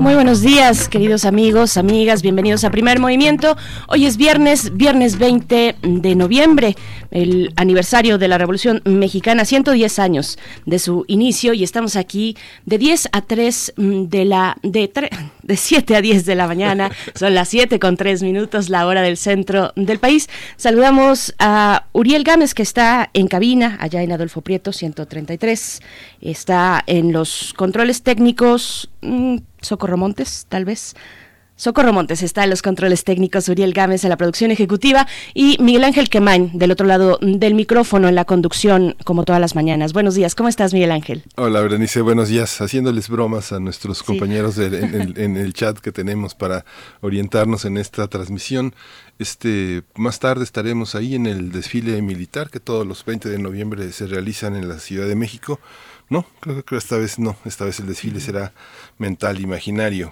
Muy buenos días, queridos amigos, amigas, bienvenidos a Primer Movimiento. Hoy es viernes, viernes 20 de noviembre, el aniversario de la Revolución Mexicana, 110 años de su inicio y estamos aquí de 10 a 3 mm, de la de, de 7 a 10 de la mañana. Son las 7 con 3 minutos, la hora del centro del país. Saludamos a Uriel Gámez que está en cabina allá en Adolfo Prieto 133. Está en los controles técnicos mm, Socorro Montes, tal vez. Socorro Montes está en los controles técnicos, Uriel Gámez en la producción ejecutiva y Miguel Ángel Quemain del otro lado del micrófono en la conducción, como todas las mañanas. Buenos días, ¿cómo estás, Miguel Ángel? Hola, Berenice, buenos días. Haciéndoles bromas a nuestros compañeros en, el, chat que tenemos para orientarnos en esta transmisión. Este, más tarde estaremos ahí en el desfile militar que todos los 20 de noviembre se realizan en la Ciudad de México. No, creo que esta vez no, esta vez el desfile será mental, imaginario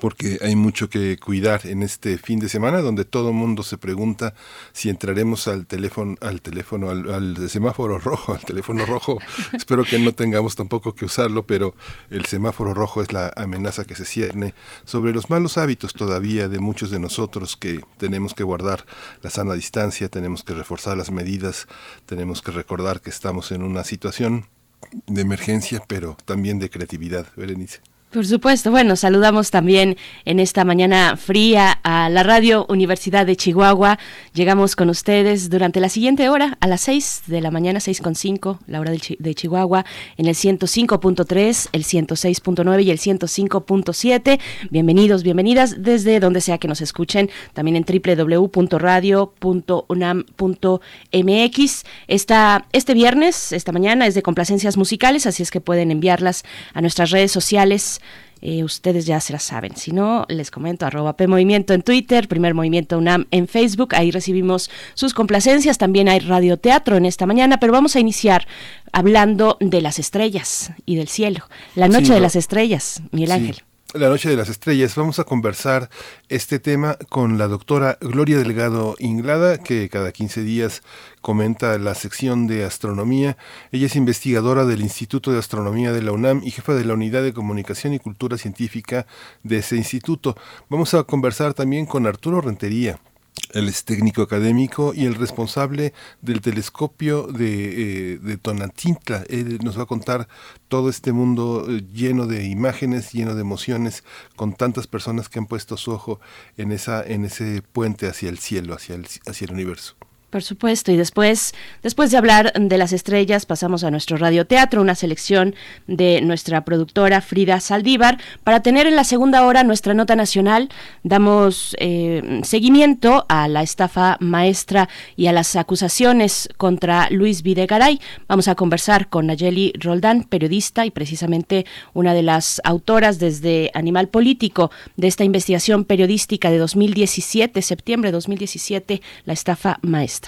porque hay mucho que cuidar en este fin de semana donde todo el mundo se pregunta si entraremos al teléfono al teléfono al, semáforo rojo al teléfono rojo. Espero que no tengamos tampoco que usarlo pero el semáforo rojo es la amenaza que se cierne sobre los malos hábitos todavía de muchos de nosotros que tenemos que guardar la sana distancia tenemos que reforzar las medidas tenemos que recordar que estamos en una situación de emergencia pero también de creatividad Berenice por supuesto. Bueno, saludamos también en esta mañana fría a la Radio Universidad de Chihuahua. Llegamos con ustedes durante la siguiente hora, a las 6 de la mañana, 6.5, la hora de, Chihuahua, en el 105.3, el 106.9 y el 105.7. Bienvenidos, bienvenidas desde donde sea que nos escuchen, también en www.radio.unam.mx. Esta, este viernes, esta mañana, es de complacencias musicales, así es que pueden enviarlas a nuestras redes sociales eh, ustedes ya se la saben. Si no, les comento arroba P Movimiento en Twitter, Primer Movimiento UNAM en Facebook. Ahí recibimos sus complacencias. También hay radioteatro en esta mañana, pero vamos a iniciar hablando de las estrellas y del cielo. La noche de las estrellas, Miguel Ángel. La Noche de las Estrellas. Vamos a conversar este tema con la doctora Gloria Delgado Inglada, que cada 15 días comenta la sección de astronomía. Ella es investigadora del Instituto de Astronomía de la UNAM y jefa de la Unidad de Comunicación y Cultura Científica de ese instituto. Vamos a conversar también con Arturo Rentería él es técnico académico y el responsable del telescopio de, eh, de. Él nos va a contar todo este mundo eh, lleno de imágenes, lleno de emociones, con tantas personas que han puesto su ojo en, esa, en ese puente hacia el cielo, hacia el, hacia el universo. Por supuesto, y después, después de hablar de las estrellas, pasamos a nuestro radioteatro, una selección de nuestra productora Frida Saldívar. Para tener en la segunda hora nuestra nota nacional, damos eh, seguimiento a la estafa maestra y a las acusaciones contra Luis Videgaray. Vamos a conversar con Nayeli Roldán, periodista y precisamente una de las autoras desde Animal Político de esta investigación periodística de 2017, septiembre de 2017, la estafa maestra.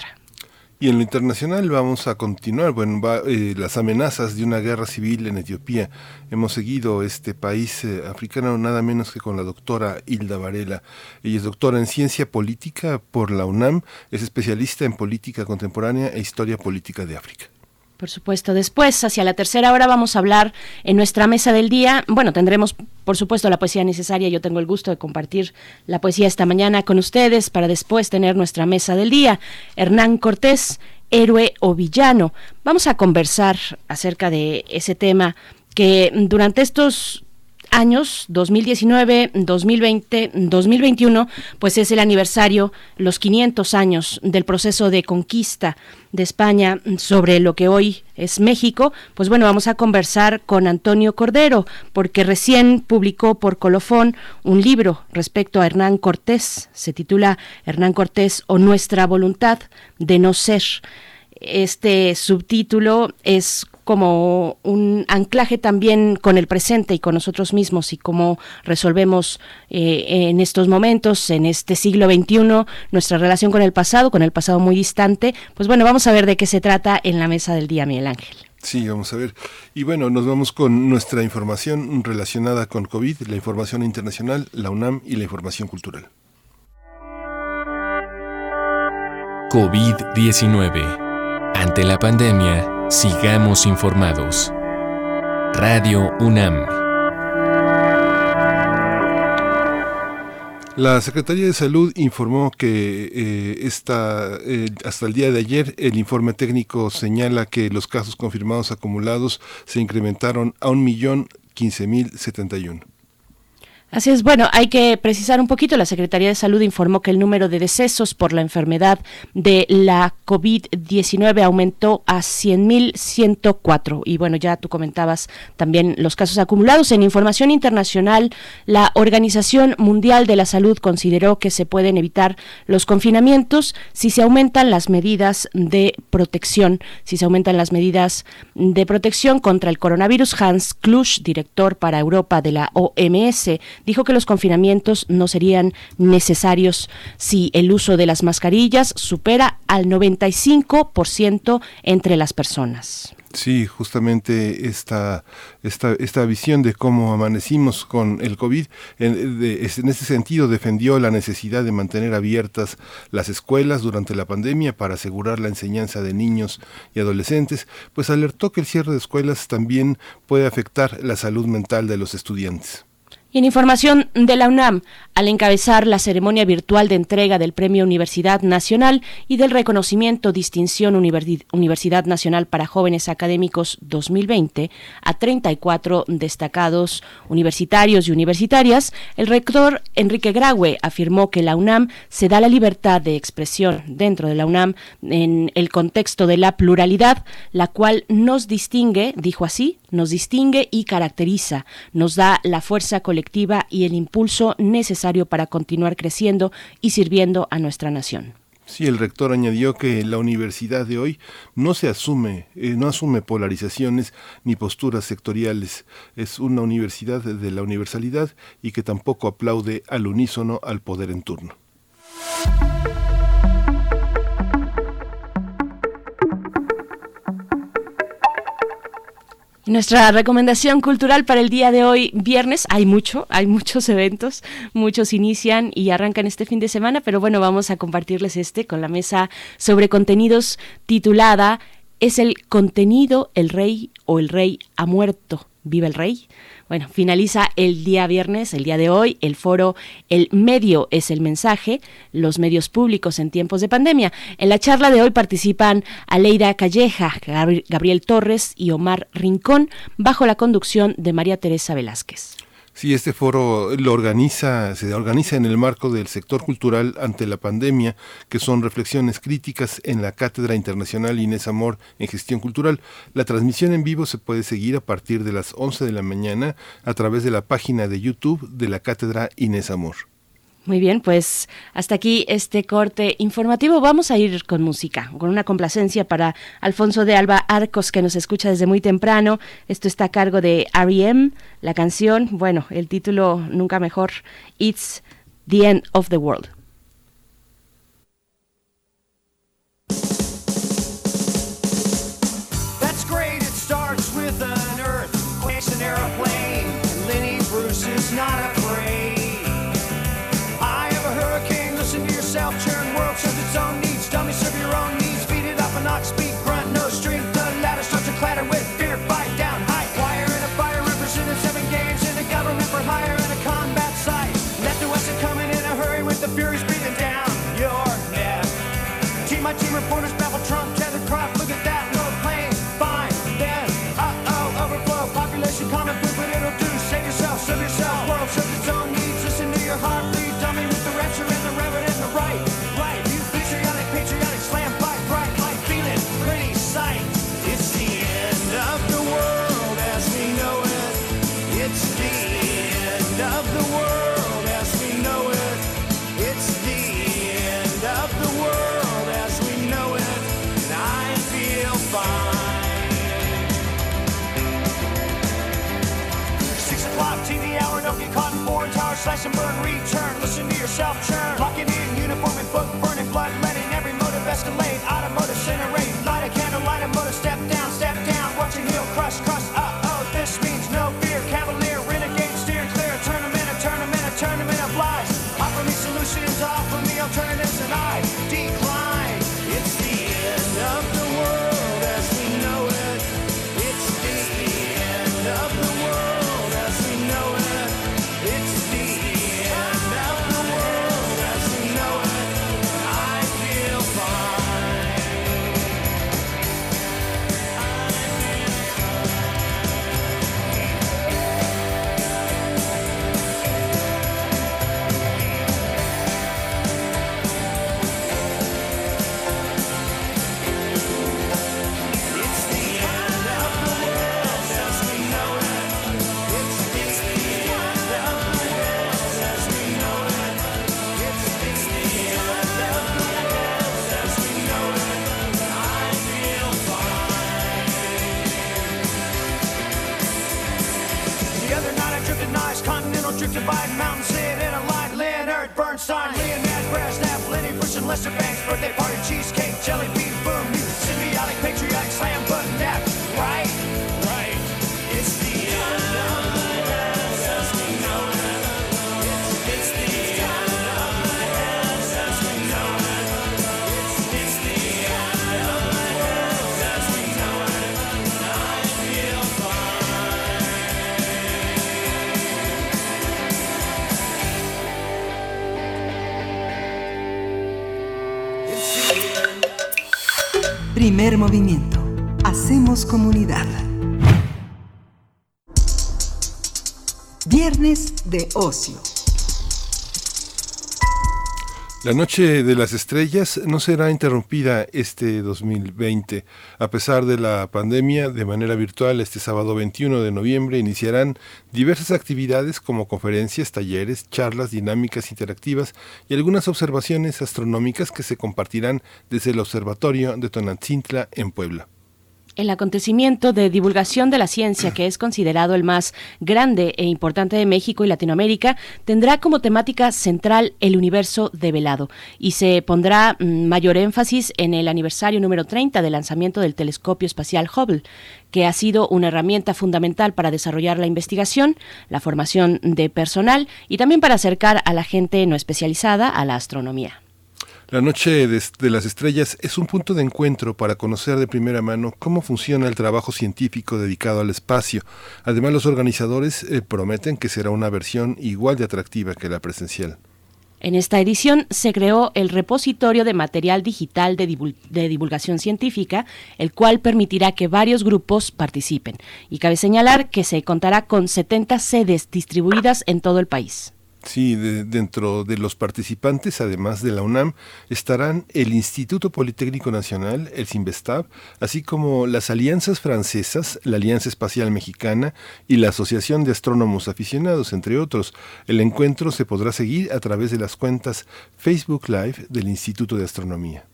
Y en lo internacional vamos a continuar, bueno, eh, las amenazas de una guerra civil en Etiopía. Hemos seguido este país eh, africano nada menos que con la doctora Hilda Varela. Ella es doctora en ciencia política por la UNAM, es especialista en política contemporánea e historia política de África. Por supuesto. Después, hacia la tercera hora, vamos a hablar en nuestra mesa del día. Bueno, tendremos, por supuesto, la poesía necesaria. Yo tengo el gusto de compartir la poesía esta mañana con ustedes para después tener nuestra mesa del día. Hernán Cortés, héroe o villano. Vamos a conversar acerca de ese tema que durante estos años, 2019, 2020, 2021, pues es el aniversario, los 500 años del proceso de conquista de España sobre lo que hoy es México, pues bueno, vamos a conversar con Antonio Cordero, porque recién publicó por Colofón un libro respecto a Hernán Cortés, se titula Hernán Cortés o Nuestra Voluntad de No Ser. Este subtítulo es como un anclaje también con el presente y con nosotros mismos y cómo resolvemos eh, en estos momentos, en este siglo XXI, nuestra relación con el pasado, con el pasado muy distante. Pues bueno, vamos a ver de qué se trata en la mesa del día, Miguel Ángel. Sí, vamos a ver. Y bueno, nos vamos con nuestra información relacionada con COVID, la información internacional, la UNAM y la información cultural. COVID-19. Ante la pandemia, sigamos informados. Radio UNAM. La Secretaría de Salud informó que eh, esta, eh, hasta el día de ayer el informe técnico señala que los casos confirmados acumulados se incrementaron a un millón 15.071. Así es, bueno, hay que precisar un poquito. La Secretaría de Salud informó que el número de decesos por la enfermedad de la COVID-19 aumentó a 100.104. Y bueno, ya tú comentabas también los casos acumulados. En información internacional, la Organización Mundial de la Salud consideró que se pueden evitar los confinamientos si se aumentan las medidas de protección, si se aumentan las medidas de protección contra el coronavirus. Hans Klusch, director para Europa de la OMS, dijo que los confinamientos no serían necesarios si el uso de las mascarillas supera al 95% entre las personas. Sí, justamente esta, esta, esta visión de cómo amanecimos con el COVID, en, en ese sentido defendió la necesidad de mantener abiertas las escuelas durante la pandemia para asegurar la enseñanza de niños y adolescentes, pues alertó que el cierre de escuelas también puede afectar la salud mental de los estudiantes. Y en información de la UNAM, al encabezar la ceremonia virtual de entrega del Premio Universidad Nacional y del reconocimiento Distinción Universidad Nacional para Jóvenes Académicos 2020 a 34 destacados universitarios y universitarias, el rector Enrique Graue afirmó que la UNAM se da la libertad de expresión dentro de la UNAM en el contexto de la pluralidad, la cual nos distingue, dijo así, nos distingue y caracteriza, nos da la fuerza colectiva y el impulso necesario para continuar creciendo y sirviendo a nuestra nación. Sí, el rector añadió que la universidad de hoy no se asume, eh, no asume polarizaciones ni posturas sectoriales. Es una universidad de la universalidad y que tampoco aplaude al unísono al poder en turno. Nuestra recomendación cultural para el día de hoy, viernes, hay mucho, hay muchos eventos, muchos inician y arrancan este fin de semana, pero bueno, vamos a compartirles este con la mesa sobre contenidos titulada ¿Es el contenido el rey o el rey ha muerto? ¿Viva el rey? Bueno, finaliza el día viernes, el día de hoy, el foro El medio es el mensaje, los medios públicos en tiempos de pandemia. En la charla de hoy participan Aleida Calleja, Gabriel Torres y Omar Rincón, bajo la conducción de María Teresa Velázquez. Sí, este foro lo organiza, se organiza en el marco del sector cultural ante la pandemia, que son reflexiones críticas en la Cátedra Internacional Inés Amor en Gestión Cultural. La transmisión en vivo se puede seguir a partir de las 11 de la mañana a través de la página de YouTube de la Cátedra Inés Amor. Muy bien, pues hasta aquí este corte informativo. Vamos a ir con música, con una complacencia para Alfonso de Alba Arcos, que nos escucha desde muy temprano. Esto está a cargo de R.E.M., la canción, bueno, el título nunca mejor, It's the End of the World. Slash and burn, return. Listen to yourself churn. Locking in uniform and book, burning Mr. Banks' birthday party, cheesecake, jelly bean. Movimiento. Hacemos comunidad. Viernes de ocio. La Noche de las Estrellas no será interrumpida este 2020. A pesar de la pandemia, de manera virtual, este sábado 21 de noviembre iniciarán diversas actividades como conferencias, talleres, charlas dinámicas interactivas y algunas observaciones astronómicas que se compartirán desde el Observatorio de Tonantzintla en Puebla. El acontecimiento de divulgación de la ciencia, que es considerado el más grande e importante de México y Latinoamérica, tendrá como temática central el universo develado y se pondrá mm, mayor énfasis en el aniversario número 30 del lanzamiento del telescopio espacial Hubble, que ha sido una herramienta fundamental para desarrollar la investigación, la formación de personal y también para acercar a la gente no especializada a la astronomía. La Noche de, las Estrellas es un punto de encuentro para conocer de primera mano cómo funciona el trabajo científico dedicado al espacio. Además, los organizadores eh, prometen que será una versión igual de atractiva que la presencial. En esta edición se creó el repositorio de material digital de, de, divulgación científica, el cual permitirá que varios grupos participen. Y cabe señalar que se contará con 70 sedes distribuidas en todo el país. Sí, de, dentro de los participantes, además de la UNAM, estarán el Instituto Politécnico Nacional, el CIMBESTAB, así como las alianzas francesas, la Alianza Espacial Mexicana y la Asociación de Astrónomos Aficionados, entre otros. El encuentro se podrá seguir a través de las cuentas Facebook Live del Instituto de Astronomía.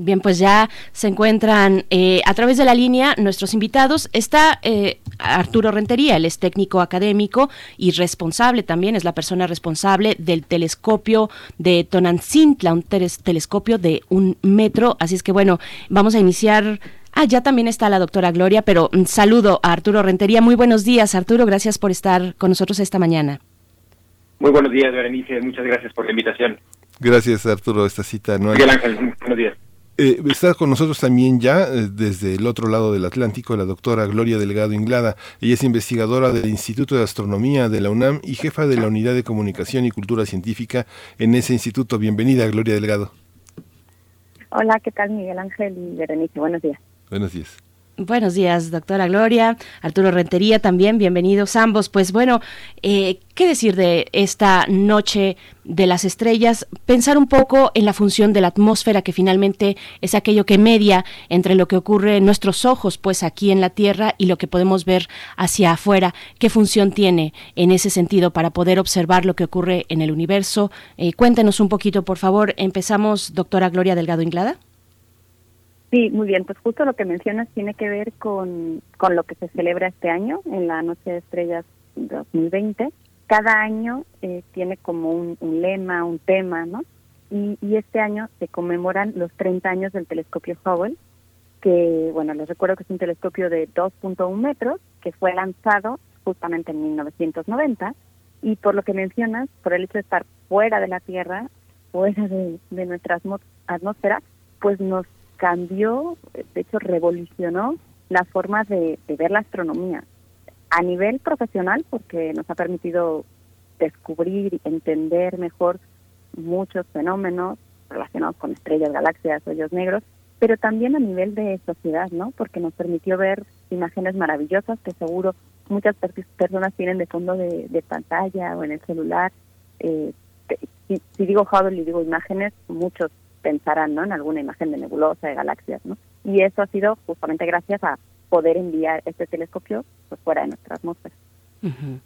Bien, pues ya se encuentran eh, a través de la línea nuestros invitados. Está eh, Arturo Rentería, él es técnico académico y responsable también, es la persona responsable del telescopio de Tonantzintla, un telescopio de un metro. Así es que bueno, vamos a iniciar Ah, ya también está la doctora Gloria, pero un saludo a Arturo Rentería. Muy buenos días, Arturo. Gracias por estar con nosotros esta mañana. Muy buenos días, Berenice. Muchas gracias por la invitación. Gracias, Arturo. Esta cita no hay... Miguel Ángel, buenos días. Eh, está con nosotros también ya eh, desde el otro lado del Atlántico la doctora Gloria Delgado Inglada. Ella es investigadora del Instituto de Astronomía de la UNAM y jefa de la Unidad de Comunicación y Cultura Científica en ese instituto. Bienvenida, Gloria Delgado. Hola, ¿qué tal Miguel Ángel y Berenice? Buenos días. Buenos días. Buenos días, doctora Gloria, Arturo Rentería también, bienvenidos ambos. Pues bueno, eh, ¿qué decir de esta noche de las estrellas? Pensar un poco en la función de la atmósfera, que finalmente es aquello que media entre lo que ocurre en nuestros ojos, pues aquí en la Tierra, y lo que podemos ver hacia afuera. ¿Qué función tiene en ese sentido para poder observar lo que ocurre en el universo? Eh, cuéntenos un poquito, por favor. Empezamos, doctora Gloria Delgado Inglada. Sí, muy bien. Pues justo lo que mencionas tiene que ver con, con lo que se celebra este año en la Noche de Estrellas 2020. Cada año eh, tiene como un, lema, un tema, ¿no? Y, y, este año se conmemoran los 30 años del telescopio Hubble, que, bueno, les recuerdo que es un telescopio de 2.1 metros, que fue lanzado justamente en 1990, y por lo que mencionas, por el hecho de estar fuera de la Tierra, fuera de, de nuestra atmósfera, pues nos cambió, de hecho revolucionó la forma de, ver la astronomía a nivel profesional porque nos ha permitido descubrir y entender mejor muchos fenómenos relacionados con estrellas, galaxias, hoyos negros, pero también a nivel de sociedad, ¿no? Porque nos permitió ver imágenes maravillosas que seguro muchas personas tienen de fondo de, de pantalla o en el celular. Eh, si, si digo Hubble y digo imágenes, muchos pensarán ¿no? en alguna imagen de nebulosa, de galaxias, ¿no? Y eso ha sido justamente gracias a poder enviar este telescopio pues, fuera de nuestra atmósfera. Uh -huh.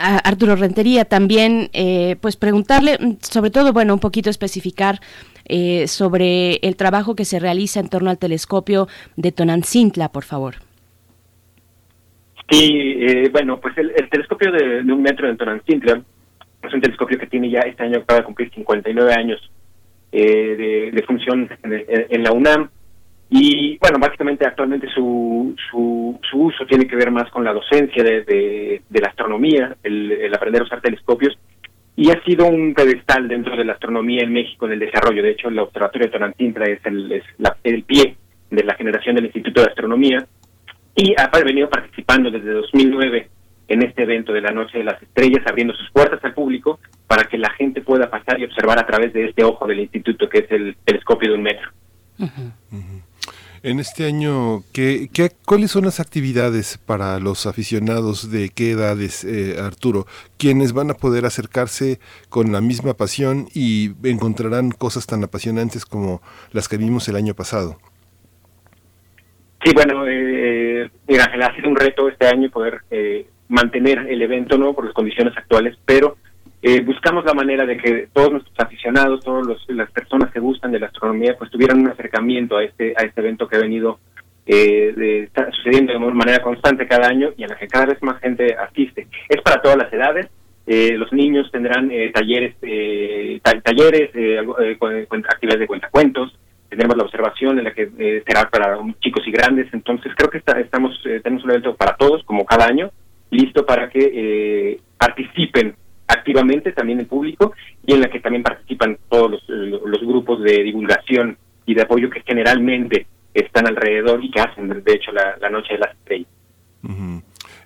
Arturo Rentería también, eh, pues preguntarle, sobre todo, bueno, un poquito especificar eh, sobre el trabajo que se realiza en torno al telescopio de Tonantzintla, por favor. Sí, eh, bueno, pues el, el telescopio de, de, un metro de Tonantzintla es un telescopio que tiene ya este año para cumplir 59 años de, de, función en, la UNAM. Y bueno, básicamente actualmente su, su, uso tiene que ver más con la docencia de, de, de la astronomía, el, el, aprender a usar telescopios, y ha sido un pedestal dentro de la astronomía en México en el desarrollo. De hecho, el Observatorio de Tonantintra es el, es la, el pie de la generación del Instituto de Astronomía y ha venido participando desde 2009 en este evento de la Noche de las Estrellas, abriendo sus puertas al público para que la gente pueda pasar y observar a través de este ojo del instituto que es el telescopio de un metro. En este año, ¿qué, qué, cuáles son las actividades para los aficionados de qué edades, eh, Arturo? Quienes van a poder acercarse con la misma pasión y encontrarán cosas tan apasionantes como las que vimos el año pasado. Sí, bueno, eh, mira, ha sido un reto este año poder eh, mantener el evento, ¿no? Por las condiciones actuales, pero eh, buscamos la manera de que todos nuestros aficionados, todas las personas que gustan de la astronomía, pues tuvieran un acercamiento a este a este evento que ha venido eh, de, está sucediendo de manera constante cada año y a la que cada vez más gente asiste. Es para todas las edades. Eh, los niños tendrán eh, talleres, eh, talleres, eh, actividades de cuentacuentos, tendremos la observación en la que será para chicos y grandes, entonces creo que está, estamos tenemos un evento para todos, como cada año, listo para que eh, participen activamente también el público y en la que también participan todos los, los grupos de divulgación y de apoyo que generalmente están alrededor y que hacen, de hecho, la, Noche de las Estrellas.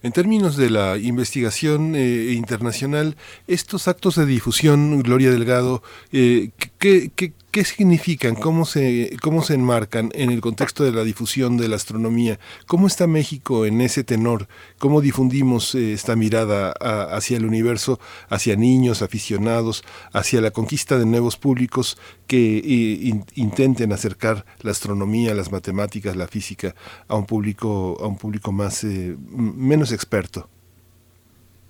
En términos de la investigación eh, internacional, estos actos de difusión, Gloria Delgado, eh, ¿qué, qué, qué significan? ¿Cómo se, ¿Cómo se enmarcan en el contexto de la difusión de la astronomía? ¿Cómo está México en ese tenor? ¿Cómo difundimos eh, esta mirada a, hacia el universo, hacia niños, aficionados, hacia la conquista de nuevos públicos que eh, in, intenten acercar la astronomía, las matemáticas, la física a un público, a un público más eh, menos experto?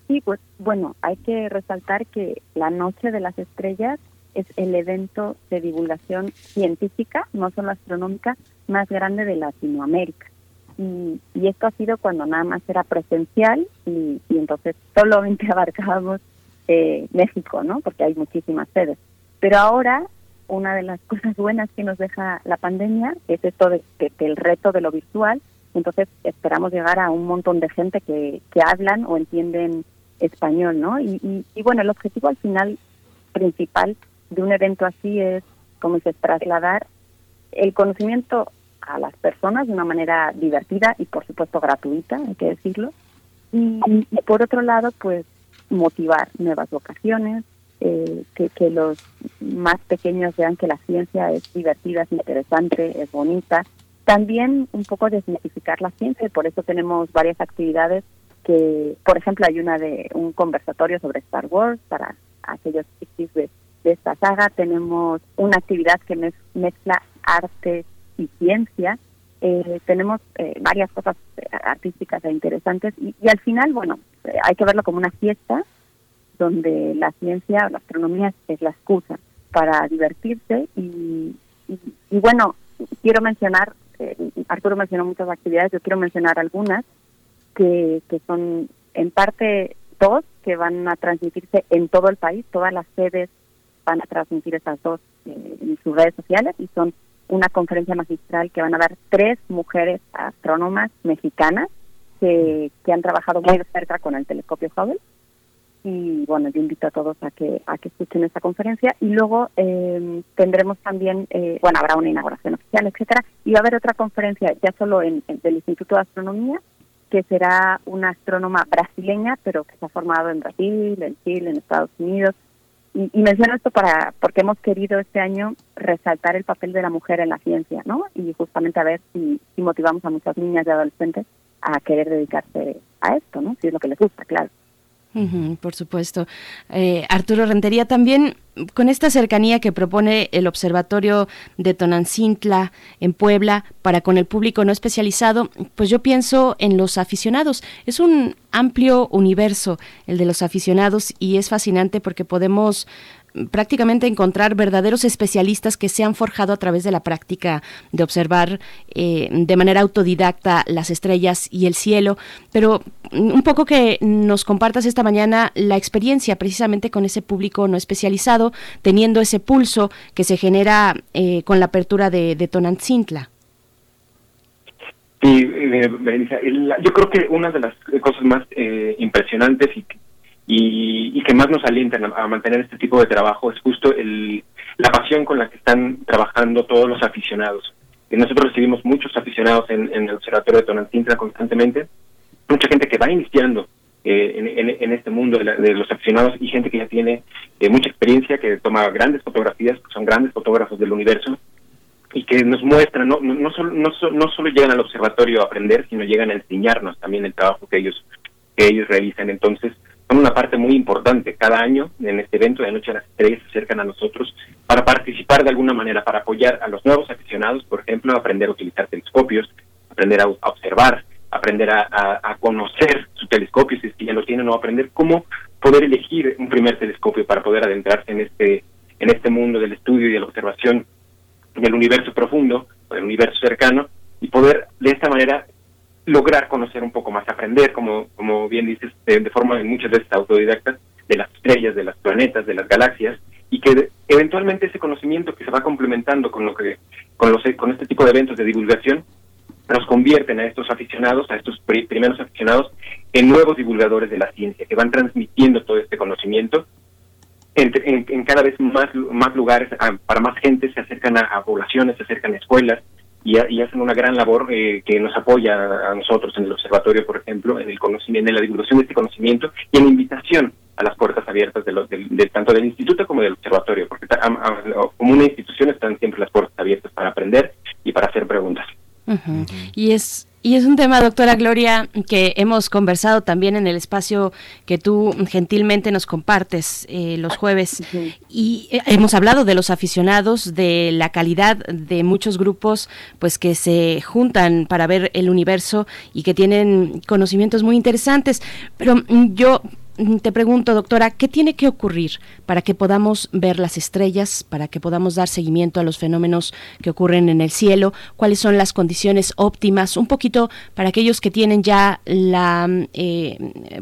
Sí, pues bueno, hay que resaltar que la Noche de las Estrellas es el evento de divulgación científica, no solo astronómica, más grande de Latinoamérica. Y, esto ha sido cuando nada más era presencial y, y entonces solamente abarcábamos eh, México, ¿no? Porque hay muchísimas sedes. Pero ahora una de las cosas buenas que nos deja la pandemia es esto de que, que el reto de lo virtual entonces esperamos llegar a un montón de gente que, que hablan o entienden español, ¿no? Y, y, y, bueno, el objetivo al final principal de un evento así es, como dices, trasladar el conocimiento a las personas de una manera divertida y por supuesto gratuita, hay que decirlo. Y, por otro lado, pues motivar nuevas vocaciones, eh, que, los más pequeños vean que la ciencia es divertida, es interesante, es bonita también un poco desmitificar la ciencia, y por eso tenemos varias actividades que, por ejemplo, hay una de un conversatorio sobre Star Wars para aquellos de, de, esta saga. Tenemos una actividad que mez, mezcla arte y ciencia. Eh, tenemos eh, varias cosas artísticas e interesantes y, y al final, bueno, eh, hay que verlo como una fiesta donde la ciencia o la astronomía es, la excusa para divertirse y, y, y bueno, quiero mencionar eh, Arturo mencionó muchas actividades, yo quiero mencionar algunas que, que son en parte dos que van a transmitirse en todo el país, todas las sedes van a transmitir esas dos eh, en sus redes sociales y son una conferencia magistral que van a dar tres mujeres astrónomas mexicanas que, que han trabajado muy de cerca con el telescopio Hubble. Y bueno yo invito a todos a que a que escuchen esta conferencia. Y luego eh, tendremos también eh, bueno habrá una inauguración oficial etcétera. Y va a haber otra conferencia ya solo en, en, del Instituto de Astronomía que será una astrónoma brasileña pero que se ha formado en Brasil en Chile en Estados Unidos y, menciono esto para porque hemos querido este año resaltar el papel de la mujer en la ciencia no y justamente a ver si motivamos a muchas niñas y adolescentes a querer dedicarse a esto no si es lo que les gusta claro Por supuesto. Eh, Arturo Rentería, también con esta cercanía que propone el Observatorio de Tonancintla en Puebla para con el público no especializado, pues yo pienso en los aficionados. Es un amplio universo el de los aficionados y es fascinante porque podemos prácticamente encontrar verdaderos especialistas que se han forjado a través de la práctica de observar eh, de manera autodidacta las estrellas y el cielo, pero un poco que nos compartas esta mañana la experiencia precisamente con ese público no especializado, teniendo ese pulso que se genera eh, con la apertura de, de Tonantzintla. Sí, eh, yo creo que una de las cosas más eh, impresionantes y, y, y que más nos alientan a, mantener este tipo de trabajo es justo el, la pasión con la que están trabajando todos los aficionados. Nosotros recibimos muchos aficionados en, el Observatorio de Tonantzintla constantemente, mucha gente que va iniciando eh, en, este mundo de, la- de los aficionados y gente que ya tiene eh, mucha experiencia, que toma grandes fotografías, que son grandes fotógrafos del universo y que nos muestran, no, no, no, solo, no, so- no solo llegan al observatorio a aprender, sino llegan a enseñarnos también el trabajo que ellos, que ellos realizan. Entonces, son una parte muy importante. Cada año en este evento de Noche a las Estrellas se acercan a nosotros para participar de alguna manera, para apoyar a los nuevos aficionados, por ejemplo, a aprender a utilizar telescopios, aprender a, observar, aprender a conocer su telescopio, si es que ya lo tienen, o aprender cómo poder elegir un primer telescopio para poder adentrarse en este, en este mundo del estudio y de la observación del universo profundo, o del universo cercano, y poder de esta manera lograr conocer un poco más, aprender, como, como bien dices, de, de forma muchas veces autodidacta, de las estrellas, de los planetas, de las galaxias, y que de- eventualmente ese conocimiento que se va complementando con lo que, con los, con este tipo de eventos de divulgación, nos convierten a estos aficionados, a estos pri- primeros aficionados, en nuevos divulgadores de la ciencia, que van transmitiendo todo este conocimiento. En, en cada vez más, más lugares, a- para más gente, se acercan a poblaciones, se acercan a escuelas y, ha- y hacen una gran labor eh, que nos apoya a, a nosotros en el observatorio, por ejemplo, en el conocimiento, en la divulgación de este conocimiento y en la invitación a las puertas abiertas de los, del- tanto del instituto como del observatorio, porque am- am- como una institución están siempre las puertas abiertas para aprender y para hacer preguntas. Y es y es un tema, doctora Gloria, que hemos conversado también en el espacio que tú gentilmente nos compartes eh, los jueves. Y eh, hemos hablado de los aficionados, de la calidad de muchos grupos, pues que se juntan para ver el universo y que tienen conocimientos muy interesantes. Pero mm, yo te pregunto, doctora, ¿qué tiene que ocurrir para que podamos ver las estrellas, para que podamos dar seguimiento a los fenómenos que ocurren en el cielo? ¿Cuáles son las condiciones óptimas? Un poquito para aquellos que tienen ya la, mm, eh,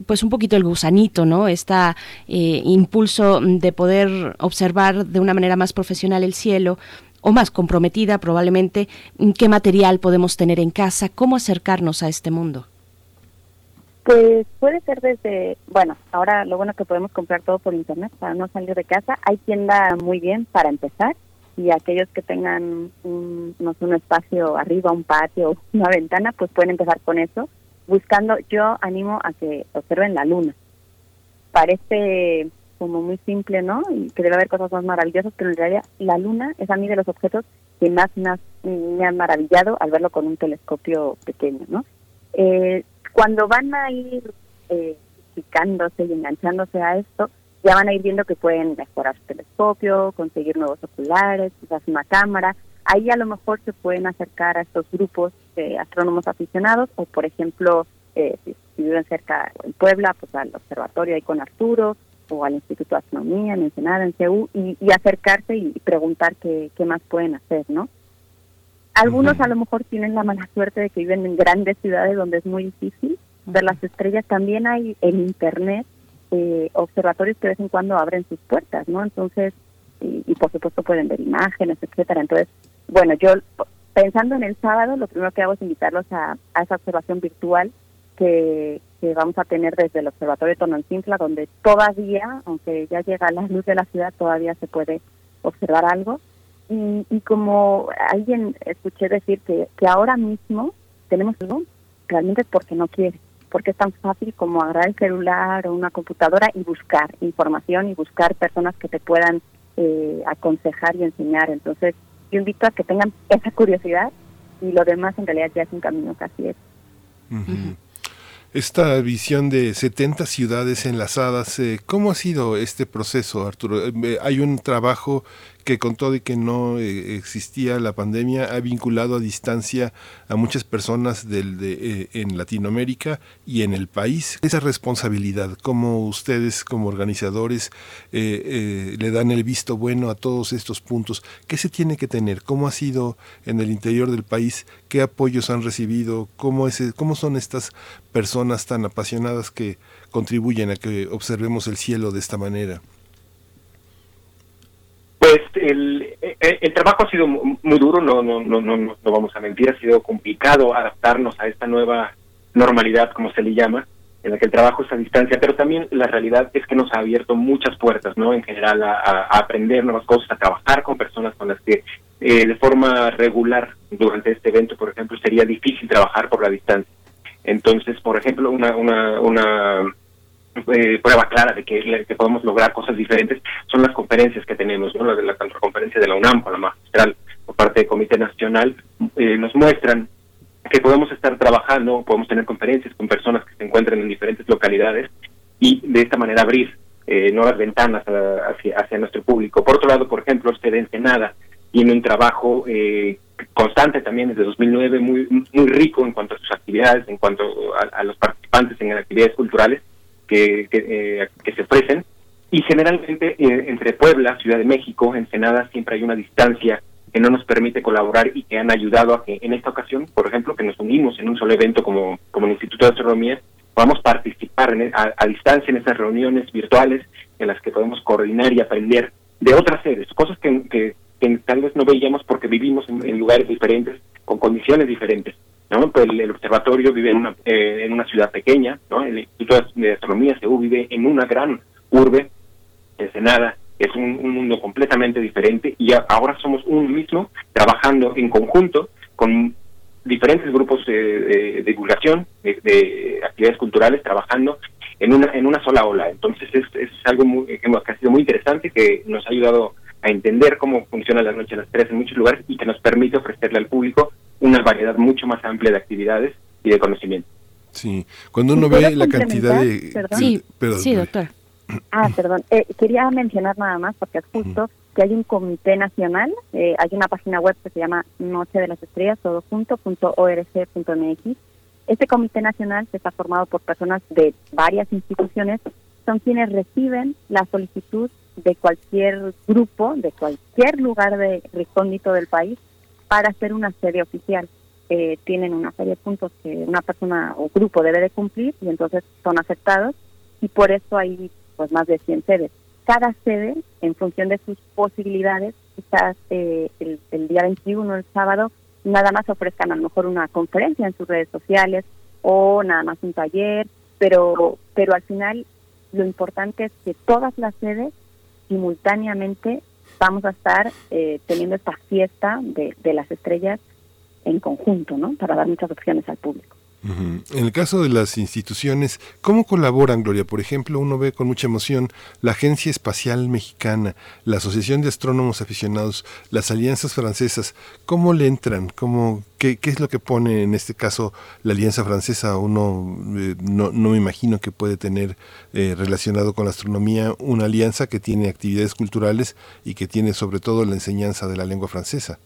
pues un poquito el gusanito, ¿no? Esta eh, impulso de poder observar de una manera más profesional el cielo o más comprometida probablemente, qué material podemos tener en casa, cómo acercarnos a este mundo. Pues puede ser desde, bueno, ahora lo bueno que podemos comprar todo por internet para no salir de casa. Hay tienda muy bien para empezar y aquellos que tengan un, no sé, un espacio arriba, un patio, una ventana, pues pueden empezar con eso. Buscando, yo animo a que observen la luna. Parece como muy simple, ¿no? Y que debe haber cosas más maravillosas, pero en realidad la luna es a mí de los objetos que más, más me han maravillado al verlo con un telescopio pequeño, ¿no? Eh, cuando van a ir eh, picándose y enganchándose a esto, ya van a ir viendo que pueden mejorar su telescopio, conseguir nuevos oculares, quizás una cámara. Ahí a lo mejor se pueden acercar a estos grupos de astrónomos aficionados o, por ejemplo, eh, si, viven cerca en Puebla, pues al observatorio ahí con Arturo o al Instituto de Astronomía en Ensenada, en CEU, y, y acercarse y, y preguntar qué, qué más pueden hacer, ¿no? Algunos a lo mejor tienen la mala suerte de que viven en grandes ciudades donde es muy difícil ver las estrellas. También hay en Internet eh, observatorios que de vez en cuando abren sus puertas, ¿no? Entonces, y, y por supuesto pueden ver imágenes, etcétera. Entonces, bueno, yo pensando en el sábado, lo primero que hago es invitarlos a, a esa observación virtual que, que vamos a tener desde el Observatorio de Tonantzintla, donde todavía, aunque ya llega la luz de la ciudad, todavía se puede observar algo. Y, y como alguien escuché decir que, ahora mismo tenemos algo, realmente es porque no quiere, porque es tan fácil como agarrar el celular o una computadora y buscar información y buscar personas que te puedan eh, aconsejar y enseñar. Entonces, yo invito a que tengan esa curiosidad y lo demás en realidad ya es un camino casi es. Esta visión de 70 ciudades enlazadas, eh, ¿cómo ha sido este proceso, Arturo? Eh, hay un trabajo que con todo y que no eh, existía la pandemia ha vinculado a distancia a muchas personas del, de, eh, en Latinoamérica y en el país. Esa responsabilidad, como ustedes como organizadores eh, le dan el visto bueno a todos estos puntos, ¿qué se tiene que tener? ¿Cómo ha sido en el interior del país? ¿Qué apoyos han recibido? ¿Cómo, es, cómo son estas personas tan apasionadas que contribuyen a que observemos el cielo de esta manera? Pues el, el, trabajo ha sido muy duro, no, no, no, no, no vamos a mentir, ha sido complicado adaptarnos a esta nueva normalidad, como se le llama, en la que el trabajo es a distancia, pero también la realidad es que nos ha abierto muchas puertas, ¿no? En general, a, a aprender nuevas cosas, a trabajar con personas con las que eh, de forma regular durante este evento, por ejemplo, sería difícil trabajar por la distancia. Entonces, por ejemplo, una, una, una eh, prueba clara de que, podemos lograr cosas diferentes son las conferencias que tenemos, ¿no? la, la, la conferencia de la UNAM con la magistral por parte del Comité Nacional, eh, nos muestran que podemos estar trabajando, podemos tener conferencias con personas que se encuentran en diferentes localidades y de esta manera abrir eh, nuevas ventanas hacia, hacia nuestro público. Por otro lado, por ejemplo, usted de Ensenada tiene un trabajo eh, constante también desde 2009, muy, muy rico en cuanto a sus actividades, en cuanto a, a los participantes en actividades culturales, que, que, eh, que se ofrecen. Y generalmente eh, entre Puebla, Ciudad de México, Ensenada, siempre hay una distancia que no nos permite colaborar y que han ayudado a que en esta ocasión, por ejemplo, que nos unimos en un solo evento como, como el Instituto de Astronomía, podamos participar en, a, a, distancia en esas reuniones virtuales en las que podemos coordinar y aprender de otras sedes, cosas que, que, que tal vez no veíamos porque vivimos en, en, lugares diferentes, con condiciones diferentes. Pues el, observatorio vive en una, eh, en una ciudad pequeña, ¿no? el Instituto de Astronomía CEU vive en una gran urbe, Ensenada, es un, un, mundo completamente diferente y ahora somos uno mismo trabajando en conjunto con diferentes grupos de, de, divulgación, de, de, actividades culturales, trabajando en una en una sola ola. Entonces es, es algo muy, que ha sido muy interesante, que nos ha ayudado a entender cómo funciona la noche a las tres en muchos lugares y que nos permite ofrecerle al público una variedad mucho más amplia de actividades y de conocimiento. Sí, cuando uno ve la cantidad de... ¿Perdón? Sí, perdón, sí, doctor. Ah, perdón. Eh, quería mencionar nada más, porque es justo, que hay un comité nacional, eh, hay una página web que se llama Noche de las Estrellas, todo junto, punto org.mx. Este comité nacional que está formado por personas de varias instituciones, son quienes reciben la solicitud de cualquier grupo, de cualquier lugar de recóndito del país, para hacer una sede oficial. Eh, tienen una serie de puntos que una persona o grupo debe de cumplir y entonces son aceptados y por eso hay pues más de 100 sedes. Cada sede, en función de sus posibilidades, quizás eh, el, el, día 21, el sábado, nada más ofrezcan a lo mejor una conferencia en sus redes sociales o nada más un taller, pero, pero al final lo importante es que todas las sedes simultáneamente vamos a estar eh, teniendo esta fiesta de, de las estrellas en conjunto, ¿no? Para dar muchas opciones al público. En el caso de las instituciones, ¿cómo colaboran, Gloria? Por ejemplo, uno ve con mucha emoción la Agencia Espacial Mexicana, la Asociación de Astrónomos Aficionados, las alianzas francesas. ¿Cómo le entran? ¿Cómo, qué, qué es lo que pone en este caso la Alianza Francesa? Uno eh, no, me imagino que puede tener eh, relacionado con la astronomía una alianza que tiene actividades culturales y que tiene sobre todo la enseñanza de la lengua francesa.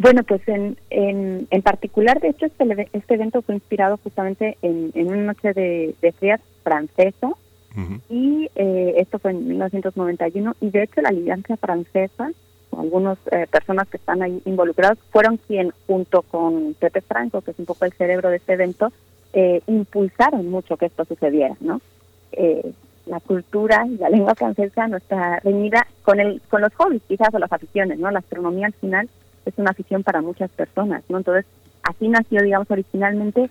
Bueno, pues en, en, en particular, de hecho, este, este evento fue inspirado justamente en, en una noche de, de frías francesa uh -huh. y eh, esto fue en 1991 y de hecho la Alianza Francesa, algunas eh, personas que están ahí involucradas, fueron quien junto con Pepe Franco, que es un poco el cerebro de este evento, eh, impulsaron mucho que esto sucediera, ¿no? Eh, la cultura y la lengua francesa no está reñida con el con los hobbies quizás o las aficiones, ¿no? La astronomía al final es una afición para muchas personas, ¿no? Entonces, así nació, digamos, originalmente.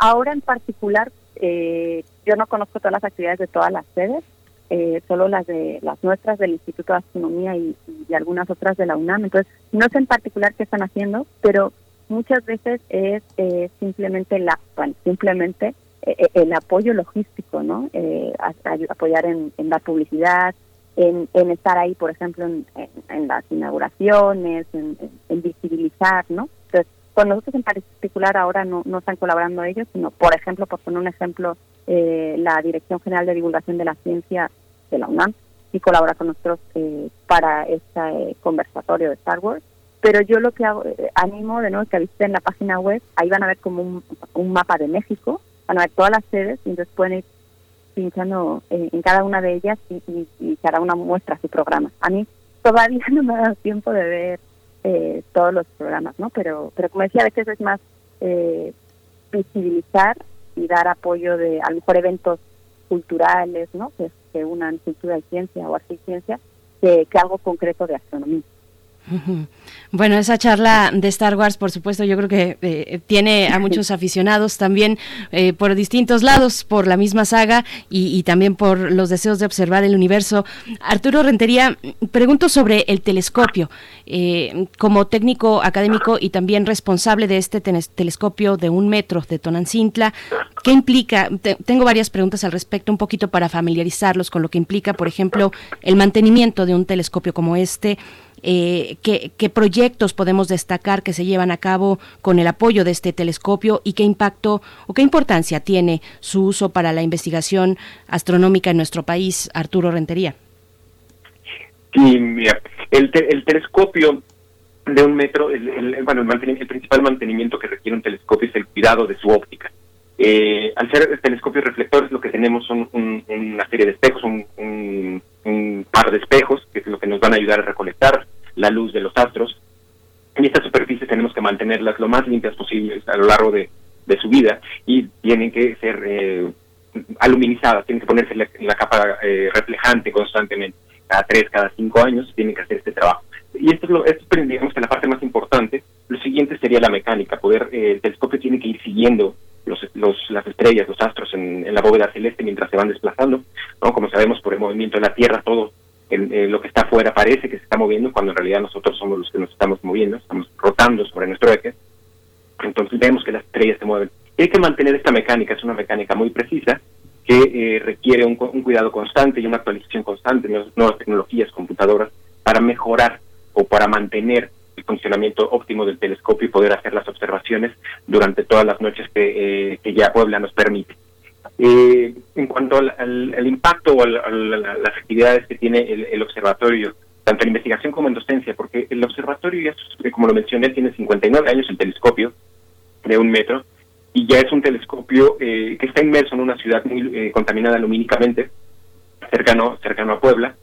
Ahora en particular, eh, yo no conozco todas las actividades de todas las sedes, eh, solo las de las nuestras del Instituto de Astronomía y, y, algunas otras de la UNAM. Entonces, no sé en particular qué están haciendo, pero muchas veces es eh, simplemente la, bueno, simplemente eh, eh, el apoyo logístico, ¿no? A, a apoyar en, en la publicidad, en, en, estar ahí, por ejemplo, en, en, las inauguraciones, en, visibilizar, ¿no? Entonces, con nosotros en particular ahora no, están colaborando ellos, sino, por ejemplo, por poner un ejemplo, eh, la Dirección General de Divulgación de la Ciencia de la UNAM y colabora con nosotros eh, para este conversatorio de Star Wars. Pero yo lo que eh, animo de nuevo que visiten la página web, ahí van a ver como un, un mapa de México, van a ver todas las sedes y entonces pueden ir pinchando en, en cada una de ellas y, y- y cada una muestra su programa. A mí todavía no me ha dado tiempo de ver eh, todos los programas, ¿no? Pero, pero como decía, a veces es más eh, visibilizar y dar apoyo de a lo mejor eventos culturales, ¿no? Que, que unan cultura y ciencia o arte y ciencia, que, que algo concreto de astronomía. Bueno, esa charla de Star Wars, por supuesto, yo creo que eh, tiene a muchos aficionados también eh, por distintos lados, por la misma saga y, y también por los deseos de observar el universo. Arturo Rentería, pregunto sobre el telescopio. Eh, como técnico académico y también responsable de este telescopio de un metro de Tonancintla, ¿qué implica? Te- tengo varias preguntas al respecto, un poquito para familiarizarlos con lo que implica, por ejemplo, el mantenimiento de un telescopio como este eh, qué, qué proyectos podemos destacar que se llevan a cabo con el apoyo de este telescopio y qué impacto o qué importancia tiene su uso para la investigación astronómica en nuestro país, Arturo Rentería. Sí, mira, el, te- el telescopio de un metro, el, bueno, el principal mantenimiento que requiere un telescopio es el cuidado de su óptica. Eh, al ser telescopios reflectores, lo que tenemos son un- una serie de espejos, un, un- un par de espejos, que es lo que nos van a ayudar a recolectar la luz de los astros. Y estas superficies tenemos que mantenerlas lo más limpias posibles a lo largo de, de su vida y tienen que ser eh, aluminizadas, tienen que ponerse la, la capa eh, reflejante constantemente. Cada tres, cada cinco años tienen que hacer este trabajo. Y esto es, lo, esto es digamos que la parte más importante. Lo siguiente sería la mecánica. Poder eh, El telescopio tiene que ir siguiendo los, los, las estrellas, los astros en, en la bóveda celeste mientras se van desplazando. ¿no? Como sabemos por el movimiento de la Tierra, todo en- eh, lo que está afuera parece que se está moviendo, cuando en realidad nosotros somos los que nos estamos moviendo, estamos rotando sobre nuestro eje. Entonces vemos que las estrellas se mueven. Y hay que mantener esta mecánica, es una mecánica muy precisa que eh, requiere un, un cuidado constante y una actualización constante de nuevas tecnologías, computadoras, para mejorar o para mantener el funcionamiento óptimo del telescopio y poder hacer las observaciones durante todas las noches que, eh, que ya Puebla nos permite. Eh, en cuanto al, al- al impacto o a las actividades que tiene el, el observatorio, tanto en investigación como en docencia, porque el observatorio, ya eh, como lo mencioné, tiene 59 años el telescopio de un metro y ya es un telescopio eh, que está inmerso en una ciudad muy eh, contaminada lumínicamente, cercano, cercano a Puebla.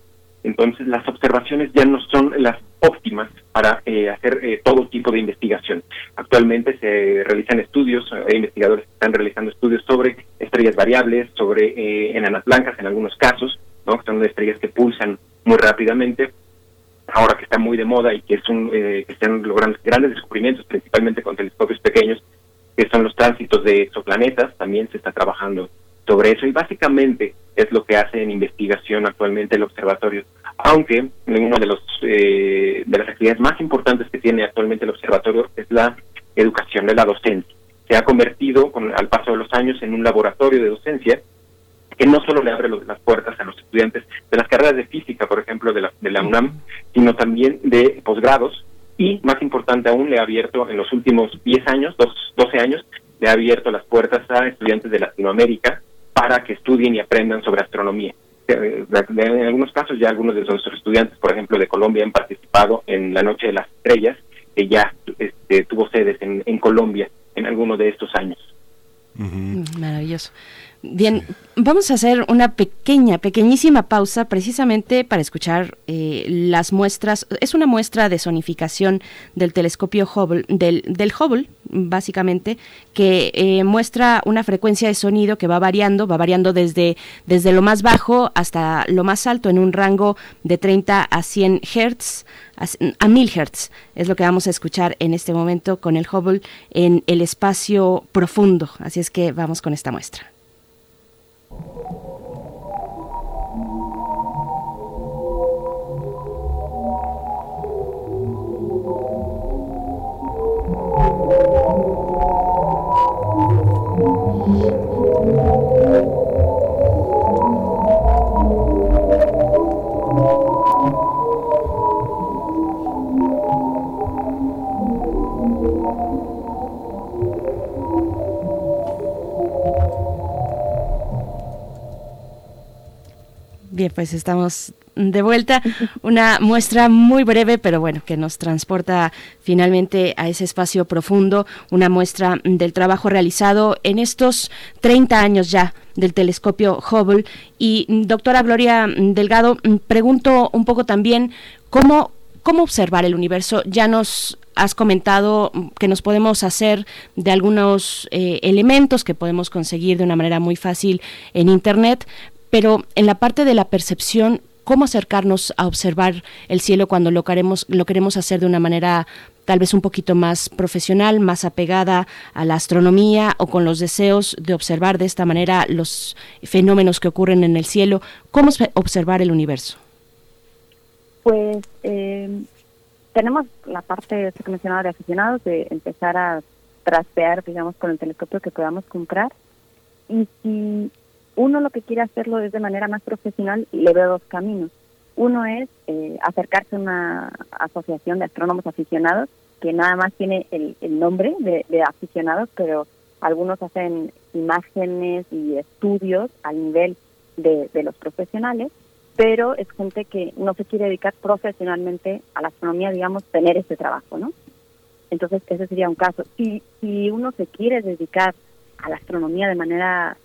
Entonces las observaciones ya no son las óptimas para eh, hacer eh, todo tipo de investigación. Actualmente se realizan estudios, hay investigadores que están realizando estudios sobre estrellas variables, sobre eh, enanas blancas en algunos casos, ¿no? que son estrellas que pulsan muy rápidamente, ahora que está muy de moda y que es un, eh, que están logrando grandes descubrimientos, principalmente con telescopios pequeños, que son los tránsitos de exoplanetas, también se está trabajando sobre eso y básicamente es lo que hace en investigación actualmente el observatorio, aunque uno de los eh, de las actividades más importantes que tiene actualmente el observatorio es la educación de la docencia. Se ha convertido con, al paso de los años en un laboratorio de docencia que no solo le abre las puertas a los estudiantes de las carreras de física, por ejemplo, de la, de la UNAM, sino también de posgrados y, más importante aún, le ha abierto en los últimos 10 años, dos, 12 años, le ha abierto las puertas a estudiantes de Latinoamérica para que estudien y aprendan sobre astronomía. Eh, En algunos casos ya algunos de nuestros estudiantes, por ejemplo, de Colombia han participado en la Noche de las Estrellas, que ya este, tuvo sedes en, en Colombia en alguno de estos años. Mm, Maravilloso. Bien, vamos a hacer una pequeña, pequeñísima pausa precisamente para escuchar eh, las muestras. Es una muestra de sonificación del telescopio Hubble, del, del Hubble, básicamente, que eh, muestra una frecuencia de sonido que va variando, va variando desde, desde lo más bajo hasta lo más alto en un rango de 30 a 100 Hertz a, a 1000 Hertz. Es lo que vamos a escuchar en este momento con el Hubble en el espacio profundo. Así es que vamos con esta muestra. Thank you. Pues estamos de vuelta. Una muestra muy breve, pero bueno, que nos transporta finalmente a ese espacio profundo. Una muestra del trabajo realizado en estos 30 años ya del telescopio Hubble. Y doctora Gloria Delgado, pregunto un poco también cómo, cómo observar el universo. Ya nos has comentado que nos podemos hacer de algunos eh, elementos que podemos conseguir de una manera muy fácil en Internet, pero en la parte de la percepción, ¿cómo acercarnos a observar el cielo cuando lo queremos, lo queremos hacer de una manera tal vez un poquito más profesional, más apegada a la astronomía o con los deseos de observar de esta manera los fenómenos que ocurren en el cielo? ¿Cómo observar el universo? Pues eh, tenemos la parte que mencionaba de aficionados, de empezar a trastear, digamos, con el telescopio que podamos comprar. Y si uno lo que quiere hacerlo es de manera más profesional, le veo dos caminos. Uno es eh, acercarse a una asociación de astrónomos aficionados, que nada más tiene el, nombre de, aficionados, pero algunos hacen imágenes y estudios al nivel de, los profesionales, pero es gente que no se quiere dedicar profesionalmente a la astronomía, digamos, tener ese trabajo, ¿no? Entonces, ese sería un caso. Y si uno se quiere dedicar a la astronomía de manera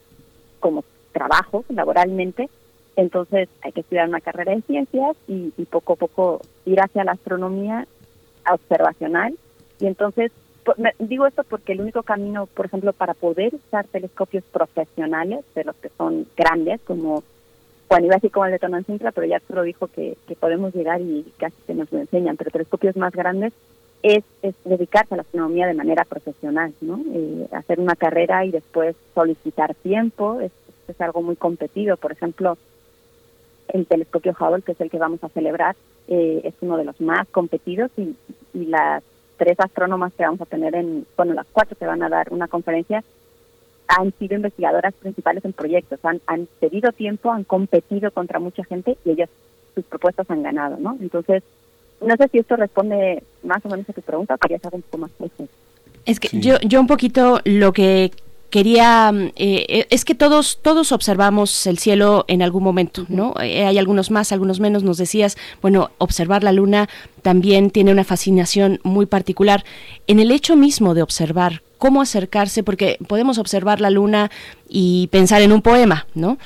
como trabajo laboralmente, entonces hay que estudiar una carrera de ciencias y, poco a poco ir hacia la astronomía observacional. Y entonces, digo esto porque el único camino, por ejemplo, para poder usar telescopios profesionales, de los que son grandes, como Juan iba así como el de Sintra, pero ya lo dijo que, que podemos llegar y casi se nos lo enseñan, pero telescopios más grandes es, dedicarse a la astronomía de manera profesional, ¿no? Eh, hacer una carrera y después solicitar tiempo, es es algo muy competido. Por ejemplo, el telescopio Hubble, que es el que vamos a celebrar, eh, es uno de los más competidos y, las tres astrónomas que vamos a tener en, bueno, las cuatro que van a dar una conferencia, han sido investigadoras principales en proyectos, han, han pedido tiempo, han competido contra mucha gente y ellas, sus propuestas han ganado, ¿no? Entonces, no sé si esto responde más o menos a tu pregunta, quería saber un poco más. Es que yo, yo un poquito lo que quería eh, eh, es que todos todos observamos el cielo en algún momento no eh, hay algunos más algunos menos. Nos decías bueno observar la luna también tiene una fascinación muy particular en el hecho mismo de observar cómo acercarse porque podemos observar la luna y pensar en un poema no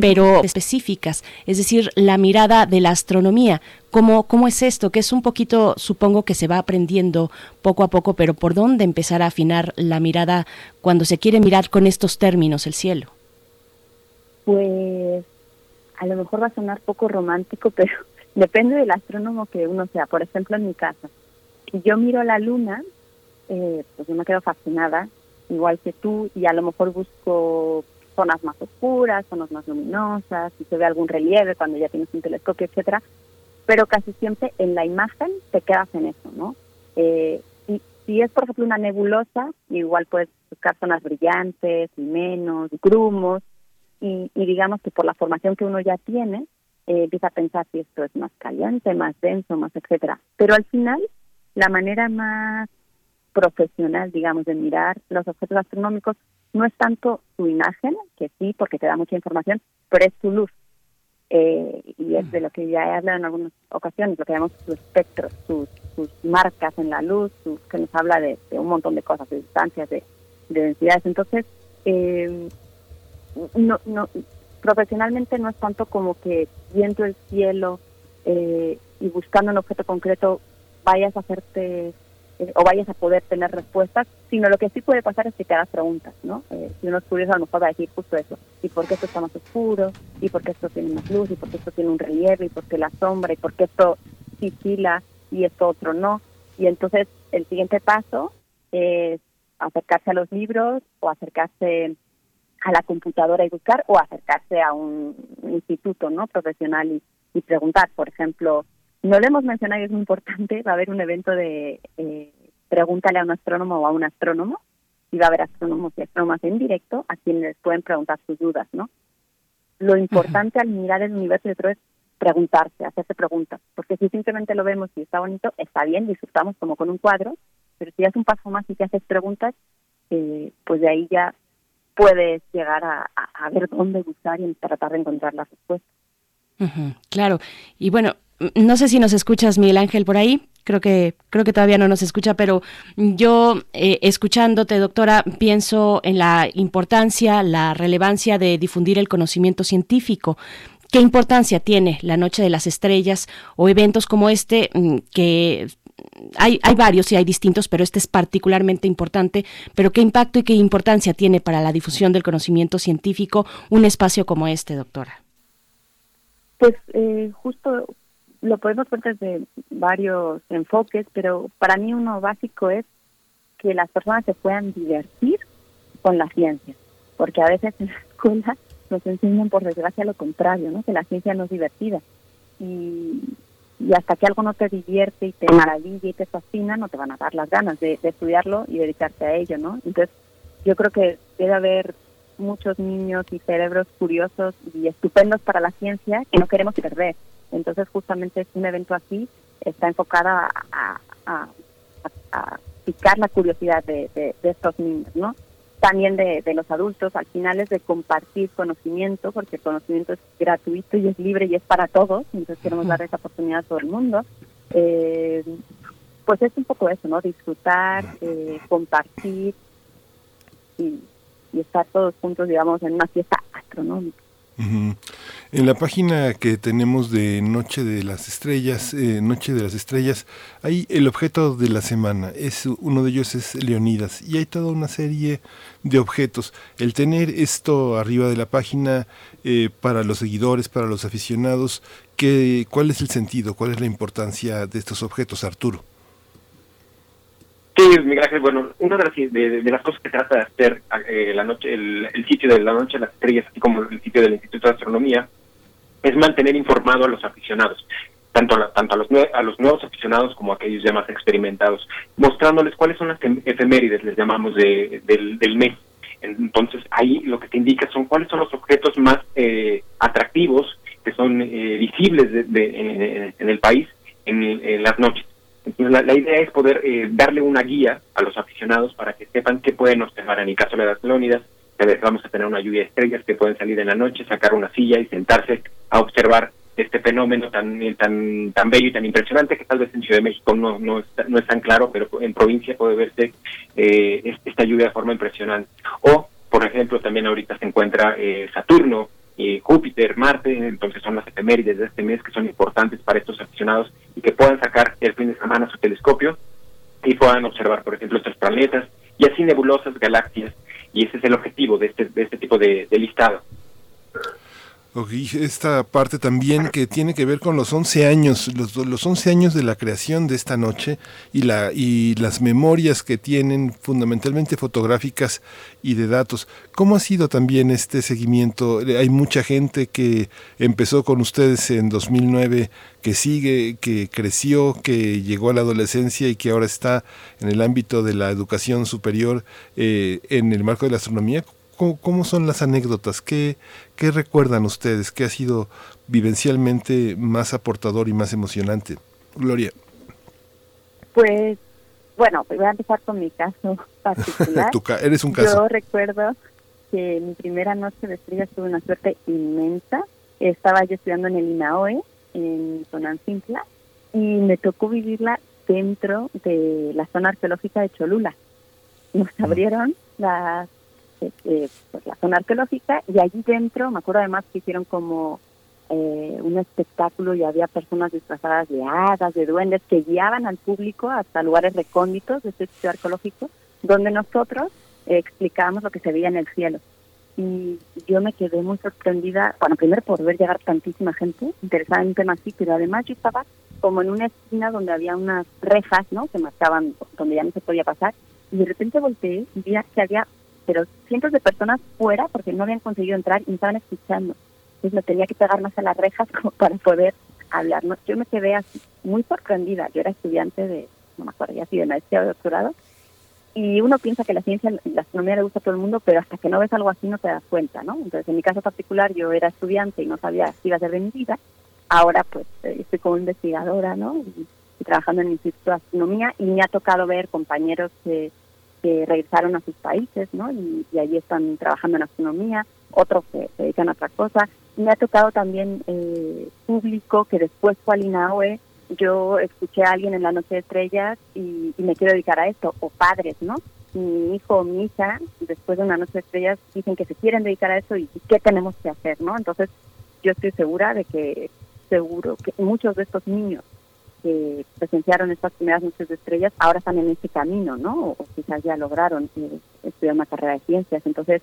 pero específicas, es decir, la mirada de la astronomía. ¿Cómo, ¿Cómo es esto? Que es un poquito, supongo que se va aprendiendo poco a poco, pero ¿por dónde empezar a afinar la mirada cuando se quiere mirar con estos términos el cielo? Pues a lo mejor va a sonar poco romántico, pero depende del astrónomo que uno sea. Por ejemplo, en mi casa, si yo miro la luna, eh, pues yo me quedo fascinada, igual que tú, y a lo mejor busco zonas más oscuras, zonas más luminosas, si se ve algún relieve cuando ya tienes un telescopio, etcétera, pero casi siempre en la imagen te quedas en eso, ¿no? Eh, y si es, por ejemplo, una nebulosa, igual puedes buscar zonas brillantes y menos, grumos, y, digamos que por la formación que uno ya tiene, eh, empieza a pensar si esto es más caliente, más denso, más etcétera. Pero al final, la manera más profesional, digamos, de mirar los objetos astronómicos no es tanto su imagen, que sí, porque te da mucha información, pero es su luz. Eh, y es de lo que ya he hablado en algunas ocasiones, lo que llamamos su espectro, sus, marcas en la luz, que nos habla de, un montón de cosas, de distancias, de, densidades. Entonces, eh, no, no, profesionalmente no es tanto como que viendo el cielo eh, y buscando un objeto concreto vayas a hacerte eh, o vayas a poder tener respuestas, sino lo que sí puede pasar es que te hagas preguntas, ¿no? Eh, si uno es curioso a lo mejor va a decir justo eso, ¿y por qué esto está más oscuro? ¿Y por qué esto tiene más luz? ¿Y por qué esto tiene un relieve? ¿Y por qué la sombra? ¿Y por qué esto sí fila y esto otro no? Y entonces el siguiente paso es acercarse a los libros o acercarse a la computadora y buscar o acercarse a un instituto no profesional y, y preguntar, por ejemplo, no lo hemos mencionado y es muy importante, va a haber un evento de eh, pregúntale a un astrónomo o a un astrónomo, y va a haber astrónomos y astrónomas en directo a quienes les pueden preguntar sus dudas, ¿no? Lo importante al mirar el universo de es preguntarse, hacerse preguntas, porque si simplemente lo vemos y está bonito, está bien, disfrutamos como con un cuadro, pero si das un paso más y te haces preguntas, eh, pues de ahí ya puedes llegar a, a, ver dónde buscar y tratar de encontrar las respuestas. Claro. Y bueno, no sé si nos escuchas, Miguel Ángel, por ahí. Creo que, creo que todavía no nos escucha, pero yo, eh, escuchándote, doctora, pienso en la importancia, la relevancia de difundir el conocimiento científico. ¿Qué importancia tiene la Noche de las Estrellas o eventos como este mm, que hay, hay varios y hay distintos, pero este es particularmente importante. Pero ¿qué impacto y qué importancia tiene para la difusión del conocimiento científico un espacio como este, doctora? Pues eh, justo lo podemos ver desde varios enfoques, pero para mí uno básico es que las personas se puedan divertir con la ciencia, porque a veces en la escuela nos enseñan por desgracia lo contrario, ¿no? Que la ciencia no es divertida. Y, y hasta que algo no te divierte y te maravilla y te fascina, no te van a dar las ganas de, estudiarlo y dedicarte a ello, ¿no? Entonces, yo creo que debe haber muchos niños y cerebros curiosos y estupendos para la ciencia que no queremos perder. Entonces, justamente es un evento así, está enfocada a, a, a- a picar la curiosidad de, de- de estos niños, ¿no? También de, de los adultos, al final es de compartir conocimiento, porque el conocimiento es gratuito y es libre y es para todos, entonces queremos dar esa oportunidad a todo el mundo. Eh, pues es un poco eso, ¿no? Disfrutar, eh, compartir y, y estar todos juntos, digamos, en una fiesta astronómica. En la página que tenemos de Noche de las Estrellas, eh, Noche de las Estrellas, hay el objeto de la semana. Es uno de ellos es Leonidas y hay toda una serie de objetos. El tener esto arriba de la página eh, para los seguidores, para los aficionados, ¿qué, ¿cuál es el sentido? ¿Cuál es la importancia de estos objetos, Arturo? Sí, Miguel Ángel, bueno, una de las, de, las cosas que trata de hacer eh, la noche, el, sitio de la Noche de las Estrellas, así como el sitio del Instituto de Astronomía, es mantener informado a los aficionados, tanto a, tanto a los, a los nuevos aficionados como a aquellos ya más experimentados, mostrándoles cuáles son las em- efemérides, les llamamos, de, del, del mes. Entonces, ahí lo que te indica son cuáles son los objetos más eh, atractivos, que son eh, visibles de- en el país en, en las noches. Entonces, la, idea es poder eh, darle una guía a los aficionados para que sepan qué pueden observar. En el caso de las Leónidas, vamos a tener una lluvia de estrellas que pueden salir en la noche, sacar una silla y sentarse a observar este fenómeno tan eh, tan tan bello y tan impresionante que tal vez en Ciudad de México no no, no es tan claro, pero en provincia puede verse eh, es- esta lluvia de forma impresionante. O, por ejemplo, también ahorita se encuentra eh, Saturno, eh, Júpiter, Marte, entonces son las efemérides de este mes que son importantes para estos aficionados y que puedan sacar el fin de semana su telescopio y puedan observar, por ejemplo, estos planetas y así nebulosas, galaxias, y ese es el objetivo de este, de este tipo de, de listado. Esta parte también que tiene que ver con los 11 años, los, los 11 años de la creación de esta noche y, la, y las memorias que tienen fundamentalmente fotográficas y de datos. ¿Cómo ha sido también este seguimiento? Hay mucha gente que empezó con ustedes en 2009, que sigue, que creció, que llegó a la adolescencia y que ahora está en el ámbito de la educación superior eh, en el marco de la astronomía. ¿Cómo, cómo son las anécdotas? ¿Qué, ¿Qué recuerdan ustedes? ¿Qué ha sido vivencialmente más aportador y más emocionante? Gloria. Pues, bueno, voy a empezar con mi caso particular. Tu ca- eres un caso. Yo recuerdo que mi primera noche de estrellas tuve una suerte inmensa. Estaba yo estudiando en el INAOE, en Tonantzintla, y me tocó vivirla dentro de la zona arqueológica de Cholula. Nos abrieron la, este, pues, la zona arqueológica y allí dentro, me acuerdo además que hicieron como eh, un espectáculo y había personas disfrazadas de hadas, de duendes, que guiaban al público hasta lugares recónditos de este sitio arqueológico, donde nosotros eh, explicábamos lo que se veía en el cielo. Y yo me quedé muy sorprendida, bueno, primero por ver llegar tantísima gente interesada en un tema así, pero además yo estaba como en una esquina donde había unas rejas, ¿no?, que marcaban donde ya no se podía pasar, y de repente volteé y vi que había, pero cientos de personas fuera porque no habían conseguido entrar y me estaban escuchando. Entonces me tenía que pegar más a las rejas como para poder hablar. ¿no? Yo me quedé así, muy sorprendida. Yo era estudiante de, no me acuerdo ya si de maestría o doctorado, y uno piensa que la ciencia, la astronomía le gusta a todo el mundo, pero hasta que no ves algo así no te das cuenta, ¿no? Entonces, en mi caso particular, yo era estudiante y no sabía si iba a ser de mi vida. Ahora, pues, eh, estoy como investigadora, ¿no? Y, y trabajando en el Instituto de Astronomía y me ha tocado ver compañeros que que regresaron a sus países, ¿no? Y, y allí están trabajando en astronomía, otros se dedican a otra cosa. Me ha tocado también eh, público que después fue al INAOE, yo escuché a alguien en la noche de estrellas y, y me quiero dedicar a esto, o padres, ¿no? Mi hijo o mi hija, después de una noche de estrellas, dicen que se quieren dedicar a eso y, y qué tenemos que hacer, ¿no? Entonces, yo estoy segura de que, seguro que muchos de estos niños que presenciaron estas primeras noches de estrellas ahora están en este camino, ¿no? O, quizás ya lograron eh, estudiar una carrera de ciencias. Entonces,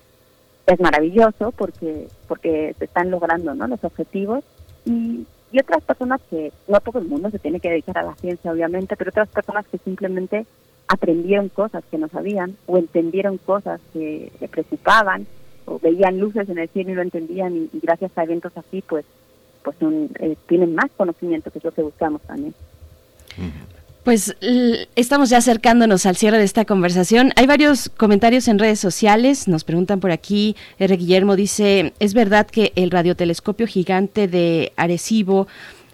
es maravilloso porque porque se están logrando, ¿no? Los objetivos y, otras personas que no todo el mundo se tiene que dedicar a la ciencia, obviamente, pero otras personas que simplemente aprendieron cosas que no sabían o entendieron cosas que se preocupaban o veían luces en el cielo y lo entendían y, gracias a eventos así, pues pues son, eh, tienen más conocimiento, que es lo que buscamos también. Pues estamos ya acercándonos al cierre de esta conversación. Hay varios comentarios en redes sociales. Nos preguntan por aquí. R. Guillermo dice: ¿Es verdad que el radiotelescopio gigante de Arecibo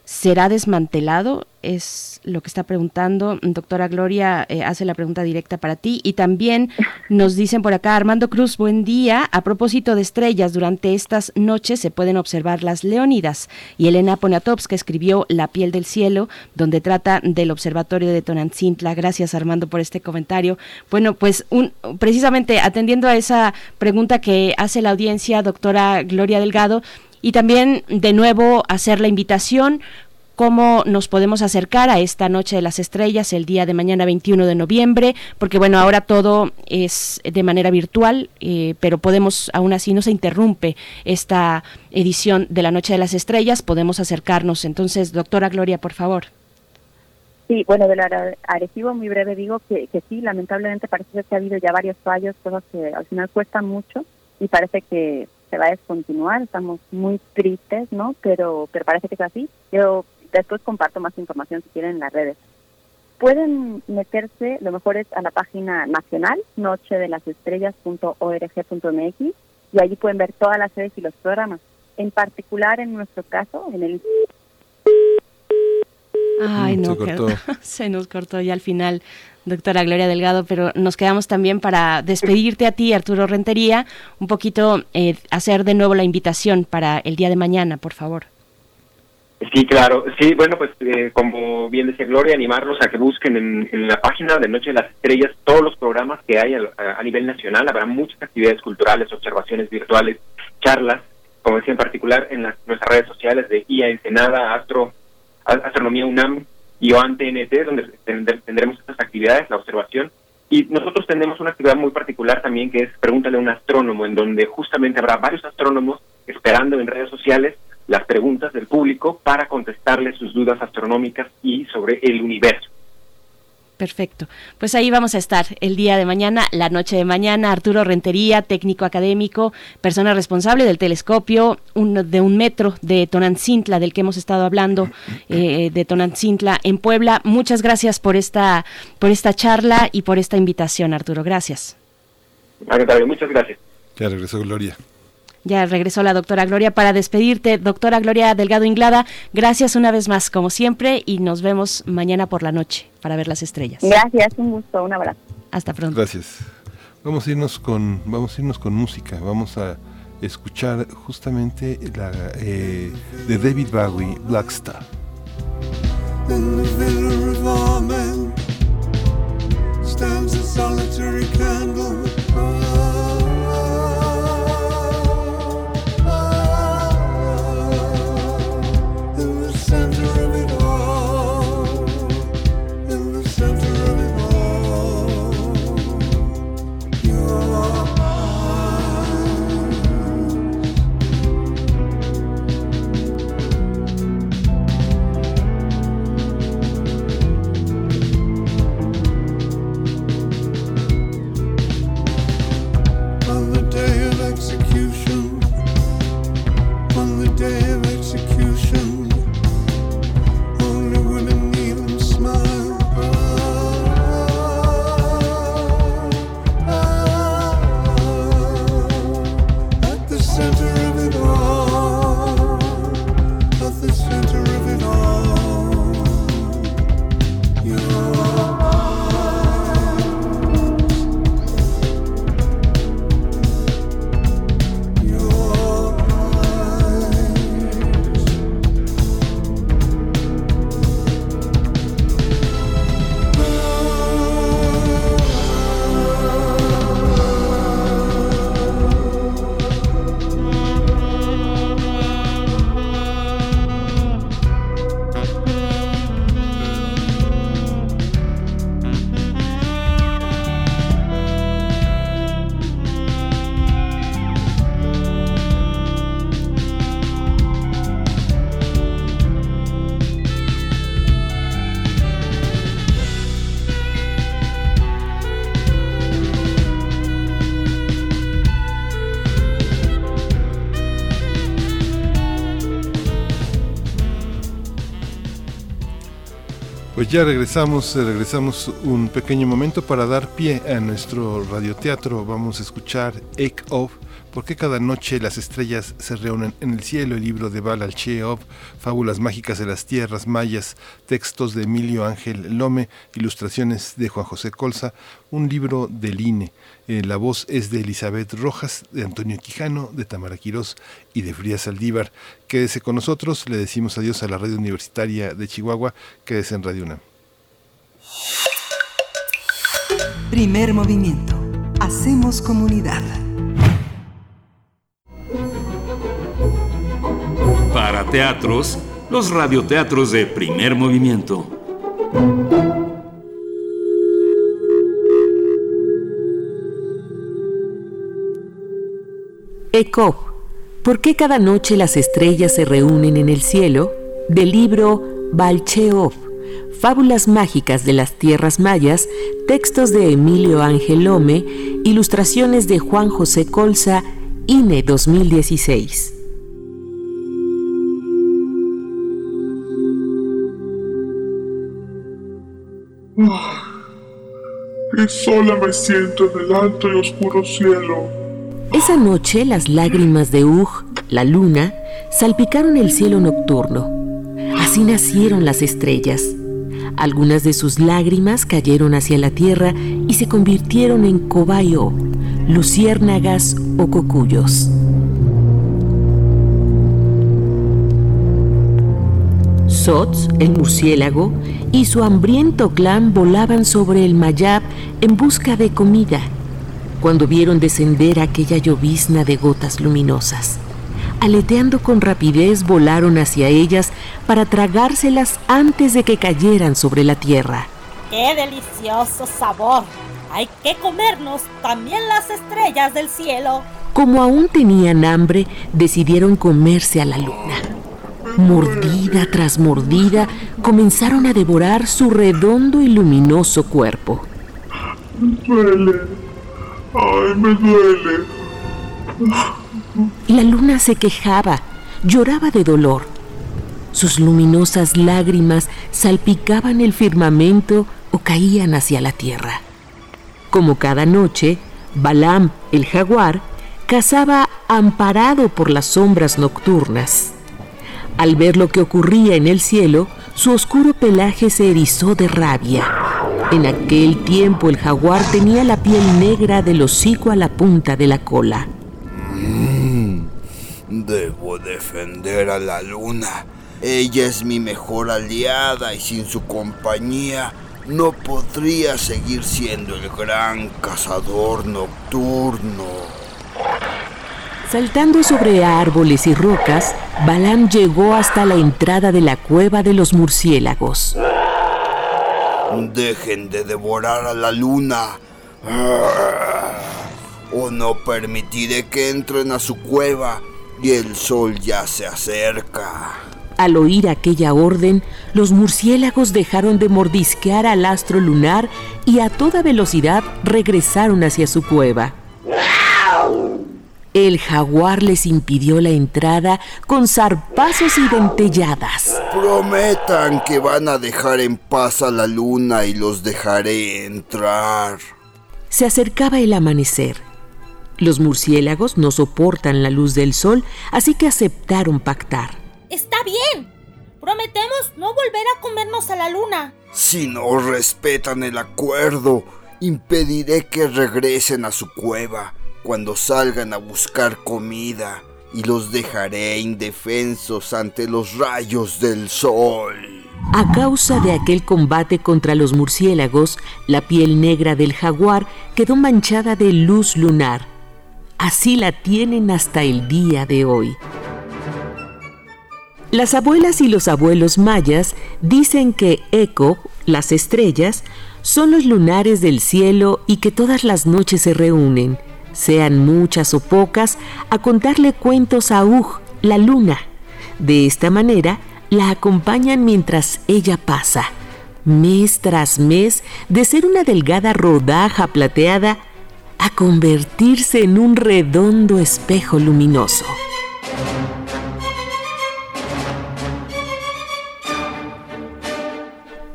será desmantelado? Es lo que está preguntando. Doctora Gloria eh, hace la pregunta directa para ti. Y también nos dicen por acá, Armando Cruz, buen día. A propósito de estrellas, durante estas noches se pueden observar las leónidas. Y Elena Poniatowska escribió La piel del cielo, donde trata del observatorio de Tonantzintla. Gracias, Armando, por este comentario. Bueno, pues un, precisamente atendiendo a esa pregunta que hace la audiencia, doctora Gloria Delgado, y también de nuevo hacer la invitación cómo nos podemos acercar a esta Noche de las Estrellas el día de mañana 21 de noviembre, porque bueno, ahora todo es de manera virtual, eh, pero podemos, aún así no se interrumpe esta edición de la Noche de las Estrellas, podemos acercarnos. Entonces, doctora Gloria, por favor. Sí, bueno, del Are- Arecibo, muy breve digo que, que sí, lamentablemente parece que ha habido ya varios fallos, cosas que al final cuestan mucho y parece que se va a descontinuar, estamos muy tristes, ¿no? Pero, pero parece que es así. Yo después comparto más información si quieren en las redes. Pueden meterse, lo mejor es a la página nacional, nochedelasestrellas.org.mx, y allí pueden ver todas las series y los programas. En particular, en nuestro caso, en el Ay, Mm, no, se que- cortó. se nos cortó ya al final, doctora Gloria Delgado, pero nos quedamos también para despedirte a ti, Arturo Rentería, un poquito eh, hacer de nuevo la invitación para el día de mañana, por favor. Sí, claro. Sí, bueno, pues eh, como bien decía Gloria, animarlos a que busquen en, en la página de Noche de las Estrellas todos los programas que hay a, a nivel nacional. Habrá muchas actividades culturales, observaciones virtuales, charlas, como decía en particular en las, nuestras redes sociales de IA Ensenada, Astro, Astronomía UNAM y OAN TNT, donde tendr- tendremos estas actividades, la observación. Y nosotros tenemos una actividad muy particular también que es Pregúntale a un astrónomo, en donde justamente habrá varios astrónomos esperando en redes sociales las preguntas del público para contestarles sus dudas astronómicas y sobre el universo. Perfecto. Pues ahí vamos a estar el día de mañana, la noche de mañana. Arturo Rentería, técnico académico, persona responsable del telescopio un- de un metro de Tonantzintla, del que hemos estado hablando, eh, de Tonantzintla en Puebla. Muchas gracias por esta, por esta charla y por esta invitación, Arturo. Gracias. Muchas gracias. Ya regresó Gloria. Ya regresó la doctora Gloria para despedirte. Doctora Gloria Delgado Inglada, gracias una vez más, como siempre, y nos vemos mañana por la noche para ver las estrellas. Gracias, un gusto, un abrazo. Hasta pronto. Gracias. Vamos a irnos con, vamos a irnos con música. Vamos a escuchar justamente la eh, de David Bowie, Black Star. In the villa of our men stands a solitary candle. Ya regresamos, eh, regresamos un pequeño momento para dar pie a nuestro radioteatro. Vamos a escuchar Ache Of ¿Por qué cada noche las estrellas se reúnen en el cielo? El libro de Balal Cheov, Fábulas mágicas de las tierras mayas, textos de Emilio Ángel Lome, ilustraciones de Juan José Colza, un libro del INE. Eh, la voz es de Elizabeth Rojas, de Antonio Quijano, de Tamara Quirós y de Frías Saldívar. Quédese con nosotros, le decimos adiós a la radio universitaria de Chihuahua, quédese en Radio UNAM. Primer movimiento. Hacemos comunidad. Para teatros, los radioteatros de primer movimiento. Ekov, ¿por qué cada noche las estrellas se reúnen en el cielo? Del libro Balcheov, Fábulas mágicas de las tierras mayas, textos de Emilio Ángel Lome, ilustraciones de Juan José Colza, INE 2016. Y sola me siento en el alto y oscuro cielo. Esa noche las lágrimas de Ug, la luna, salpicaron el cielo nocturno. Así nacieron las estrellas. Algunas de sus lágrimas cayeron hacia la tierra y se convirtieron en cobayo, luciérnagas o cocuyos. Sots, el murciélago, y su hambriento clan volaban sobre el Mayab en busca de comida, cuando vieron descender aquella llovizna de gotas luminosas. Aleteando con rapidez volaron hacia ellas para tragárselas antes de que cayeran sobre la tierra. ¡Qué delicioso sabor! Hay que comernos también las estrellas del cielo. Como aún tenían hambre, decidieron comerse a la luna. Mordida tras mordida, comenzaron a devorar su redondo y luminoso cuerpo. Me duele. Ay, me duele. La luna se quejaba, lloraba de dolor. Sus luminosas lágrimas salpicaban el firmamento o caían hacia la tierra. Como cada noche, Balam, el jaguar, cazaba amparado por las sombras nocturnas. Al ver lo que ocurría en el cielo, su oscuro pelaje se erizó de rabia. En aquel tiempo el jaguar tenía la piel negra del hocico a la punta de la cola. Mm, debo defender a la luna. Ella es mi mejor aliada y sin su compañía no podría seguir siendo el gran cazador nocturno. Saltando sobre árboles y rocas, Balam llegó hasta la entrada de la cueva de los murciélagos. Dejen de devorar a la luna. O no permitiré que entren a su cueva y el sol ya se acerca. Al oír aquella orden, los murciélagos dejaron de mordisquear al astro lunar y a toda velocidad regresaron hacia su cueva. El jaguar les impidió la entrada con zarpazos y dentelladas. Prometan que van a dejar en paz a la luna y los dejaré entrar. Se acercaba el amanecer. Los murciélagos no soportan la luz del sol, así que aceptaron pactar. Está bien. Prometemos no volver a comernos a la luna. Si no respetan el acuerdo, impediré que regresen a su cueva cuando salgan a buscar comida y los dejaré indefensos ante los rayos del sol. A causa de aquel combate contra los murciélagos, la piel negra del jaguar quedó manchada de luz lunar. Así la tienen hasta el día de hoy. Las abuelas y los abuelos mayas dicen que Eco, las estrellas, son los lunares del cielo y que todas las noches se reúnen, sean muchas o pocas, a contarle cuentos a Ug, la luna. De esta manera, la acompañan mientras ella pasa, mes tras mes, de ser una delgada rodaja plateada a convertirse en un redondo espejo luminoso.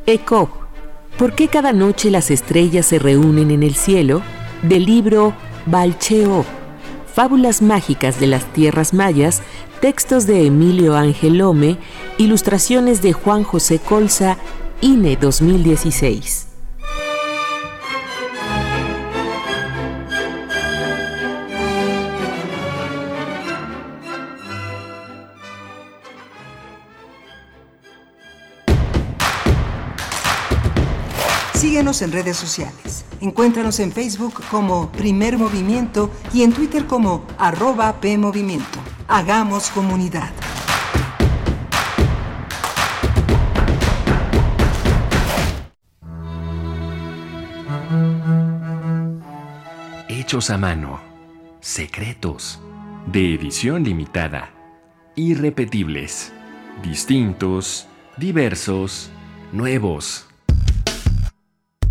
ECO, ¿por qué cada noche las estrellas se reúnen en el cielo? Del libro Balcheo, Fábulas mágicas de las tierras mayas, textos de Emilio Ángel Lome, ilustraciones de Juan José Colza, INE 2016. En redes sociales. Encuéntranos en Facebook como Primer Movimiento y en Twitter como arroba PMovimiento. Hagamos comunidad. Hechos a mano, secretos, de edición limitada, irrepetibles, distintos, diversos, nuevos.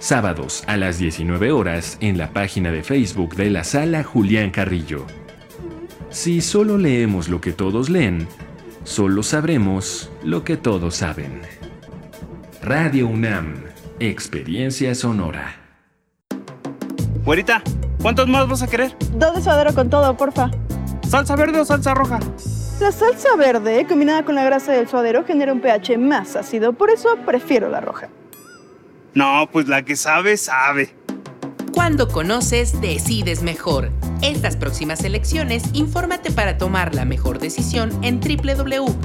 Sábados a las 19 horas en la página de Facebook de la sala Julián Carrillo. Si solo leemos lo que todos leen, solo sabremos lo que todos saben. Radio UNAM, Experiencia Sonora. Güerita, ¿cuántos más vas a querer? Dos de suadero con todo, porfa. ¿Salsa verde o salsa roja? La salsa verde, combinada con la grasa del suadero, genera un pH más ácido, por eso prefiero la roja. No, pues la que sabe, sabe. Cuando conoces, decides mejor. Estas próximas elecciones, infórmate para tomar la mejor decisión en www.ism.mx,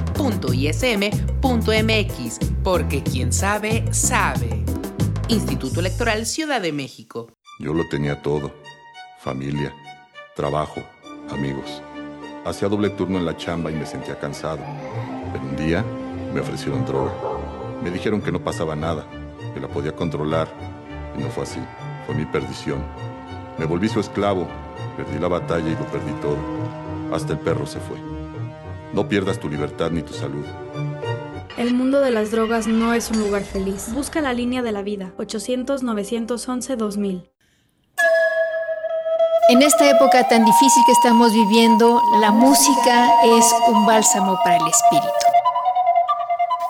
porque quien sabe, sabe. Instituto Electoral Ciudad de México. Yo lo tenía todo. Familia, trabajo, amigos. Hacía doble turno en la chamba y me sentía cansado. Pero un día me ofrecieron droga. Me dijeron que no pasaba nada, que la podía controlar. Y no fue así. Fue mi perdición. Me volví su esclavo. Perdí la batalla y lo perdí todo. Hasta el perro se fue. No pierdas tu libertad ni tu salud. El mundo de las drogas no es un lugar feliz. Busca la línea de la vida. 800-911-2000. En esta época tan difícil que estamos viviendo, la música es un bálsamo para el espíritu.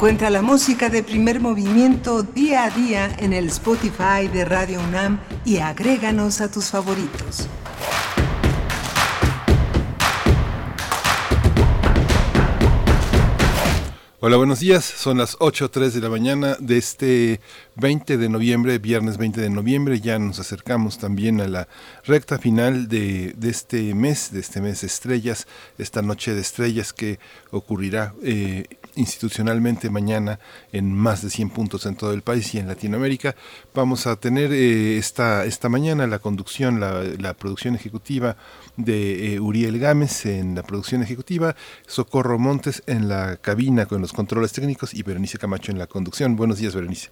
Encuentra la música de primer movimiento día a día en el Spotify de Radio UNAM y agréganos a tus favoritos. Hola, buenos días. Son las 8.03 de la mañana de este 20 de noviembre, viernes 20 de noviembre. Ya nos acercamos también a la recta final de, de este mes, de este mes de estrellas, esta noche de estrellas que ocurrirá eh, institucionalmente mañana en más de 100 puntos en todo el país y en Latinoamérica. Vamos a tener eh, esta, esta mañana la conducción, la, producción ejecutiva de eh, Uriel Gámez en la producción ejecutiva, Socorro Montes en la cabina con los controles técnicos y Berenice Camacho en la conducción. Buenos días, Berenice.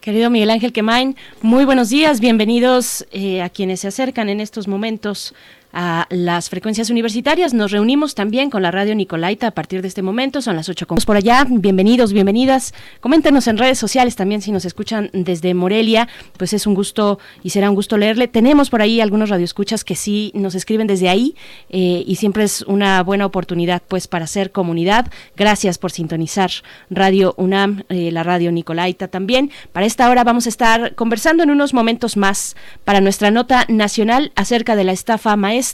Querido Miguel Ángel Quemain, muy buenos días, bienvenidos eh, a quienes se acercan en estos momentos a las frecuencias universitarias. Nos reunimos también con la radio Nicolaita a partir de este momento. Son las 8 por allá. Bienvenidos, bienvenidas. Coméntenos en redes sociales también si nos escuchan desde Morelia. Pues es un gusto y será un gusto leerle. Tenemos por ahí algunos radioescuchas que sí nos escriben desde ahí eh, y siempre es una buena oportunidad pues para hacer comunidad. Gracias por sintonizar Radio UNAM, eh, la radio Nicolaita también. Para esta hora vamos a estar conversando en unos momentos más para nuestra nota nacional acerca de la estafa maestra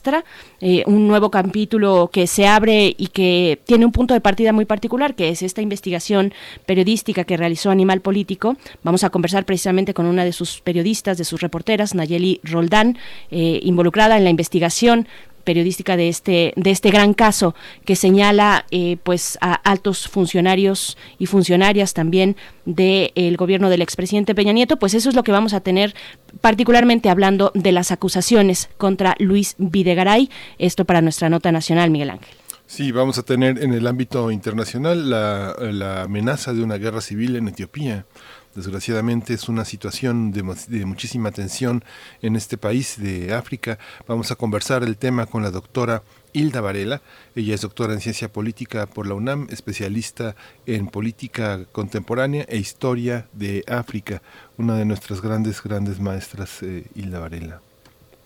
eh, un nuevo capítulo que se abre y que tiene un punto de partida muy particular, que es esta investigación periodística que realizó Animal Político. Vamos a conversar precisamente con una de sus periodistas, de sus reporteras, Nayeli Roldán, eh, involucrada en la investigación periodística de este de este gran caso que señala eh, pues a altos funcionarios y funcionarias también del gobierno del expresidente Peña Nieto, pues eso es lo que vamos a tener particularmente hablando de las acusaciones contra Luis Videgaray, esto para nuestra nota nacional, Miguel Ángel. Sí, vamos a tener en el ámbito internacional la, la amenaza de una guerra civil en Etiopía. Desgraciadamente es una situación de, muchísima tensión en este país de África. Vamos a conversar el tema con la doctora Hilda Varela. Ella es doctora en ciencia política por la UNAM, especialista en política contemporánea e historia de África. Una de nuestras grandes, grandes maestras, eh, Hilda Varela.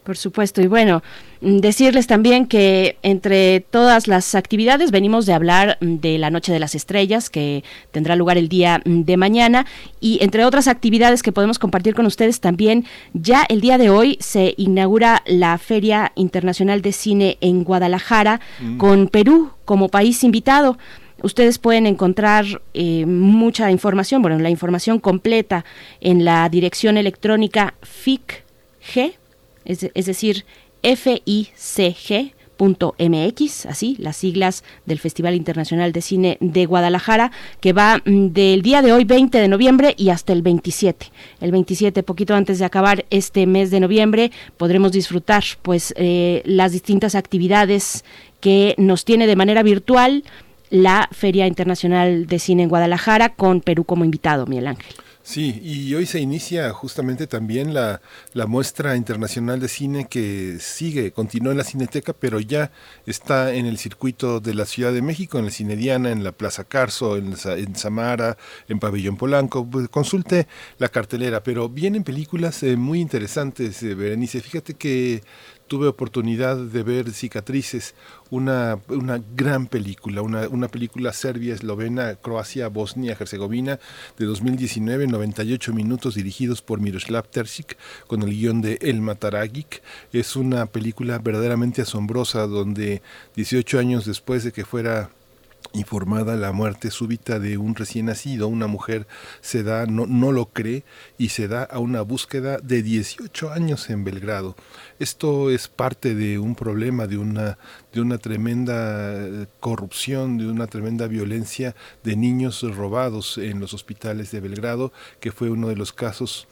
Por supuesto. Y bueno, mm, decirles también que entre todas las actividades venimos de hablar mm, de la Noche de las Estrellas, que tendrá lugar el día mm, de mañana. Y entre otras actividades que podemos compartir con ustedes también, ya el día de hoy se inaugura la Feria Internacional de Cine en Guadalajara, con Perú como país invitado. Ustedes pueden encontrar eh, mucha información, bueno, la información completa en la dirección electrónica FICG es, es decir, FICG.mx, así, las siglas del Festival Internacional de Cine de Guadalajara, que va mm, del día de hoy, 20 de noviembre, y hasta el 27. El 27, poquito antes de acabar este mes de noviembre, podremos disfrutar pues eh, las distintas actividades que nos tiene de manera virtual la Feria Internacional de Cine en Guadalajara con Perú como invitado, Miguel Ángel. Sí, y hoy se inicia justamente también la, la, muestra internacional de cine que sigue, continúa en la Cineteca, pero ya está en el circuito de la Ciudad de México, en el Cine Diana, en la Plaza Carso, en, en Samara, en Pabellón Polanco. Pues consulte la cartelera, pero vienen películas eh, muy interesantes, eh, Berenice. Fíjate que tuve oportunidad de ver Cicatrices, una, una gran película, una, una película serbia, eslovena, Croacia, Bosnia, Herzegovina, de 2019, 98 minutos, dirigidos por Miroslav Terzic, con el guion de El Mataragic. Es una película verdaderamente asombrosa, donde 18 años después de que fuera informada la muerte súbita de un recién nacido, una mujer se da, no, no lo cree y se da a una búsqueda de 18 años en Belgrado. Esto es parte de un problema, de una, de una tremenda eh, corrupción, de una tremenda violencia de niños robados en los hospitales de Belgrado, que fue uno de los casos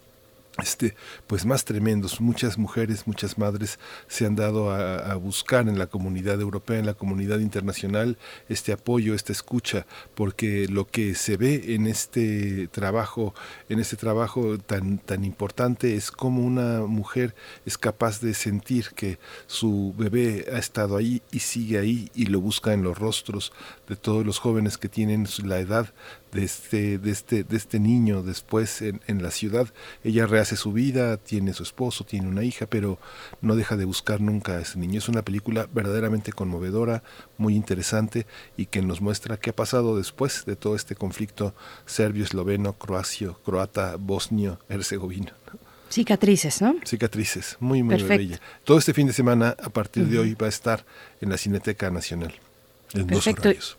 este, pues más tremendos. Muchas mujeres, muchas madres se han dado a, buscar en la comunidad europea, en la comunidad internacional, este apoyo, esta escucha, porque lo que se ve en este trabajo, en este trabajo tan, tan importante es cómo una mujer es capaz de sentir que su bebé ha estado ahí y sigue ahí y lo busca en los rostros de todos los jóvenes que tienen la edad de este, de este, de este niño después en, en, la ciudad. Ella rehace su vida, tiene su esposo, tiene una hija, pero no deja de buscar nunca a ese niño. Es una película verdaderamente conmovedora, muy interesante y que nos muestra qué ha pasado después de todo este conflicto serbio, esloveno, croacio, croata, bosnio, herzegovino. Cicatrices, ¿no? Cicatrices, muy, muy Perfecto. bella. Todo este fin de semana, a partir uh -huh. de hoy, va a estar en la Cineteca Nacional. En Perfecto. dos.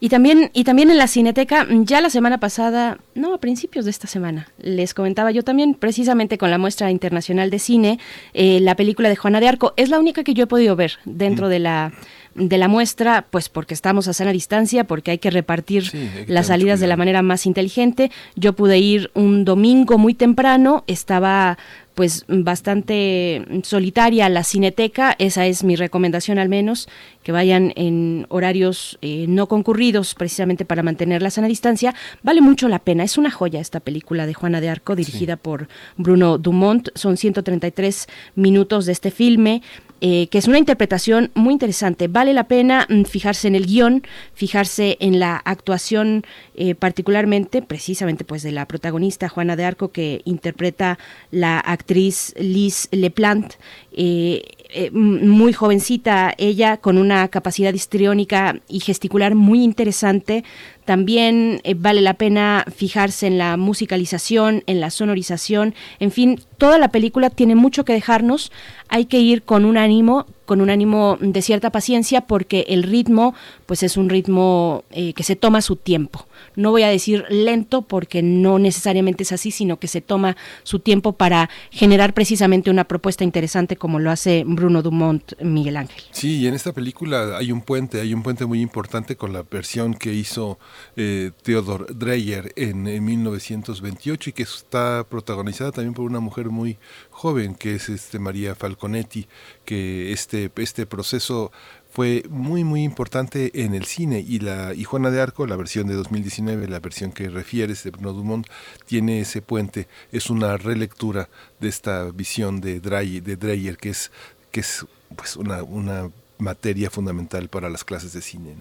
Y también, y también en la Cineteca, ya la semana pasada, no, a principios de esta semana, les comentaba yo también, precisamente con la muestra internacional de cine, eh, la película de Juana de Arco. Es la única que yo he podido ver dentro mm. de la de la muestra, pues porque estamos a sana distancia, porque hay que repartir sí, hay que las salidas de la manera más inteligente. Yo pude ir un domingo muy temprano, estaba pues bastante solitaria la cineteca, esa es mi recomendación al menos, que vayan en horarios eh, no concurridos precisamente para mantener la sana distancia, vale mucho la pena, es una joya esta película de Juana de Arco dirigida sí. por Bruno Dumont, son 133 minutos de este filme, eh, que es una interpretación muy interesante. Vale la pena mm, fijarse en el guion, fijarse en la actuación eh, particularmente, precisamente pues de la protagonista Juana de Arco que interpreta la actriz Liz Leplant. Eh, eh, muy jovencita ella con una capacidad histriónica y gesticular muy interesante. También eh, vale la pena fijarse en la musicalización, en la sonorización, en fin, toda la película tiene mucho que dejarnos, hay que ir con un ánimo con un ánimo de cierta paciencia porque el ritmo pues es un ritmo eh, que se toma su tiempo. No voy a decir lento porque no necesariamente es así, sino que se toma su tiempo para generar precisamente una propuesta interesante como lo hace Bruno Dumont, Miguel Ángel. Sí, y en esta película hay un puente, hay un puente muy importante con la versión que hizo eh, Theodor Dreyer en, en 1928 y que está protagonizada también por una mujer muy joven que es este María Falconetti, que este, este proceso fue muy muy importante en el cine y la y Juana de Arco, la versión de 2019, la versión que refieres de Bruno Dumont, tiene ese puente, es una relectura de esta visión de Dreyer, que es que es pues una, una materia fundamental para las clases de cine.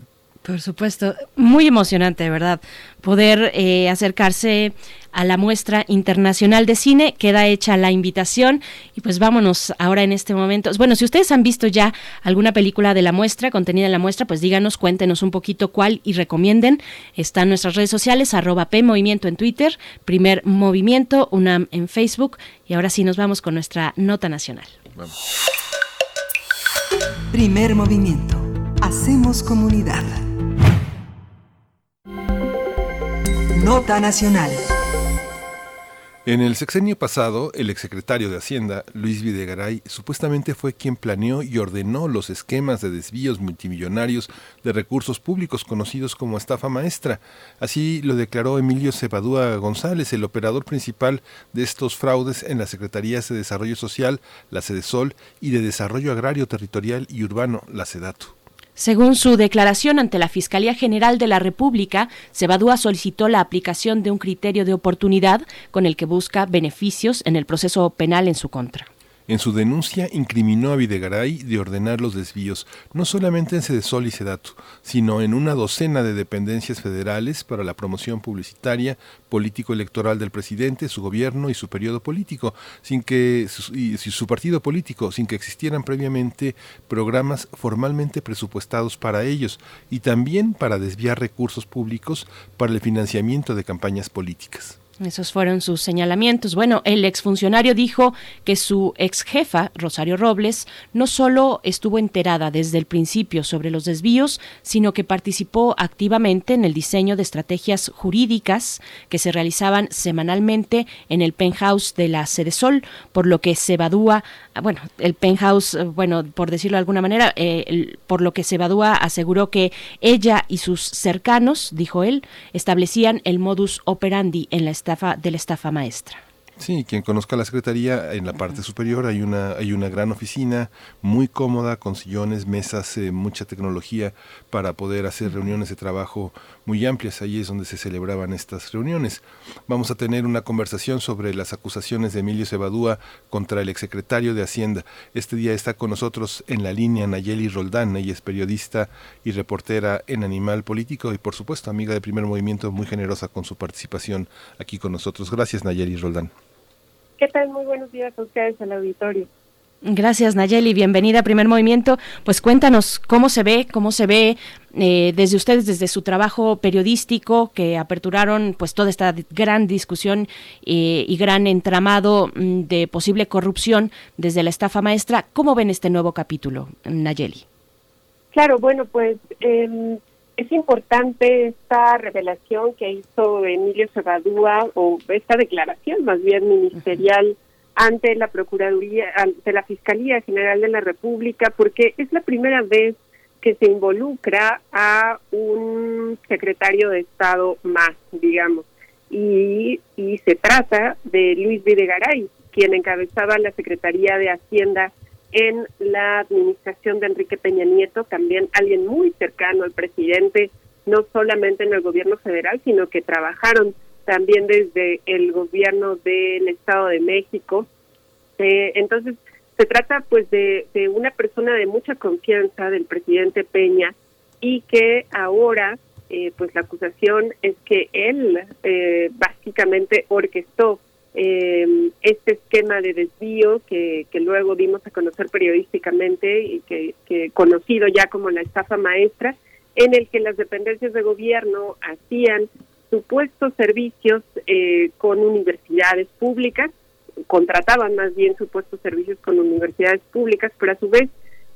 Por supuesto, muy emocionante, de verdad, poder eh, acercarse a la muestra internacional de cine. Queda hecha la invitación y pues vámonos ahora en este momento. Bueno, si ustedes han visto ya alguna película de la muestra, contenida en la muestra, pues díganos, cuéntenos un poquito cuál y recomienden. Está en nuestras redes sociales, arroba P Movimiento en Twitter, Primer Movimiento, UNAM en Facebook y ahora sí nos vamos con nuestra nota nacional. Primer Movimiento. Hacemos comunidad. Nota Nacional. En el sexenio pasado, el exsecretario de Hacienda, Luis Videgaray, supuestamente fue quien planeó y ordenó los esquemas de desvíos multimillonarios de recursos públicos conocidos como estafa maestra. Así lo declaró Emilio Cebadúa González, el operador principal de estos fraudes en las Secretarías de Desarrollo Social, la Sol, y de Desarrollo Agrario Territorial y Urbano, la SEDATU. Según su declaración ante la Fiscalía General de la República, Cebadúa solicitó la aplicación de un criterio de oportunidad con el que busca beneficios en el proceso penal en su contra. En su denuncia incriminó a Videgaray de ordenar los desvíos, no solamente en Sedesol y Sedatu, sino en una docena de dependencias federales para la promoción publicitaria, político-electoral del presidente, su gobierno y su periodo político, sin que su, y su partido político, sin que existieran previamente programas formalmente presupuestados para ellos, y también para desviar recursos públicos para el financiamiento de campañas políticas. Esos fueron sus señalamientos. Bueno, el exfuncionario dijo que su ex jefa, Rosario Robles, no solo estuvo enterada desde el principio sobre los desvíos, sino que participó activamente en el diseño de estrategias jurídicas que se realizaban semanalmente en el penthouse de la Sede Sol, por lo que se evadúa, bueno, el penthouse, eh, bueno, por decirlo de alguna manera, eh, por lo que se evadúa aseguró que ella y sus cercanos, dijo él, establecían el modus operandi en la estafa, de la estafa maestra. Sí, quien conozca la secretaría, en la parte superior hay una, hay una gran oficina muy cómoda, con sillones, mesas, eh, mucha tecnología para poder hacer reuniones de trabajo muy amplias. Ahí es donde se celebraban estas reuniones. Vamos a tener una conversación sobre las acusaciones de Emilio Cebadúa contra el exsecretario de Hacienda. Este día está con nosotros en la línea Nayeli Roldán. Ella es periodista y reportera en Animal Político y, por supuesto, amiga de Primer Movimiento, muy generosa con su participación aquí con nosotros. Gracias, Nayeli Roldán. ¿Qué tal? Muy buenos días a ustedes al auditorio. Gracias Nayeli, bienvenida a Primer Movimiento. Pues cuéntanos cómo se ve, cómo se ve eh, desde ustedes, desde su trabajo periodístico que aperturaron pues toda esta gran discusión eh, y gran entramado mm, de posible corrupción desde la estafa maestra. ¿Cómo ven este nuevo capítulo, Nayeli? Claro, bueno, pues eh, es importante esta revelación que hizo Emilio Cebadúa, o esta declaración más bien ministerial ante la Procuraduría, ante la Fiscalía General de la República, porque es la primera vez que se involucra a un secretario de Estado más, digamos. Y, y se trata de Luis Videgaray, quien encabezaba la Secretaría de Hacienda en la administración de Enrique Peña Nieto, también alguien muy cercano al presidente, no solamente en el gobierno federal, sino que trabajaron también desde el gobierno del Estado de México. Eh, entonces, se trata pues de, de, una persona de mucha confianza del presidente Peña y que ahora eh, pues la acusación es que él eh, básicamente orquestó eh, este esquema de desvío que, que, luego dimos a conocer periodísticamente y que, conocido ya como la estafa maestra, en el que las dependencias de gobierno hacían supuestos servicios eh, con universidades públicas, contrataban más bien supuestos servicios con universidades públicas, pero a su vez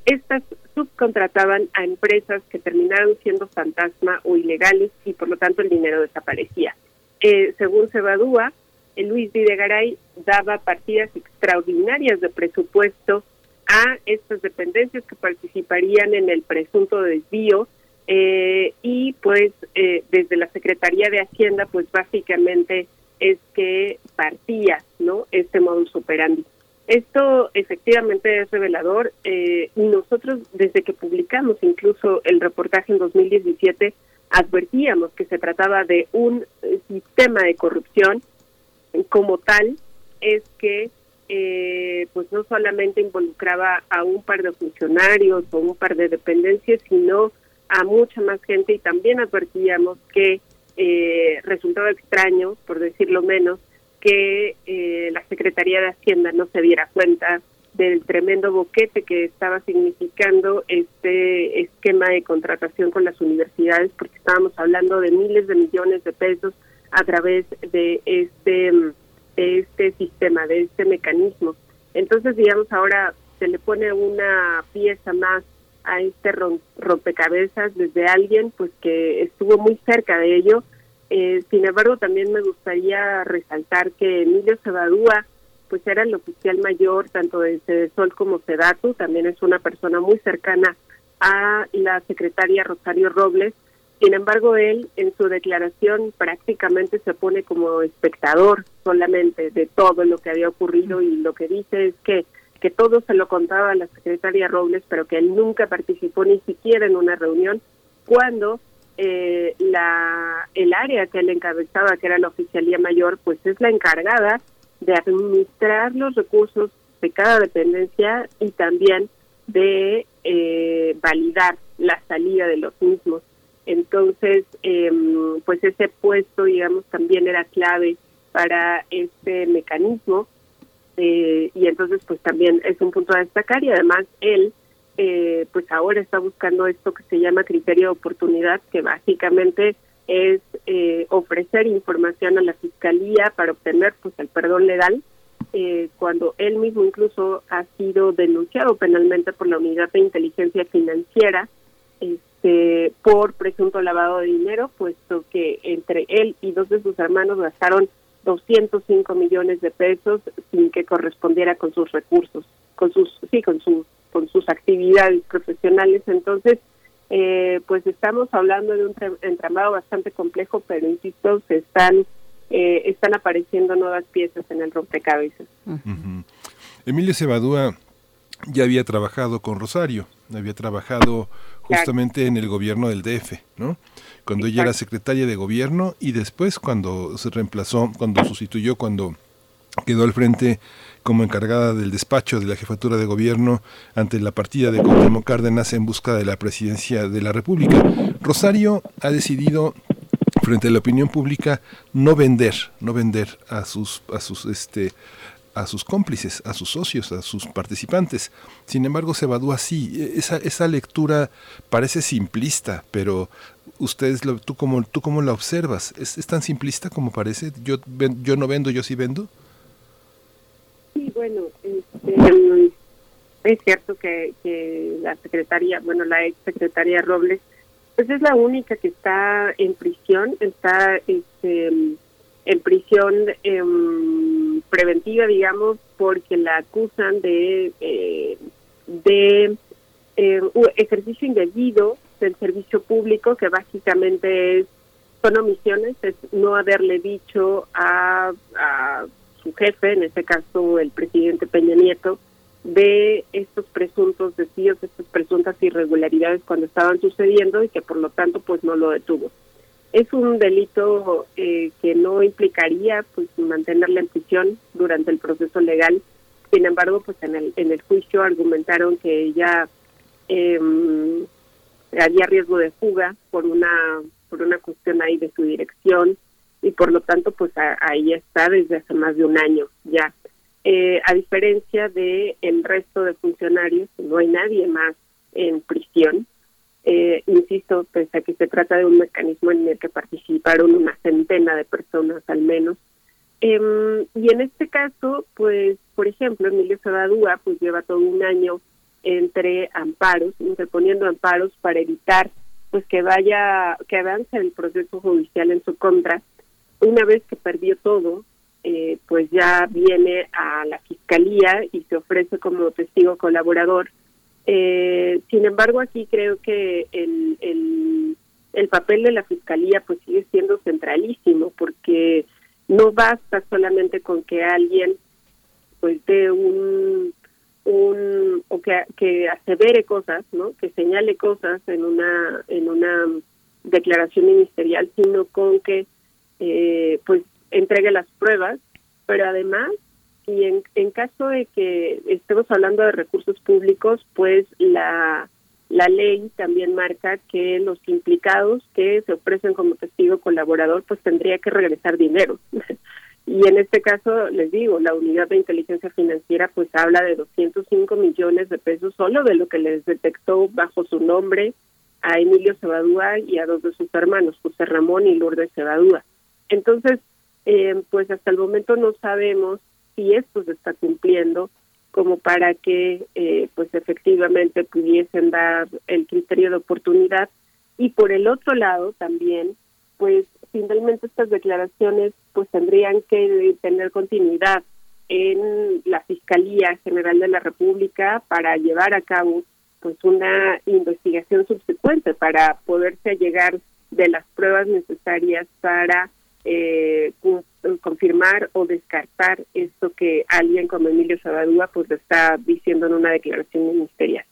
estas subcontrataban a empresas que terminaron siendo fantasma o ilegales y por lo tanto el dinero desaparecía. Eh, según Sebadúa, Luis Videgaray daba partidas extraordinarias de presupuesto a estas dependencias que participarían en el presunto desvío eh, y pues eh, desde la Secretaría de Hacienda pues básicamente es que partía no este modus operandi. Esto efectivamente es revelador eh, nosotros desde que publicamos incluso el reportaje en 2017 advertíamos que se trataba de un eh, sistema de corrupción como tal es que eh, pues no solamente involucraba a un par de funcionarios o un par de dependencias, sino a mucha más gente y también advertíamos que eh, resultaba extraño, por decirlo menos, que eh, la Secretaría de Hacienda no se diera cuenta del tremendo boquete que estaba significando este esquema de contratación con las universidades, porque estábamos hablando de miles de millones de pesos a través de este de este sistema, de este mecanismo. Entonces, digamos, ahora se le pone una pieza más a este rompecabezas desde alguien pues que estuvo muy cerca de ello. Eh, sin embargo, también me gustaría resaltar que Emilio Cebadúa pues era el oficial mayor tanto de Sol como Sedatu, también es una persona muy cercana a la secretaria Rosario Robles. Sin embargo, él en su declaración prácticamente se pone como espectador solamente de todo lo que había ocurrido y lo que dice es que que todo se lo contaba a la secretaria Robles, pero que él nunca participó ni siquiera en una reunión, cuando eh, la el área que él encabezaba, que era la oficialía mayor, pues es la encargada de administrar los recursos de cada dependencia y también de eh, validar la salida de los mismos. Entonces, em, pues ese puesto, digamos, también era clave para este mecanismo eh, y entonces pues también es un punto a destacar y además él eh, pues ahora está buscando esto que se llama criterio de oportunidad que básicamente es eh, ofrecer información a la fiscalía para obtener pues el perdón legal cuando él mismo incluso ha sido denunciado penalmente por la unidad de inteligencia financiera este por presunto lavado de dinero puesto que entre él y dos de sus hermanos gastaron 205 millones de pesos sin que correspondiera con sus recursos, con sus sí, con sus con sus actividades profesionales. Entonces, eh, pues estamos hablando de un entramado bastante complejo, pero insisto, se están eh, están apareciendo nuevas piezas en el rompecabezas. Emilio Cebadúa ya había trabajado con Rosario, había trabajado justamente en el gobierno del DF, ¿no? Cuando ella era secretaria de gobierno y después cuando se reemplazó, cuando sustituyó, cuando quedó al frente como encargada del despacho de la jefatura de gobierno ante la partida de Cuauhtémoc Cárdenas en busca de la presidencia de la República. Rosario ha decidido frente a la opinión pública no vender, no vender a sus a sus este a sus cómplices, a sus socios, a sus participantes. Sin embargo, se evadúa así. Esa, esa lectura parece simplista, pero ustedes, lo, tú, cómo, ¿tú cómo la observas? ¿Es, tan simplista como parece? ¿Yo, yo no vendo, yo sí vendo? Sí, bueno, este, es cierto que, que la secretaria, bueno, la ex secretaria Robles, pues es la única que está en prisión, está este, en prisión em, preventiva, digamos, porque la acusan de, eh, de eh, ejercicio indebido del servicio público, que básicamente es, son omisiones, es no haberle dicho a, a su jefe, en este caso el presidente Peña Nieto, de estos presuntos desvíos, estas presuntas irregularidades cuando estaban sucediendo y que por lo tanto pues no lo detuvo es un delito eh, que no implicaría pues mantenerla en prisión durante el proceso legal. Sin embargo pues en el en el juicio argumentaron que ella eh, había riesgo de fuga por una por una cuestión ahí de su dirección y por lo tanto pues ahí está desde hace más de un año ya. Eh, a diferencia de el resto de funcionarios no hay nadie más en prisión eh, insisto, pese a que se trata de un mecanismo en el que participaron una centena de personas al menos. Em, y en este caso, pues, por ejemplo, Emilio Sabadúa pues lleva todo un año entre amparos, interponiendo amparos para evitar pues que vaya, que avance el proceso judicial en su contra. Una vez que perdió todo, eh, pues ya viene a la fiscalía y se ofrece como testigo colaborador. Eh, sin embargo, aquí creo que el, el, el papel de la fiscalía pues sigue siendo centralísimo porque no basta solamente con que alguien pues dé un un o que, que asevere cosas, ¿no? Que señale cosas en una en una declaración ministerial, sino con que eh, pues entregue las pruebas, pero además y en, en caso de que estemos hablando de recursos públicos, pues la la ley también marca que los implicados que se ofrecen como testigo colaborador pues tendría que regresar dinero. Y en este caso, les digo, la unidad de inteligencia financiera pues habla de 205 millones de pesos solo de lo que les detectó bajo su nombre a Emilio Cebadúa y a dos de sus hermanos, José Ramón y Lourdes Cebadúa. Entonces, eh, pues hasta el momento no sabemos si esto se está cumpliendo como para que eh, pues efectivamente pudiesen dar el criterio de oportunidad. Y por el otro lado también pues finalmente estas declaraciones pues tendrían que tener continuidad en la Fiscalía General de la República para llevar a cabo pues una investigación subsecuente para poderse llegar de las pruebas necesarias para eh, confirmar o descartar esto que alguien como Emilio Sabadúa pues está diciendo en una declaración ministerial.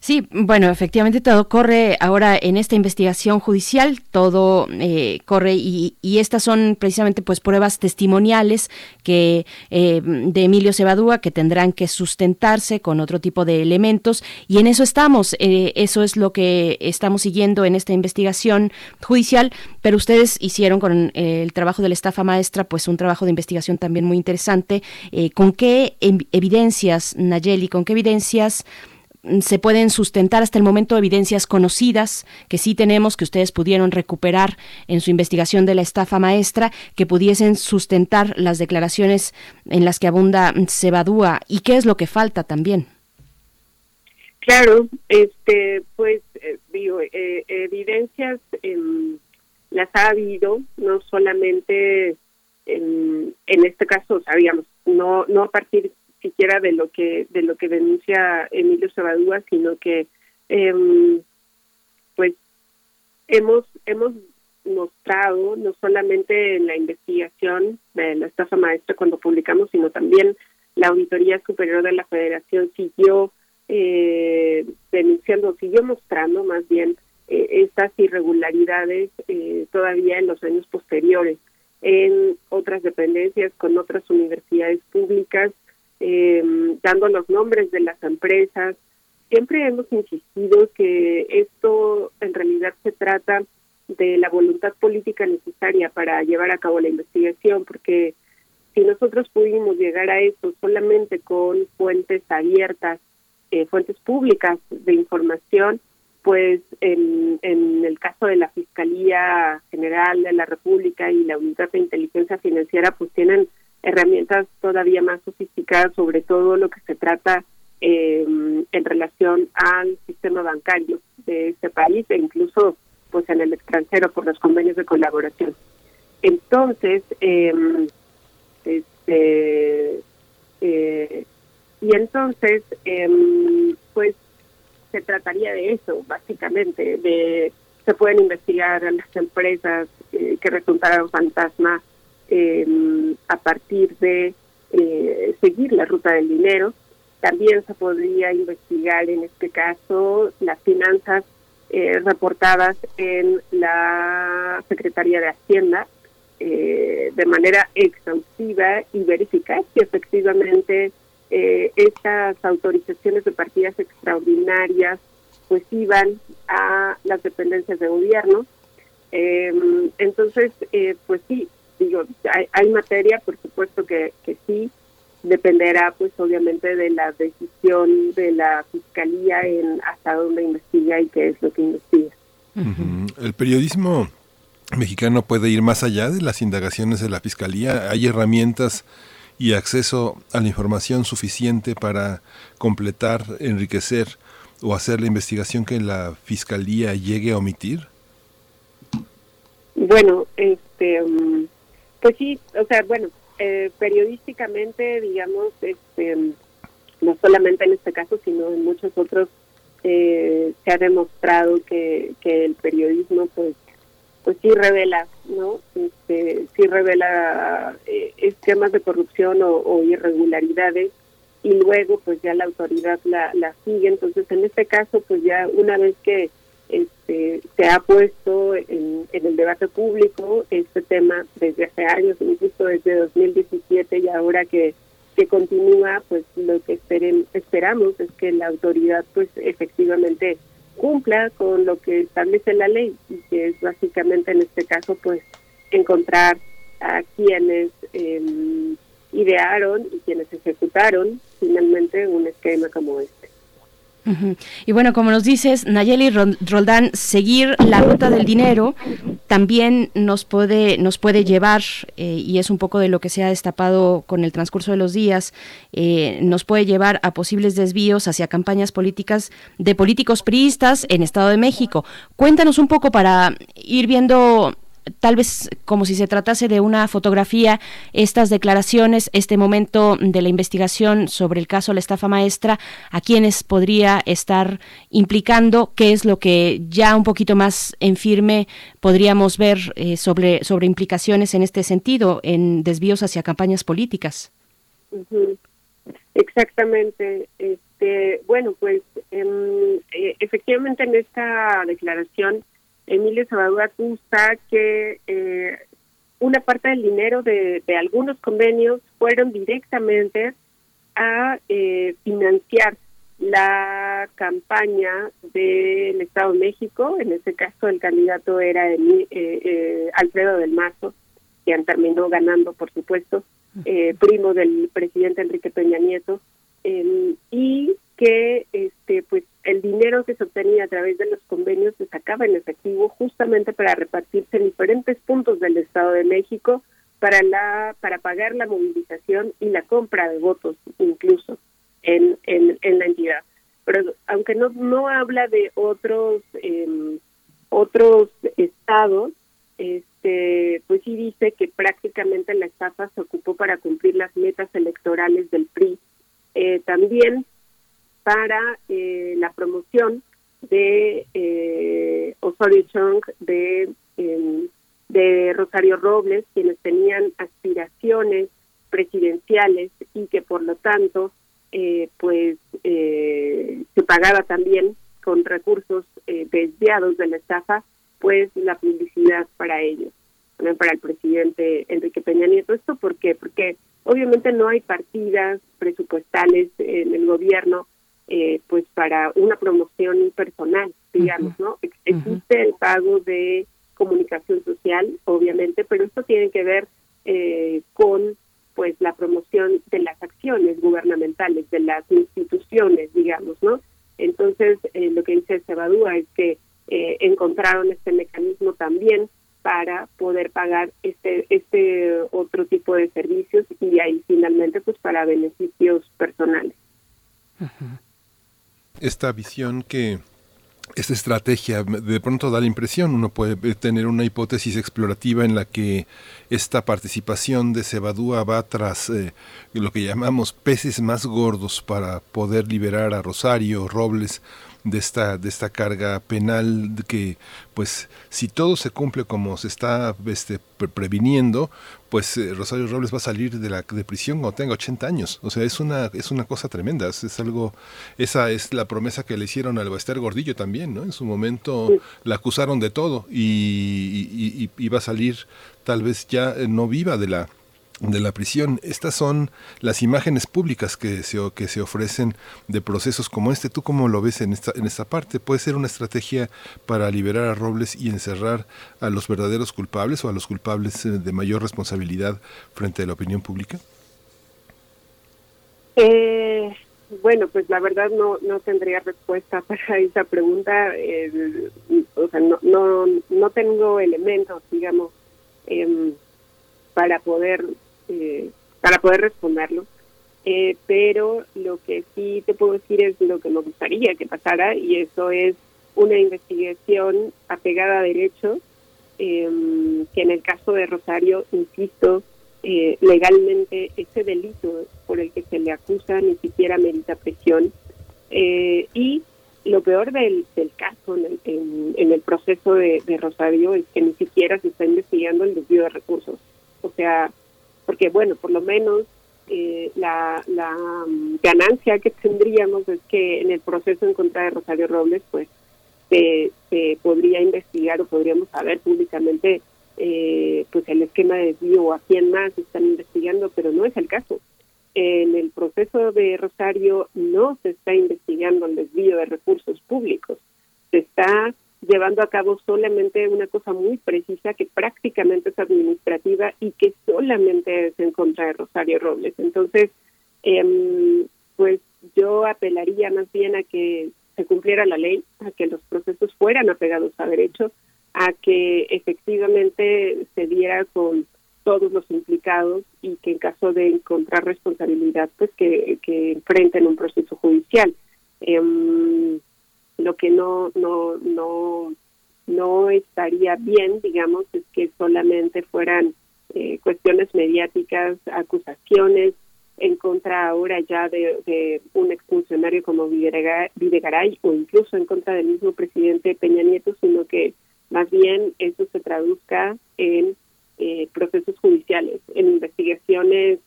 Sí, bueno, efectivamente todo corre ahora en esta investigación judicial, todo eh, corre y, estas son precisamente pues pruebas testimoniales que eh, de Emilio Cebadúa que tendrán que sustentarse con otro tipo de elementos y en eso estamos, eh, eso es lo que estamos siguiendo en esta investigación judicial, pero ustedes hicieron con el trabajo de la estafa maestra pues un trabajo de investigación también muy interesante. ¿Con qué evidencias, Nayeli, con qué evidencias se pueden sustentar hasta el momento evidencias conocidas que sí tenemos, que ustedes pudieron recuperar en su investigación de la estafa maestra, que pudiesen sustentar las declaraciones en las que abunda Cebadúa y qué es lo que falta también. Claro, este, pues, eh, digo, eh, evidencias las ha habido, no solamente en, en este caso, sabíamos, no, no a partir siquiera de lo que de lo que denuncia Emilio Sabadúa, sino que eh, pues hemos hemos mostrado no solamente en la investigación de la estafa maestra cuando publicamos, sino también la Auditoría Superior de la Federación siguió eh, denunciando, siguió mostrando más bien eh, estas irregularidades eh, todavía en los años posteriores en otras dependencias con otras universidades públicas eh, dando los nombres de las empresas. Siempre hemos insistido que esto en realidad se trata de la voluntad política necesaria para llevar a cabo la investigación, porque si nosotros pudimos llegar a eso solamente con fuentes abiertas, eh, fuentes públicas de información, pues en, en el caso de la Fiscalía General de la República y la Unidad de Inteligencia Financiera, pues tienen herramientas todavía más sofisticadas sobre todo lo que se trata eh, en relación al sistema bancario de este país e incluso pues en el extranjero por los convenios de colaboración. Entonces, eh, este, eh, y entonces, eh, pues se trataría de eso, básicamente, de se pueden investigar a las empresas eh, que resultaron fantasmas eh, a partir de eh, seguir la ruta del dinero. También se podría investigar en este caso las finanzas eh, reportadas en la Secretaría de Hacienda eh, de manera exhaustiva y verificar si efectivamente estas autorizaciones de partidas extraordinarias pues iban a las dependencias de gobierno. entonces, pues sí, digo, hay, materia, por supuesto que, que sí, dependerá pues obviamente de la decisión de la fiscalía en hasta dónde investiga y qué es lo que investiga. El periodismo mexicano puede ir más allá de las indagaciones de la fiscalía. Hay herramientas y acceso a la información suficiente para completar, enriquecer o hacer la investigación que la fiscalía llegue a omitir? Bueno, este, mm, pues sí, o sea, bueno, eh, periodísticamente, digamos, este, no solamente en este caso, sino en muchos otros, eh, se ha demostrado que, que el periodismo, pues, pues sí revela, ¿no? Este, sí revela eh, esquemas de corrupción o, o irregularidades y luego pues ya la autoridad la, la sigue. Entonces en este caso pues ya una vez que este, se ha puesto en, el debate público este tema desde hace años, incluso desde 2017 y ahora que, que continúa, pues lo que esperen, esperamos es que la autoridad pues efectivamente cumpla con lo que establece la ley y que es básicamente en este caso pues encontrar a quienes eh, idearon y quienes ejecutaron finalmente un esquema como este. Y bueno, como nos dices, Nayeli Roldán, seguir la ruta del dinero también nos puede, nos puede llevar, eh, y es un poco de lo que se ha destapado con el transcurso de los días, eh, nos puede llevar a posibles desvíos hacia campañas políticas de políticos priistas en Estado de México. Cuéntanos un poco para ir viendo tal vez como si se tratase de una fotografía, estas declaraciones, este momento de la investigación sobre el caso de la estafa maestra, a quienes podría estar implicando, qué es lo que ya un poquito más en firme podríamos ver eh, sobre, sobre implicaciones en este sentido, en desvíos hacia campañas políticas. Exactamente. Este, bueno, pues em, eh, efectivamente en esta declaración Emilio Sabadú acusa que eh, una parte del dinero de, de algunos convenios fueron directamente a eh, financiar la campaña del Estado de México. En este caso, el candidato era Emi- eh, eh, Alfredo del Mazo, quien terminó ganando, por supuesto, eh, primo del presidente Enrique Peña Nieto, eh, y que este pues el dinero que se obtenía a través de los convenios se sacaba en efectivo justamente para repartirse en diferentes puntos del Estado de México para la para pagar la movilización y la compra de votos incluso en, en, en la entidad. Pero aunque no no habla de otros em, otros estados, este pues sí dice que prácticamente la estafa se ocupó para cumplir las metas electorales del PRI. Eh, también para eh, la promoción de eh, Osorio Chong, de, em, de Rosario Robles, quienes tenían aspiraciones presidenciales y que por lo tanto eh, pues eh, se pagaba también con recursos eh, desviados de la estafa pues la publicidad para ellos también para el presidente Enrique Peña Nieto. Esto por qué porque obviamente no hay partidas presupuestales en el gobierno eh, pues para una promoción personal, digamos, ¿no? Ex- Existe el pago de comunicación social, obviamente, pero esto tiene que ver eh, con pues la promoción de las acciones gubernamentales, de las instituciones, digamos, ¿no? Entonces, eh, lo que dice Cebadúa es que eh, encontraron este mecanismo también para poder pagar este este otro tipo de servicios y ahí finalmente pues para beneficios personales. Esta visión que esta estrategia de pronto da la impresión, uno puede tener una hipótesis explorativa en la que esta participación de Cebadúa va tras eh, lo que llamamos peces más gordos para poder liberar a Rosario Robles de esta de esta carga penal que pues si todo se cumple como se está este, pre- previniendo pues eh, Rosario Robles va a salir de la de prisión cuando tenga 80 años. O sea es una es una cosa tremenda. Es, es algo esa es la promesa que le hicieron al Bester Gordillo también no en su momento la acusaron de todo y, y, y- y va a salir tal vez ya eh, no viva de la de la prisión. Estas son las imágenes públicas que se, que se ofrecen de procesos como este. ¿Tú cómo lo ves en esta, en esta parte? ¿Puede ser una estrategia para liberar a Robles y encerrar a los verdaderos culpables o a los culpables eh, de mayor responsabilidad frente a la opinión pública? Eh, bueno, pues la verdad no no tendría respuesta para esa pregunta. eh, o sea, no, no, no tengo elementos, digamos, em, para poder eh, para poder responderlo. Eh, pero lo que sí te puedo decir es lo que me gustaría que pasara y eso es una investigación apegada a derechos, em, que en el caso de Rosario, insisto, eh, legalmente ese delito por el que se le acusa ni siquiera merita presión. Eh, y lo peor del, del caso en el, en, el proceso de, de, Rosario es que ni siquiera se está investigando el desvío de recursos. O sea, porque bueno, por lo menos eh, la, la mm, ganancia que tendríamos es que en el proceso en contra de Rosario Robles, pues se, se podría investigar o podríamos saber públicamente eh, pues el esquema de desvío o a quién más están investigando, pero no es el caso. En el proceso de Rosario no se está investigando el desvío de recursos públicos, se está llevando a cabo solamente una cosa muy precisa que prácticamente es administrativa y que solamente es en contra de Rosario Robles. Entonces, eh, pues yo apelaría más bien a que se cumpliera la ley, a que los procesos fueran apegados a derecho, a que efectivamente se diera con todos los implicados y que en caso de encontrar responsabilidad, pues que, que enfrenten un proceso judicial. Eh, lo que no no no no estaría bien digamos es que solamente fueran eh, cuestiones mediáticas acusaciones en contra ahora ya de, un exfuncionario como Videgaray o incluso en contra del mismo presidente Peña Nieto sino que más bien eso se traduzca en eh, procesos judiciales en investigaciones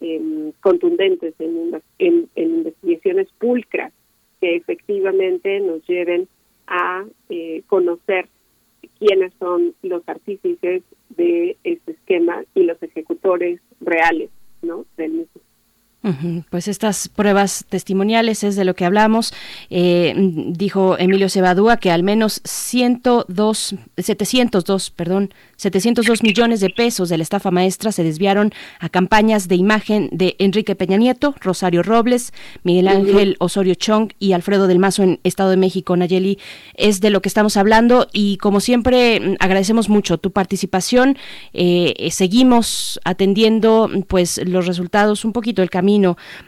eh, contundentes en, en, en investigaciones pulcras que efectivamente nos lleven a eh, conocer quiénes son los artífices de este esquema y los ejecutores reales ¿no? del mismo. Pues estas pruebas testimoniales es de lo que hablamos. Eh, dijo Emilio Cebadúa que al menos 102, 702, perdón, 702 millones de pesos de la estafa maestra se desviaron a campañas de imagen de Enrique Peña Nieto, Rosario Robles, Miguel Ángel Osorio Chong y Alfredo del Mazo en Estado de México. Nayeli, es de lo que estamos hablando y como siempre agradecemos mucho tu participación. Eh, seguimos atendiendo pues los resultados, un poquito el camino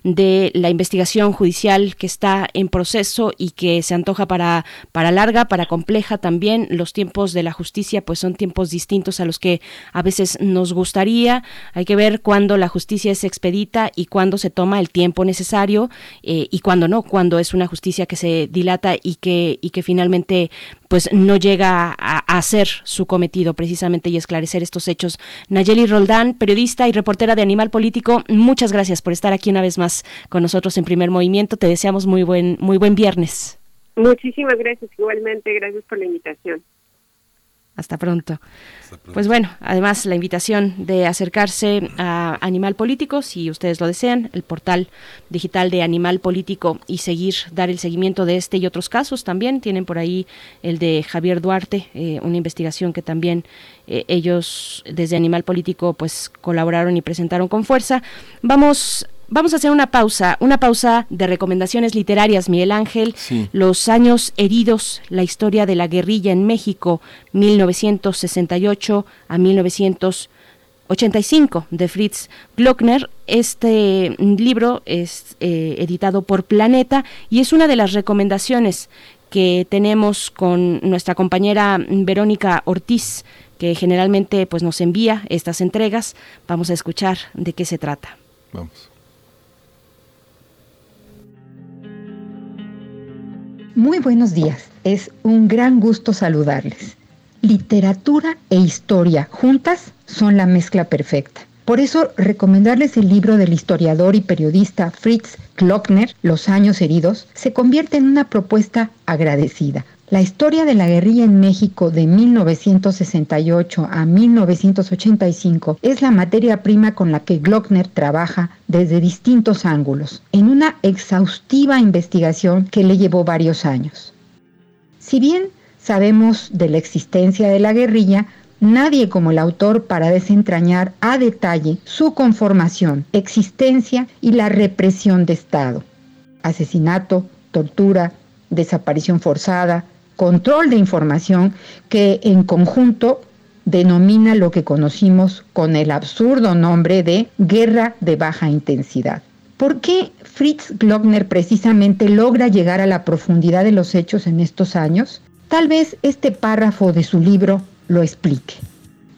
de la investigación judicial que está en proceso y que se antoja para, para larga, para compleja también. Los tiempos de la justicia pues son tiempos distintos a los que a veces nos gustaría. Hay que ver cuándo la justicia es expedita y cuándo se toma el tiempo necesario eh, y cuándo no, cuando es una justicia que se dilata y que, y que finalmente pues no llega a, a, hacer su cometido precisamente y esclarecer estos hechos. Nayeli Roldán, periodista y reportera de Animal Político, muchas gracias por estar aquí una vez más con nosotros en Primer Movimiento. Te deseamos muy buen muy buen viernes. Muchísimas gracias, igualmente, gracias por la invitación. Hasta pronto. Pues bueno, además la invitación de acercarse a Animal Político, si ustedes lo desean, el portal digital de Animal Político y seguir, dar el seguimiento de este y otros casos también. Tienen por ahí el de Javier Duarte, eh, una investigación que también eh, ellos desde Animal Político pues colaboraron y presentaron con fuerza. Vamos Vamos a hacer una pausa, una pausa de recomendaciones literarias, Miguel Ángel. Sí. Los años heridos, la historia de la guerrilla en México, 1968 a 1985, de Fritz Glockner. Este libro es eh, editado por Planeta y es una de las recomendaciones que tenemos con nuestra compañera Verónica Ortiz, que generalmente pues, nos envía estas entregas. Vamos a escuchar de qué se trata. Vamos. Muy buenos días, es un gran gusto saludarles. Literatura e historia juntas son la mezcla perfecta. Por eso, recomendarles el libro del historiador y periodista Fritz Klockner, Los años heridos, se convierte en una propuesta agradecida. La historia de la guerrilla en México de 1968 a 1985 es la materia prima con la que Glockner trabaja desde distintos ángulos, en una exhaustiva investigación que le llevó varios años. Si bien sabemos de la existencia de la guerrilla, nadie como el autor para desentrañar a detalle su conformación, existencia y la represión de Estado. Asesinato, tortura, desaparición forzada, control de información que en conjunto denomina lo que conocimos con el absurdo nombre de guerra de baja intensidad. ¿Por qué Fritz Glockner precisamente logra llegar a la profundidad de los hechos en estos años? Tal vez este párrafo de su libro lo explique.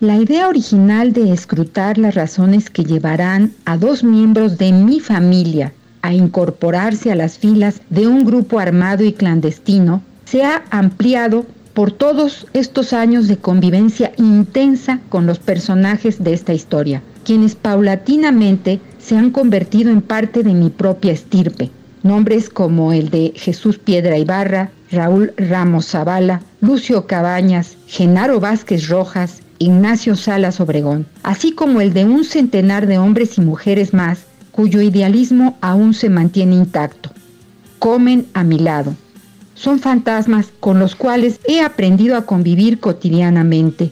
La idea original de escrutar las razones que llevarán a dos miembros de mi familia a incorporarse a las filas de un grupo armado y clandestino se ha ampliado por todos estos años de convivencia intensa con los personajes de esta historia, quienes paulatinamente se han convertido en parte de mi propia estirpe. Nombres como el de Jesús Piedra Ibarra, Raúl Ramos Zavala, Lucio Cabañas, Genaro Vázquez Rojas, Ignacio Salas Obregón, así como el de un centenar de hombres y mujeres más cuyo idealismo aún se mantiene intacto. Comen a mi lado. Son fantasmas con los cuales he aprendido a convivir cotidianamente,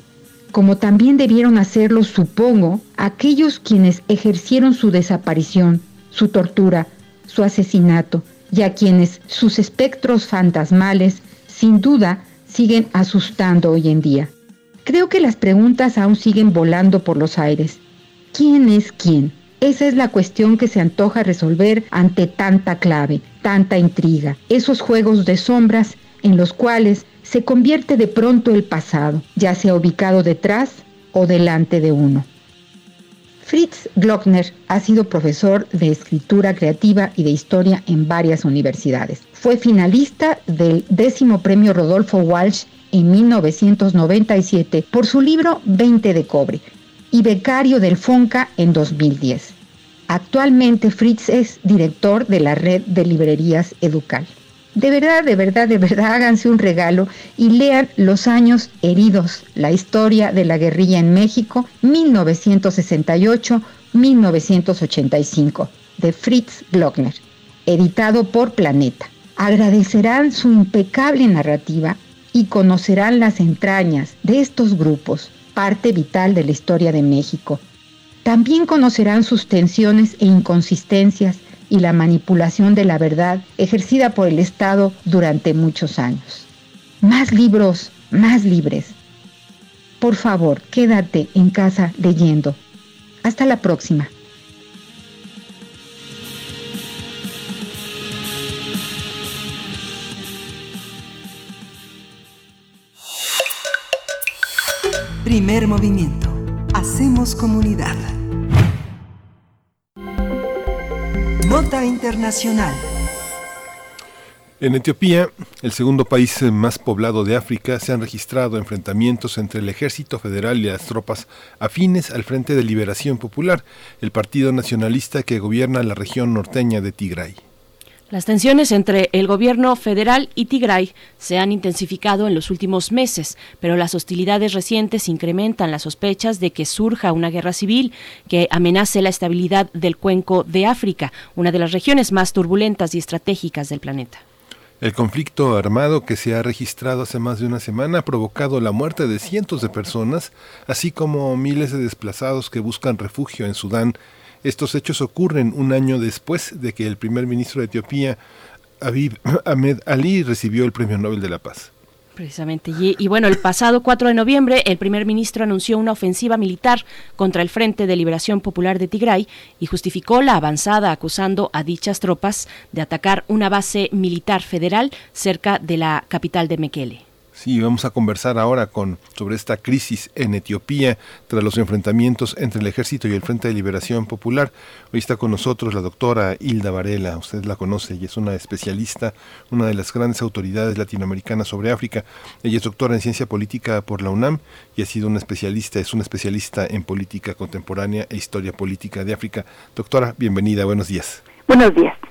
como también debieron hacerlo, supongo, aquellos quienes ejercieron su desaparición, su tortura, su asesinato, y a quienes sus espectros fantasmales sin duda siguen asustando hoy en día. Creo que las preguntas aún siguen volando por los aires. ¿Quién es quién? Esa es la cuestión que se antoja resolver ante tanta clave, tanta intriga, esos juegos de sombras en los cuales se convierte de pronto el pasado, ya sea ubicado detrás o delante de uno. Fritz Glockner ha sido profesor de escritura creativa y de historia en varias universidades. Fue finalista del décimo premio Rodolfo Walsh en 1997 por su libro 20 de cobre y becario del FONCA en 2010. Actualmente Fritz es director de la red de librerías Educal. De verdad, de verdad, de verdad, háganse un regalo y lean Los años heridos, la historia de la guerrilla en México, 1968-1985, de Fritz Glockner, editado por Planeta. Agradecerán su impecable narrativa y conocerán las entrañas de estos grupos, parte vital de la historia de México. También conocerán sus tensiones e inconsistencias y la manipulación de la verdad ejercida por el Estado durante muchos años. Más libros, más libres. Por favor, quédate en casa leyendo. Hasta la próxima. Primer movimiento. Hacemos comunidad. Nota Internacional. En Etiopía, el segundo país más poblado de África, se han registrado enfrentamientos entre el ejército federal y las tropas afines al Frente de Liberación Popular, el partido nacionalista que gobierna la región norteña de Tigray. Las tensiones entre el gobierno federal y Tigray se han intensificado en los últimos meses, pero las hostilidades recientes incrementan las sospechas de que surja una guerra civil que amenace la estabilidad del cuenco de África, una de las regiones más turbulentas y estratégicas del planeta. El conflicto armado que se ha registrado hace más de una semana ha provocado la muerte de cientos de personas, así como miles de desplazados que buscan refugio en Sudán estos hechos ocurren un año después de que el primer ministro de Etiopía, Abiy Ahmed Ali, recibió el Premio Nobel de la Paz. Precisamente. Y, y, bueno, el pasado 4 de noviembre, el primer ministro anunció una ofensiva militar contra el Frente de Liberación Popular de Tigray y justificó la avanzada acusando a dichas tropas de atacar una base militar federal cerca de la capital de Mekele. Sí, vamos a conversar ahora con sobre esta crisis en Etiopía tras los enfrentamientos entre el ejército y el Frente de Liberación Popular. Hoy está con nosotros la doctora Hilda Varela, usted la conoce y es una especialista, una de las grandes autoridades latinoamericanas sobre África. Ella es doctora en ciencia política por la UNAM y ha sido una especialista, es una especialista en política contemporánea e historia política de África. Doctora, bienvenida, buenos días. Buenos días.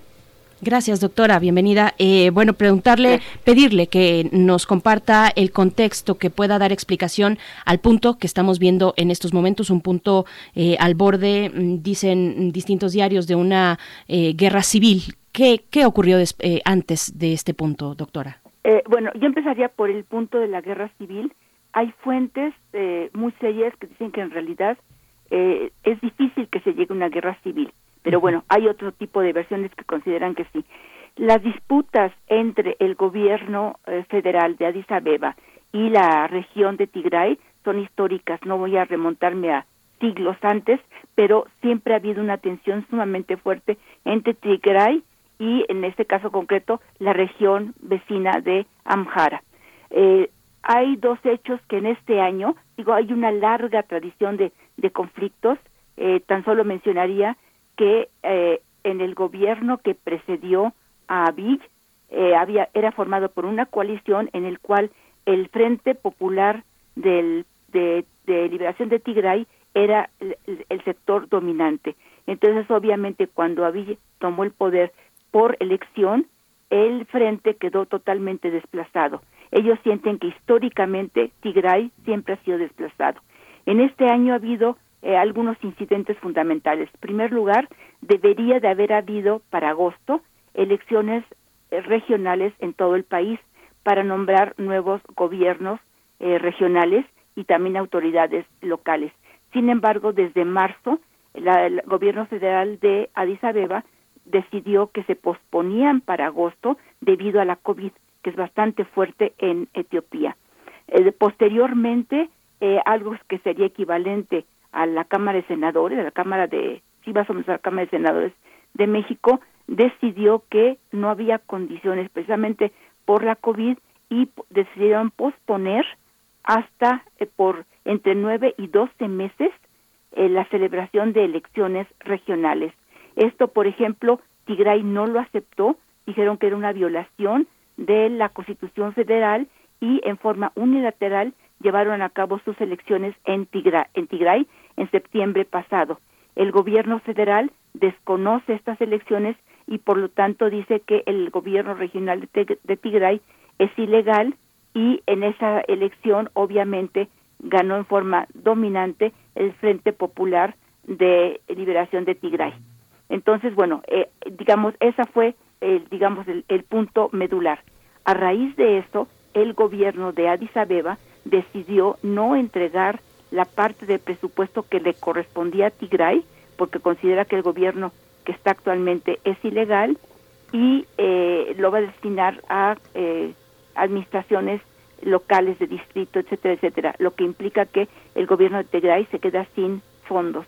Gracias, doctora. Bienvenida. Eh, bueno, preguntarle, pedirle que nos comparta el contexto, que pueda dar explicación al punto que estamos viendo en estos momentos, un punto eh, al borde, mm, dicen distintos diarios, de una eh, guerra civil. ¿Qué, qué ocurrió antes de este punto, doctora? bueno, yo empezaría por el punto de la guerra civil. Hay fuentes muy serias que dicen que en realidad es difícil que se llegue a una guerra civil pero bueno, hay otro tipo de versiones que consideran que sí. Las disputas entre el gobierno eh, federal de Addis Abeba y la región de Tigray son históricas, no voy a remontarme a siglos antes, pero siempre ha habido una tensión sumamente fuerte entre Tigray y, en este caso concreto, la región vecina de Amhara. Eh, hay dos hechos que en este año, digo, hay una larga tradición de, de conflictos, eh, tan solo mencionaría que eh, en el gobierno que precedió a Abiy eh, había era formado por una coalición en el cual el Frente Popular del, de, Liberación de Tigray era el, el, sector dominante. Entonces, obviamente, cuando Abiy tomó el poder por elección, el frente quedó totalmente desplazado. Ellos sienten que históricamente Tigray siempre ha sido desplazado. En este año ha habido eh, algunos incidentes fundamentales. En primer lugar, debería de haber habido para agosto elecciones eh, regionales en todo el país para nombrar nuevos gobiernos eh, regionales y también autoridades locales. Sin embargo, desde marzo, la, el gobierno federal de Addis Abeba decidió que se posponían para agosto debido a la COVID, que es bastante fuerte en Etiopía. Eh, posteriormente, eh, algo que sería equivalente a la Cámara de Senadores, a la Cámara de, sí más o menos a la Cámara de Senadores de México, decidió que no había condiciones precisamente por la COVID y decidieron posponer hasta eh, por entre nueve y doce meses eh, la celebración de elecciones regionales. Esto, por ejemplo, Tigray no lo aceptó, dijeron que era una violación de la Constitución Federal y en forma unilateral llevaron a cabo sus elecciones en Tigray, en, Tigray, en septiembre pasado. El gobierno federal desconoce estas elecciones y por lo tanto dice que el gobierno regional de Tigray es ilegal y en esa elección obviamente ganó en forma dominante el Frente Popular de Liberación de Tigray. Entonces, bueno, eh, digamos, esa fue, el, digamos, el, el, punto medular. A raíz de eso, el gobierno de Addis Abeba decidió no entregar la parte del presupuesto que le correspondía a Tigray, porque considera que el gobierno que está actualmente es ilegal y eh, lo va a destinar a eh, administraciones locales de distrito, etcétera, etcétera, lo que implica que el gobierno de Tigray se queda sin fondos.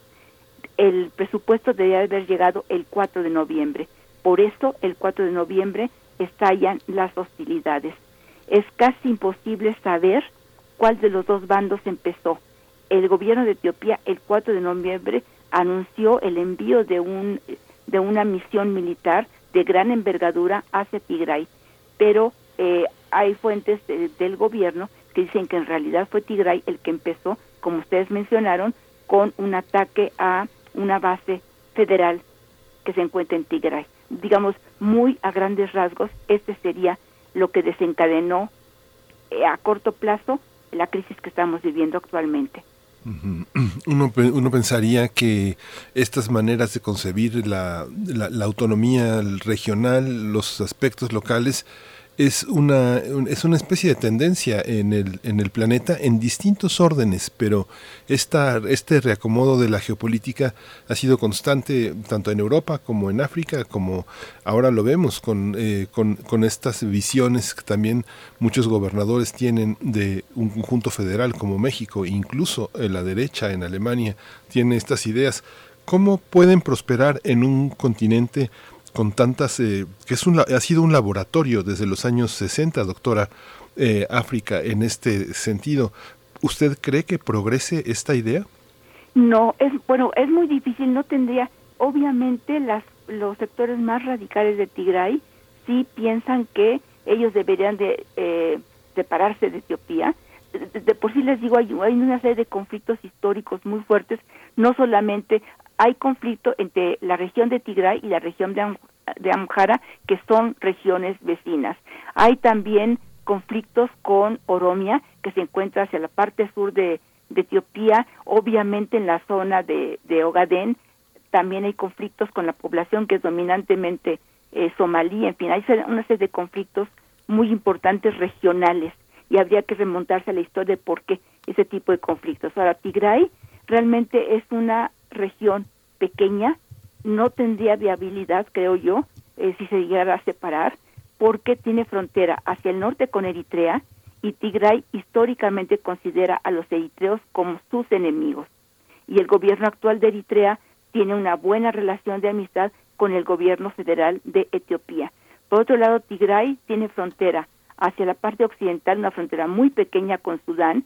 El presupuesto debería haber llegado el 4 de noviembre. Por eso, el 4 de noviembre estallan las hostilidades. Es casi imposible saber cuál de los dos bandos empezó. El gobierno de Etiopía el 4 de noviembre anunció el envío de un de una misión militar de gran envergadura hacia Tigray, pero eh, hay fuentes de, del gobierno que dicen que en realidad fue Tigray el que empezó, como ustedes mencionaron, con un ataque a una base federal que se encuentra en Tigray. Digamos, muy a grandes rasgos, este sería lo que desencadenó eh, a corto plazo la crisis que estamos viviendo actualmente. Uno, uno, pensaría que estas maneras de concebir la, autonomía regional, los aspectos locales, es una, es una especie de tendencia en el, en el planeta en distintos órdenes, pero esta, este reacomodo de la geopolítica ha sido constante tanto en Europa como en África, como ahora lo vemos con, eh, con, con estas visiones que también muchos gobernadores tienen de un conjunto federal como México, incluso en la derecha en Alemania tiene estas ideas. ¿Cómo pueden prosperar en un continente con tantas, eh, que es un, ha sido un laboratorio desde los años 60, doctora eh, África, en este sentido. ¿Usted cree que progrese esta idea? No, es bueno, es muy difícil, no tendría, obviamente las, los sectores más radicales de Tigray sí piensan que ellos deberían de eh, separarse de Etiopía. De, por sí les digo, hay una serie de conflictos históricos muy fuertes, no solamente hay conflicto entre la región de Tigray y la región de, de Amhara, que son regiones vecinas. Hay también conflictos con Oromia, que se encuentra hacia la parte sur de, Etiopía, obviamente en la zona de, de, Ogaden, también hay conflictos con la población que es dominantemente eh, somalí, en fin, hay una serie de conflictos muy importantes regionales y habría que remontarse a la historia de por qué ese tipo de conflictos. Ahora, Tigray realmente es una región pequeña, no tendría viabilidad, creo yo, eh, si se llegara a separar, porque tiene frontera hacia el norte con Eritrea y Tigray históricamente considera a los eritreos como sus enemigos. Y el gobierno actual de Eritrea tiene una buena relación de amistad con el gobierno federal de Etiopía. Por otro lado, Tigray tiene frontera hacia la parte occidental, una frontera muy pequeña con Sudán.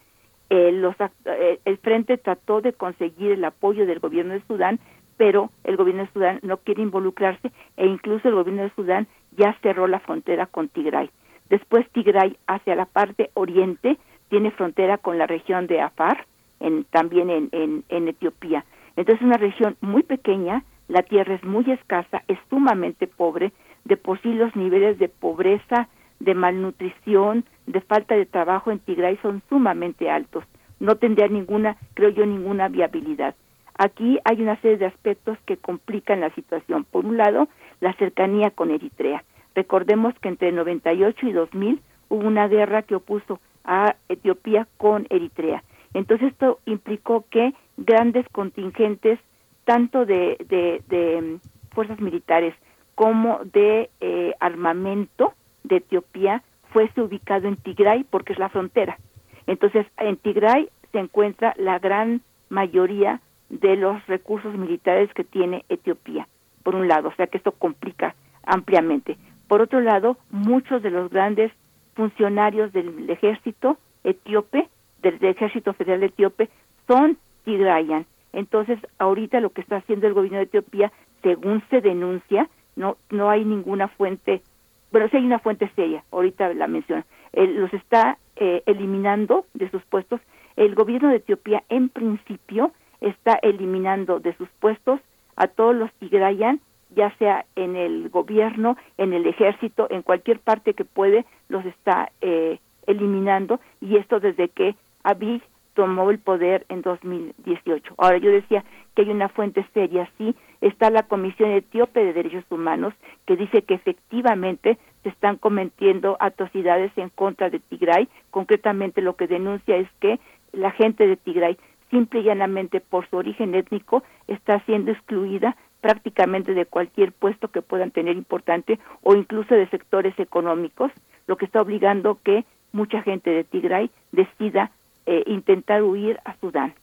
Eh, los, eh, el frente trató de conseguir el apoyo del gobierno de Sudán, pero el gobierno de Sudán no quiere involucrarse e incluso el gobierno de Sudán ya cerró la frontera con Tigray. Después Tigray hacia la parte oriente tiene frontera con la región de Afar, en, también en, Etiopía. Entonces es una región muy pequeña, la tierra es muy escasa, es sumamente pobre, de por sí los niveles de pobreza, de malnutrición, de falta de trabajo en Tigray son sumamente altos. No tendría ninguna, creo yo, ninguna viabilidad. Aquí hay una serie de aspectos que complican la situación. Por un lado, la cercanía con Eritrea. Recordemos que entre 98 y 2000 hubo una guerra que opuso a Etiopía con Eritrea. Entonces esto implicó que grandes contingentes, tanto de, de, mm, fuerzas militares como de eh, armamento de Etiopía, fuese ubicado en Tigray porque es la frontera. Entonces en Tigray se encuentra la gran mayoría de los recursos militares que tiene Etiopía, por un lado, o sea que esto complica ampliamente. Por otro lado, muchos de los grandes funcionarios del ejército etíope, del, ejército federal etíope, son tigrayan. Entonces, ahorita lo que está haciendo el gobierno de Etiopía, según se denuncia, no no hay ninguna fuente, bueno, sí hay una fuente seria, ahorita la menciono, los está eh, eliminando de sus puestos. El gobierno de Etiopía, en principio, está eliminando de sus puestos a todos los tigrayan ya sea en el gobierno, en el ejército, en cualquier parte que puede, los está eh, eliminando y esto desde que Abiy tomó el poder en 2018. Ahora yo decía que hay una fuente seria, sí, está la Comisión Etíope de Derechos Humanos que dice que efectivamente se están cometiendo atrocidades en contra de Tigray, concretamente lo que denuncia es que la gente de Tigray simple y llanamente por su origen étnico está siendo excluida prácticamente de cualquier puesto que puedan tener importante o incluso de sectores económicos, lo que está obligando que mucha gente de Tigray decida eh, intentar huir a Sudán.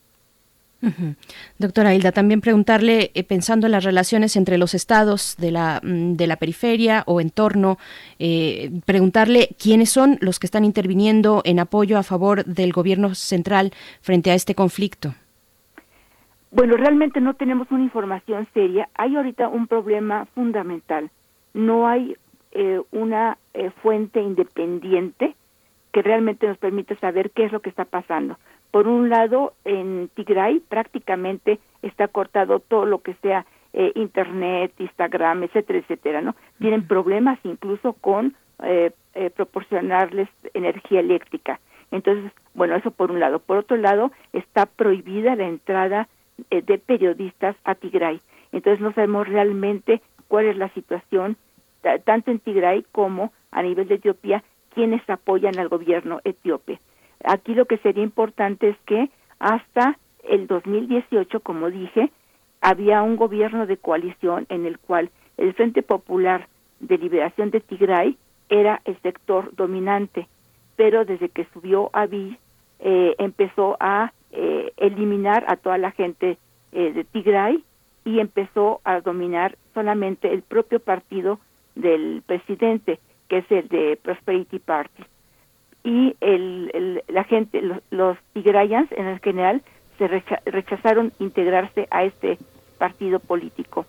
Doctora Hilda, también preguntarle, eh, pensando en las relaciones entre los estados de la, mm, de la periferia o entorno, eh, preguntarle quiénes son los que están interviniendo en apoyo a favor del gobierno central frente a este conflicto. Bueno, realmente no tenemos una información seria. Hay ahorita un problema fundamental. No hay eh, una eh, fuente independiente que realmente nos permita saber qué es lo que está pasando. Por un lado, en Tigray prácticamente está cortado todo lo que sea eh, Internet, Instagram, etcétera, etcétera, ¿no? Tienen problemas incluso con proporcionarles energía eléctrica. Entonces, bueno, eso por un lado. Por otro lado, está prohibida la entrada eh, de periodistas a Tigray. Entonces no sabemos realmente cuál es la situación tanto en Tigray como a nivel de Etiopía quienes apoyan al gobierno etíope. Aquí lo que sería importante es que hasta el 2018, como dije, había un gobierno de coalición en el cual el Frente Popular de Liberación de Tigray era el sector dominante, pero desde que subió Abiy eh, empezó a eh, eliminar a toda la gente eh, de Tigray y empezó a dominar solamente el propio partido del presidente, que es el de Prosperity Party. Y el, la gente, los, los, tigrayans en general, se rechazaron integrarse a este partido político.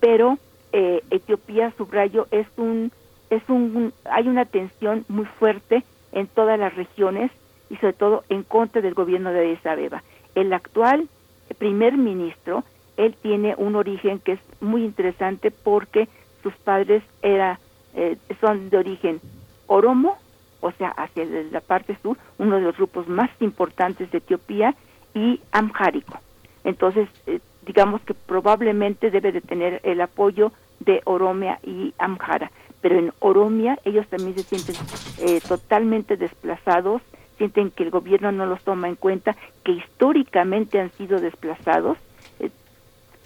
Pero eh, Etiopía, subrayo, es un, es un, hay una tensión muy fuerte en todas las regiones y sobre todo en contra del gobierno de Addis Abeba. El actual primer ministro, él tiene un origen que es muy interesante porque sus padres era, eh, son de origen oromo, o sea, hacia la parte sur, uno de los grupos más importantes de Etiopía, y amhárico. Entonces, eh, digamos que probablemente debe de tener el apoyo de Oromia y Amhara, pero en Oromia ellos también se sienten eh, totalmente desplazados, sienten que el gobierno no los toma en cuenta, que históricamente han sido desplazados. Eh,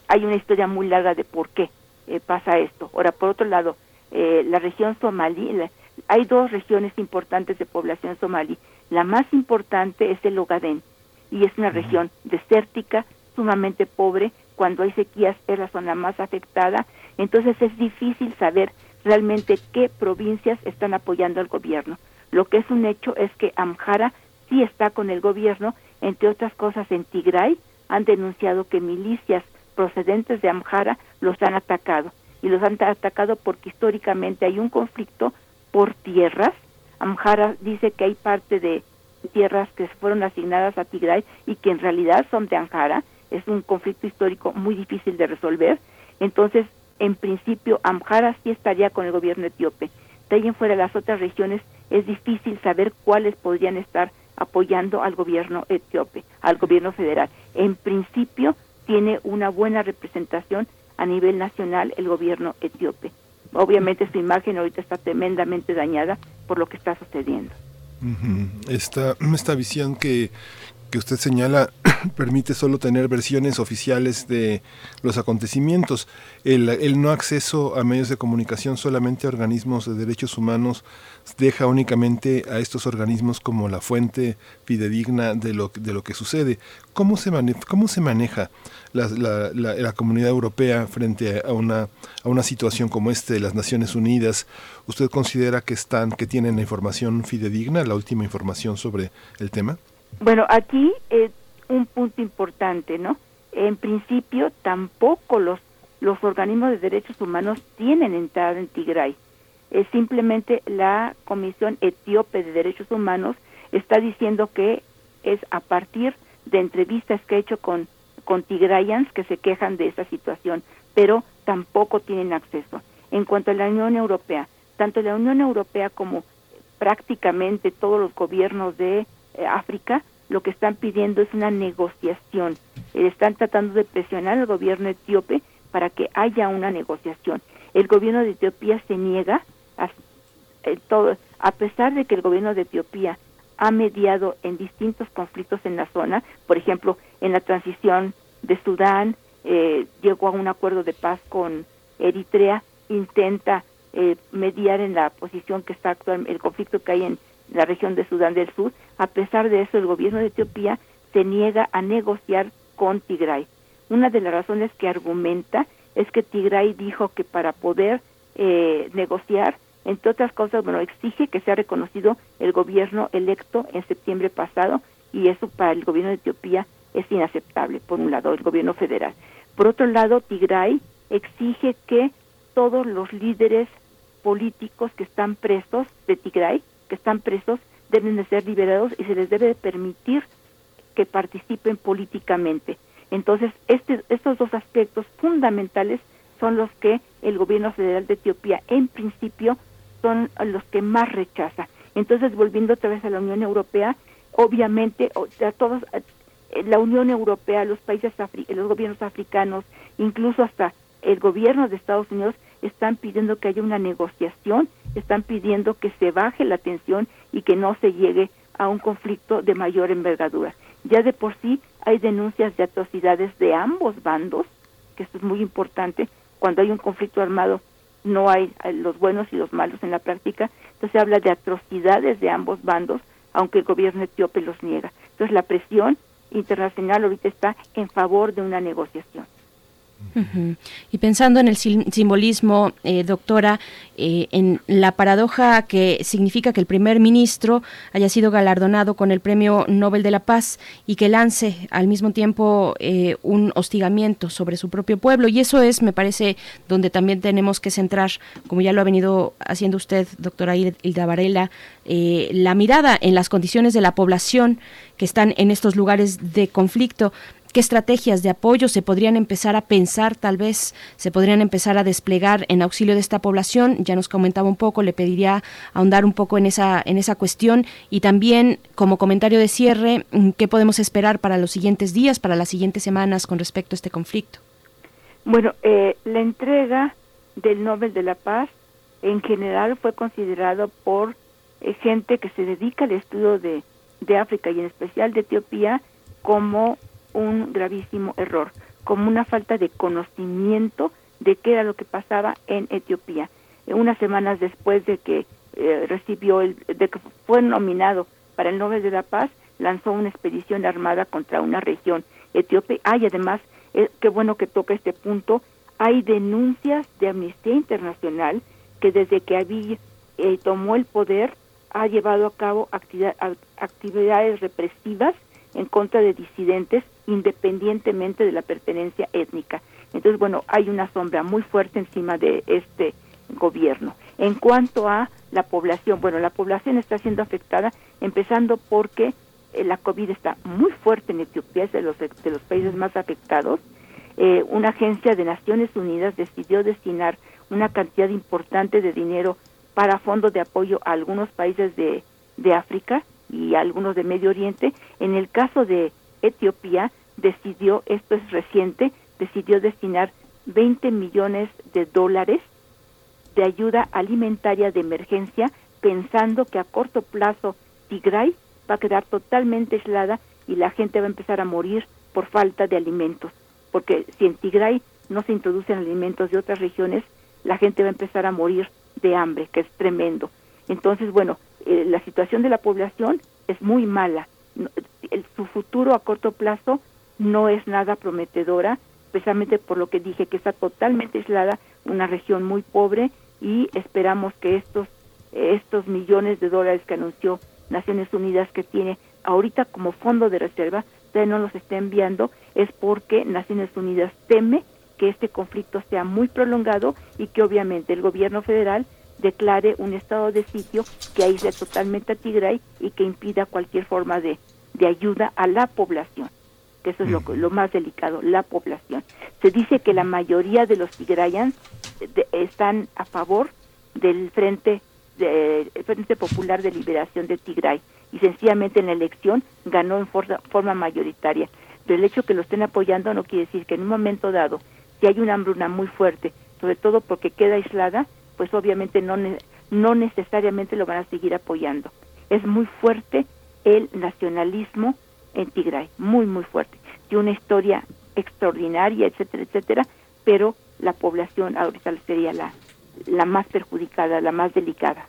hay una historia muy larga de por qué eh, pasa esto. Ahora, por otro lado, eh, la región somalí, hay dos regiones importantes de población somalí. La más importante es el Ogadén y es una región desértica, sumamente pobre. Cuando hay sequías es la zona más afectada. Entonces es difícil saber realmente qué provincias están apoyando al gobierno. Lo que es un hecho es que Amhara sí está con el gobierno, entre otras cosas en Tigray han denunciado que milicias procedentes de Amhara los han atacado y los han atacado porque históricamente hay un conflicto por tierras. Amhara dice que hay parte de tierras que fueron asignadas a Tigray y que en realidad son de Amhara. Es un conflicto histórico muy difícil de resolver. Entonces, en principio, Amhara sí estaría con el gobierno etíope. De ahí en fuera las otras regiones es difícil saber cuáles podrían estar apoyando al gobierno etíope, al gobierno federal. En principio, tiene una buena representación a nivel nacional el gobierno etíope. Obviamente su imagen ahorita está tremendamente dañada por lo que está sucediendo. esta, esta visión que, que usted señala permite solo tener versiones oficiales de los acontecimientos. El, el, no acceso a medios de comunicación solamente a organismos de derechos humanos deja únicamente a estos organismos como la fuente fidedigna de lo, de lo que sucede. ¿Cómo se, mane cómo se maneja la, la, la, comunidad europea frente a una, a una situación como esta de las Naciones Unidas? ¿Usted considera que, están, que tienen la información fidedigna, la última información sobre el tema? Bueno, aquí eh, un punto importante, ¿no? En principio, tampoco los, los organismos de derechos humanos tienen entrada en Tigray. Es simplemente la Comisión Etíope de Derechos Humanos está diciendo que es a partir de entrevistas que ha hecho con, con tigrayans que se quejan de esa situación, pero tampoco tienen acceso. En cuanto a la Unión Europea, tanto la Unión Europea como prácticamente todos los gobiernos de eh, África lo que están pidiendo es una negociación. Eh, están tratando de presionar al gobierno etíope para que haya una negociación. El gobierno de Etiopía se niega a, eh, todo, a pesar de que el gobierno de Etiopía ha mediado en distintos conflictos en la zona, por ejemplo, en la transición de Sudán, eh, llegó a un acuerdo de paz con Eritrea, intenta eh, mediar en la posición que está actual, el conflicto que hay en la región de Sudán del Sur. A pesar de eso, el gobierno de Etiopía se niega a negociar con Tigray. Una de las razones que argumenta es que Tigray dijo que para poder eh, negociar, entre otras cosas, bueno, exige que sea reconocido el gobierno electo en septiembre pasado y eso para el gobierno de Etiopía es inaceptable, por un lado, el gobierno federal. Por otro lado, Tigray exige que todos los líderes políticos que están presos de Tigray, que están presos, deben de ser liberados y se les debe de permitir que participen políticamente. Entonces, este, estos dos aspectos fundamentales son los que el gobierno federal de Etiopía, en principio, son los que más rechaza. Entonces, volviendo otra vez a la Unión Europea, obviamente, a todos, la Unión Europea, los países, los gobiernos africanos, incluso hasta el gobierno de Estados Unidos, están pidiendo que haya una negociación, están pidiendo que se baje la tensión y que no se llegue a un conflicto de mayor envergadura. Ya de por sí hay denuncias de atrocidades de ambos bandos, que esto es muy importante, cuando hay un conflicto armado no hay los buenos y los malos en la práctica, entonces se habla de atrocidades de ambos bandos, aunque el gobierno etíope los niega. Entonces la presión internacional ahorita está en favor de una negociación. Y pensando en el simbolismo, eh, doctora, eh, en la paradoja que significa que el primer ministro haya sido galardonado con el Premio Nobel de la Paz y que lance al mismo tiempo eh, un hostigamiento sobre su propio pueblo. Y eso es, me parece, donde también tenemos que centrar, como ya lo ha venido haciendo usted, doctora Hilda Varela, la mirada en las condiciones de la población que están en estos lugares de conflicto qué estrategias de apoyo se podrían empezar a pensar, tal vez se podrían empezar a desplegar en auxilio de esta población. Ya nos comentaba un poco, le pediría ahondar un poco en esa, en esa cuestión y también como comentario de cierre, mm, ¿qué podemos esperar para los siguientes días, para las siguientes semanas con respecto a este conflicto? Bueno, eh, la entrega del Nobel de la Paz en general fue considerado por eh, gente que se dedica al estudio de, de África y en especial de Etiopía como un gravísimo error, como una falta de conocimiento de qué era lo que pasaba en Etiopía. Eh, unas semanas después de que eh, recibió, el, de que fue nominado para el Nobel de la Paz, lanzó una expedición armada contra una región etíope. Hay además, eh, qué bueno que toca este punto, hay denuncias de Amnistía Internacional que desde que Abiy eh, tomó el poder ha llevado a cabo actividad, actividades represivas en contra de disidentes independientemente de la pertenencia étnica. Entonces, bueno, hay una sombra muy fuerte encima de este gobierno. En cuanto a la población, bueno, la población está siendo afectada, empezando porque eh, la COVID está muy fuerte en Etiopía, es de los, de los países más afectados. Eh, una agencia de Naciones Unidas decidió destinar una cantidad importante de dinero para fondos de apoyo a algunos países de, de África y a algunos de Medio Oriente. En el caso de Etiopía, decidió, esto es reciente, decidió destinar 20 millones de dólares de ayuda alimentaria de emergencia, pensando que a corto plazo Tigray va a quedar totalmente aislada y la gente va a empezar a morir por falta de alimentos. Porque si en Tigray no se introducen alimentos de otras regiones, la gente va a empezar a morir de hambre, que es tremendo. Entonces, bueno, eh, la situación de la población es muy mala. Su futuro a corto plazo no es nada prometedora, especialmente por lo que dije, que está totalmente aislada, una región muy pobre y esperamos que estos estos millones de dólares que anunció Naciones Unidas que tiene ahorita como fondo de reserva, todavía no los está enviando, es porque Naciones Unidas teme que este conflicto sea muy prolongado y que obviamente el gobierno federal declare un estado de sitio que aísle totalmente a Tigray y que impida cualquier forma de, de ayuda a la población, que eso es lo, lo, más delicado, la población. Se dice que la mayoría de los tigrayans están a favor del Frente, de, Frente Popular de Liberación de Tigray y sencillamente en la elección ganó en forma, forma mayoritaria. Pero el hecho que lo estén apoyando no quiere decir que en un momento dado, si hay una hambruna muy fuerte, sobre todo porque queda aislada, pues obviamente no, no necesariamente lo van a seguir apoyando. Es muy fuerte el nacionalismo en Tigray, muy, muy fuerte. Tiene una historia extraordinaria, etcétera, etcétera, pero la población ahorita sería la, la más perjudicada, la más delicada.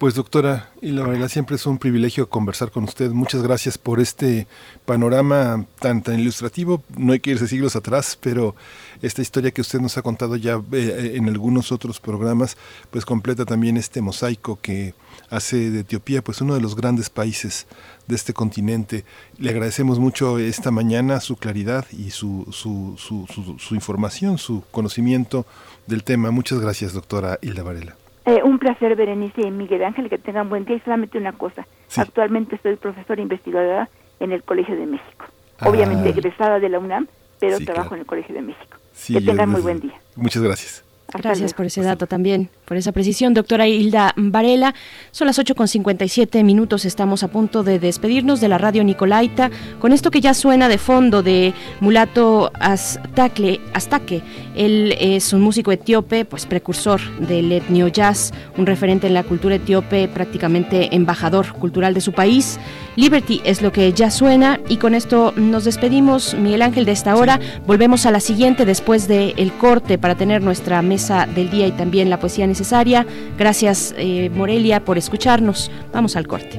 Pues doctora Hilda Varela, siempre es un privilegio conversar con usted. Muchas gracias por este panorama tan, tan ilustrativo. No hay que irse siglos atrás, pero esta historia que usted nos ha contado ya eh, en algunos otros programas, pues completa también este mosaico que hace de Etiopía pues uno de los grandes países de este continente. Le agradecemos mucho esta mañana su claridad y su, su, su, su, información, su conocimiento del tema. Muchas gracias, doctora Hilda Varela. Eh, un placer, Berenice y Miguel Ángel, que tengan buen día. Y solamente una cosa, sí. actualmente soy profesora investigadora en el Colegio de México. Ah. Obviamente egresada de la UNAM, pero sí, trabajo claro. en el Colegio de México. Sí, que tengan muy buen día. Muchas gracias. Gracias por ese dato también, por esa precisión, doctora Hilda Varela. Son las 8 con 57 minutos, estamos a punto de despedirnos de la radio Nicolaita con esto que ya suena de fondo de Mulato Aztacle, Aztaque. Él es un músico etíope, pues precursor del etnio jazz, un referente en la cultura etíope, prácticamente embajador cultural de su país. Liberty es lo que ya suena y con esto nos despedimos, Miguel Ángel, de esta hora. Volvemos a la siguiente después del el corte para tener nuestra mesa del día y también la poesía necesaria. Gracias, eh, Morelia, por escucharnos. Vamos al corte.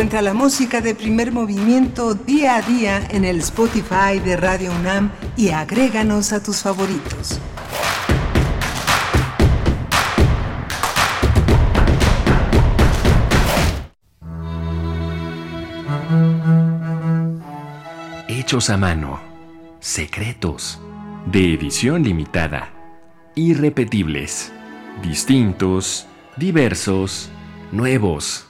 Encuentra la música de primer movimiento día a día en el Spotify de Radio UNAM y agréganos a tus favoritos. Hechos a mano, secretos, de edición limitada, irrepetibles, distintos, diversos, nuevos.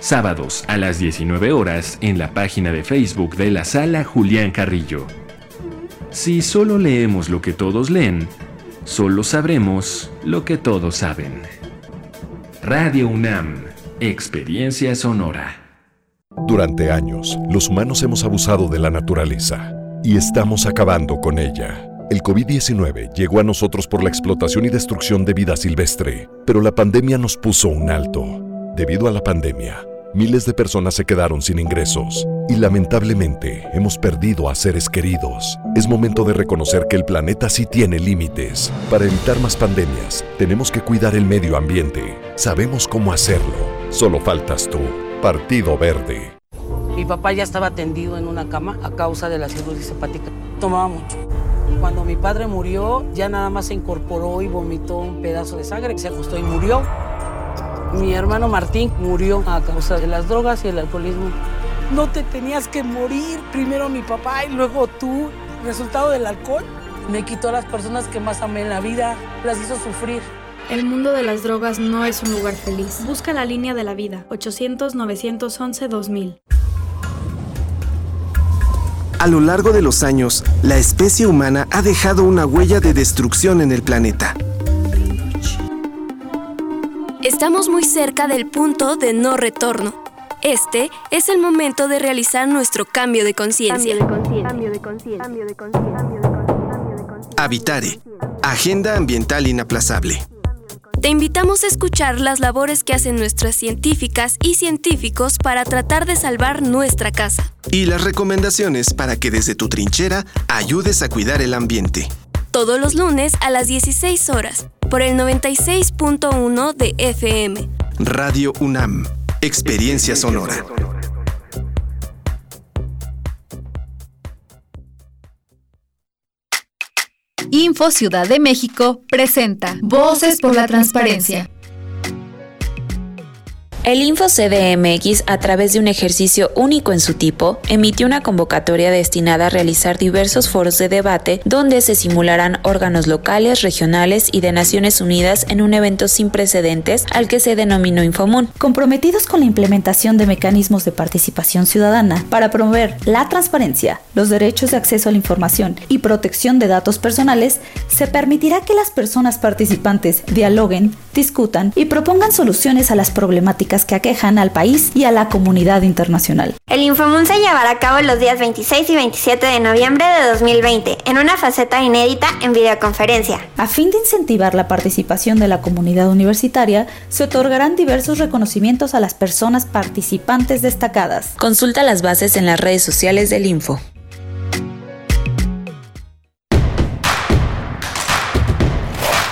Sábados a las 19 horas en la página de Facebook de la sala Julián Carrillo. Si solo leemos lo que todos leen, solo sabremos lo que todos saben. Radio UNAM, Experiencia Sonora. Durante años, los humanos hemos abusado de la naturaleza y estamos acabando con ella. El COVID-19 llegó a nosotros por la explotación y destrucción de vida silvestre, pero la pandemia nos puso un alto. Debido a la pandemia, miles de personas se quedaron sin ingresos y lamentablemente hemos perdido a seres queridos. Es momento de reconocer que el planeta sí tiene límites. Para evitar más pandemias, tenemos que cuidar el medio ambiente. Sabemos cómo hacerlo. Solo faltas tú. Partido Verde. Mi papá ya estaba tendido en una cama a causa de la cirugía hepática. Tomaba mucho. Cuando mi padre murió, ya nada más se incorporó y vomitó un pedazo de sangre, se ajustó y murió. Mi hermano Martín murió a causa de las drogas y el alcoholismo. No te tenías que morir, primero mi papá y luego tú. Resultado del alcohol me quitó a las personas que más amé en la vida, las hizo sufrir. El mundo de las drogas no es un lugar feliz. Busca la línea de la vida, 800-911-2000. A lo largo de los años, la especie humana ha dejado una huella de destrucción en el planeta. Estamos muy cerca del punto de no retorno. Este es el momento de realizar nuestro cambio de conciencia. Habitare. Agenda Ambiental Inaplazable. Te invitamos a escuchar las labores que hacen nuestras científicas y científicos para tratar de salvar nuestra casa. Y las recomendaciones para que desde tu trinchera ayudes a cuidar el ambiente. Todos los lunes a las 16 horas, por el 96.1 de FM. Radio UNAM. Experiencia sonora. Info Ciudad de México presenta Voces por la Transparencia. El Info CDMX, a través de un ejercicio único en su tipo, emitió una convocatoria destinada a realizar diversos foros de debate donde se simularán órganos locales, regionales y de Naciones Unidas en un evento sin precedentes al que se denominó Infomún. Comprometidos con la implementación de mecanismos de participación ciudadana para promover la transparencia, los derechos de acceso a la información y protección de datos personales, se permitirá que las personas participantes dialoguen, discutan y propongan soluciones a las problemáticas que aquejan al país y a la comunidad internacional. El Infomun se llevará a cabo los días 26 y 27 de noviembre de 2020 en una faceta inédita en videoconferencia. A fin de incentivar la participación de la comunidad universitaria, se otorgarán diversos reconocimientos a las personas participantes destacadas. Consulta las bases en las redes sociales del Info.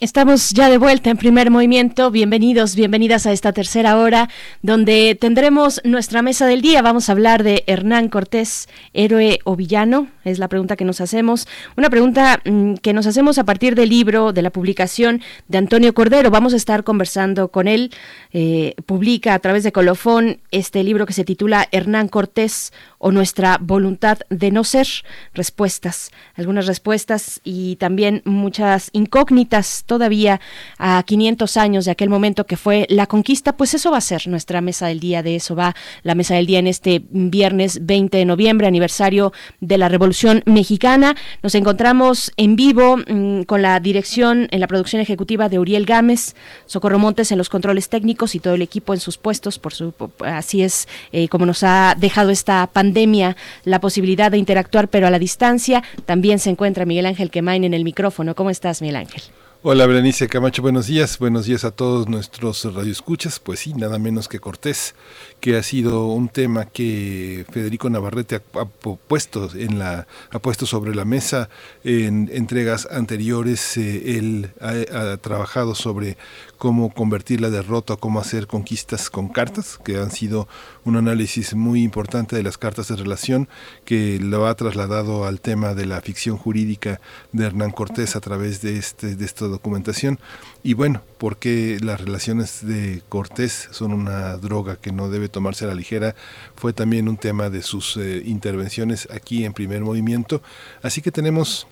Estamos ya de vuelta en primer movimiento. Bienvenidos, bienvenidas a esta tercera hora donde tendremos nuestra mesa del día. Vamos a hablar de Hernán Cortés, héroe o villano. Es la pregunta que nos hacemos. Una pregunta mm, que nos hacemos a partir del libro, de la publicación de Antonio Cordero. Vamos a estar conversando con él. Eh, publica a través de Colofón este libro que se titula Hernán Cortés o nuestra voluntad de no ser. Respuestas, algunas respuestas y también muchas incógnitas todavía a 500 años de aquel momento que fue la conquista, pues eso va a ser nuestra mesa del día, de eso va la mesa del día en este viernes 20 de noviembre, aniversario de la Revolución Mexicana. Nos encontramos en vivo mm, con la dirección en la producción ejecutiva de Uriel Gámez, Socorro Montes en los controles técnicos y todo el equipo en sus puestos, por su, así es eh, como nos ha dejado esta pandemia la posibilidad de interactuar pero a la distancia. También se encuentra Miguel Ángel Quemain en el micrófono. ¿Cómo estás, Miguel Ángel? Hola Berenice Camacho, buenos días, buenos días a todos nuestros radioescuchas, pues sí, nada menos que Cortés, que ha sido un tema que Federico Navarrete ha, puesto en la ha puesto sobre la mesa en entregas anteriores. Eh, él ha, trabajado sobre cómo convertir la derrota, cómo hacer conquistas con cartas, que han sido un análisis muy importante de las cartas de relación, que lo ha trasladado al tema de la ficción jurídica de Hernán Cortés a través de, este, de esta documentación. Y bueno, porque las relaciones de Cortés son una droga que no debe tomarse a la ligera, fue también un tema de sus eh, intervenciones aquí en primer movimiento. Así que tenemos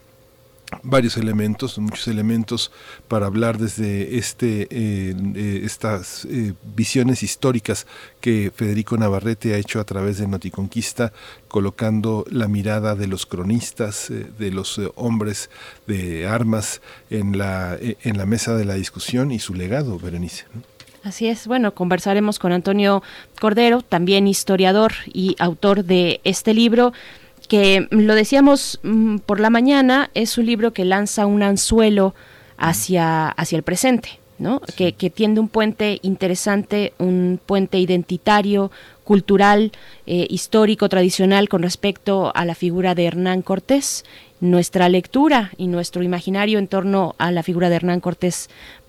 varios elementos, muchos elementos para hablar desde este, eh, eh, estas eh, visiones históricas que Federico Navarrete ha hecho a través de Noticonquista, colocando la mirada de los cronistas, de los hombres de armas en la, en la mesa de la discusión y su legado, Berenice. Así es, bueno, conversaremos con Antonio Cordero, también historiador y autor de este libro que lo decíamos mm, por la mañana, es un libro que lanza un anzuelo hacia, hacia el presente, ¿no? Que, tiende un puente interesante, un puente identitario, cultural, eh, histórico, tradicional con respecto a la figura de Hernán Cortés. Nuestra lectura y nuestro imaginario en torno a la figura de Hernán Cortés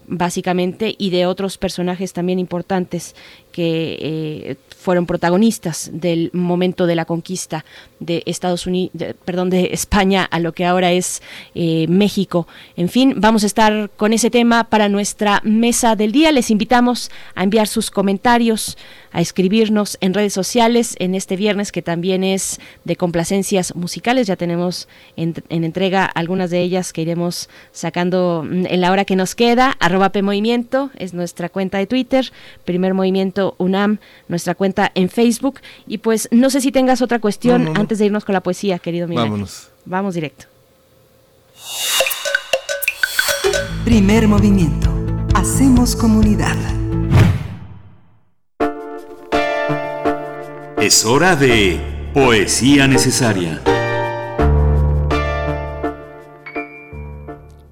básicamente y de otros personajes también importantes que eh, fueron protagonistas del momento de la conquista de Estados Unidos, perdón, de España a lo que ahora es eh, México. En fin, vamos a estar con ese tema para nuestra mesa del día. Les invitamos a enviar sus comentarios, a escribirnos en redes sociales en este viernes que también es de complacencias musicales. Ya tenemos en, entrega algunas de ellas que iremos sacando mm, en la hora que nos queda. Arroba es nuestra cuenta de Twitter. Primer Movimiento UNAM, nuestra cuenta en Facebook. Y pues no sé si tengas otra cuestión antes de irnos con la poesía, querido Miguel. Vámonos. Vamos directo. Primer movimiento. Hacemos comunidad. Es hora de poesía necesaria.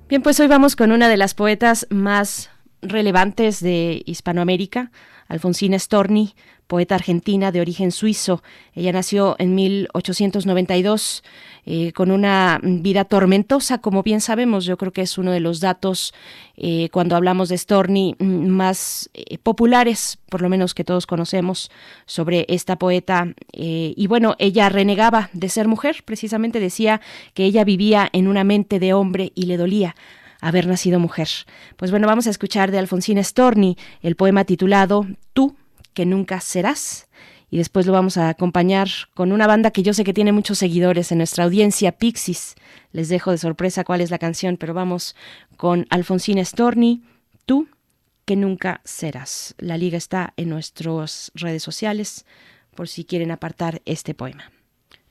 Bien, pues hoy vamos con una de las poetas más relevantes de Hispanoamérica, Alfonsina Storni, poeta argentina de origen suizo. Ella nació en 1892 eh, con una vida tormentosa, como bien sabemos. Yo creo que es uno de los datos eh, cuando hablamos de Storni mm, más eh, populares, por lo menos que todos conocemos, sobre esta poeta. y bueno, ella renegaba de ser mujer, precisamente decía que ella vivía en una mente de hombre y le dolía haber nacido mujer. Pues bueno, vamos a escuchar de Alfonsina Storni el poema titulado Tú que nunca serás. Y después lo vamos a acompañar con una banda que yo sé que tiene muchos seguidores en nuestra audiencia, Pixis. Les dejo de sorpresa cuál es la canción, pero vamos con Alfonsina Storni, Tú que nunca serás. La liga está en nuestras redes sociales por si quieren apartar este poema.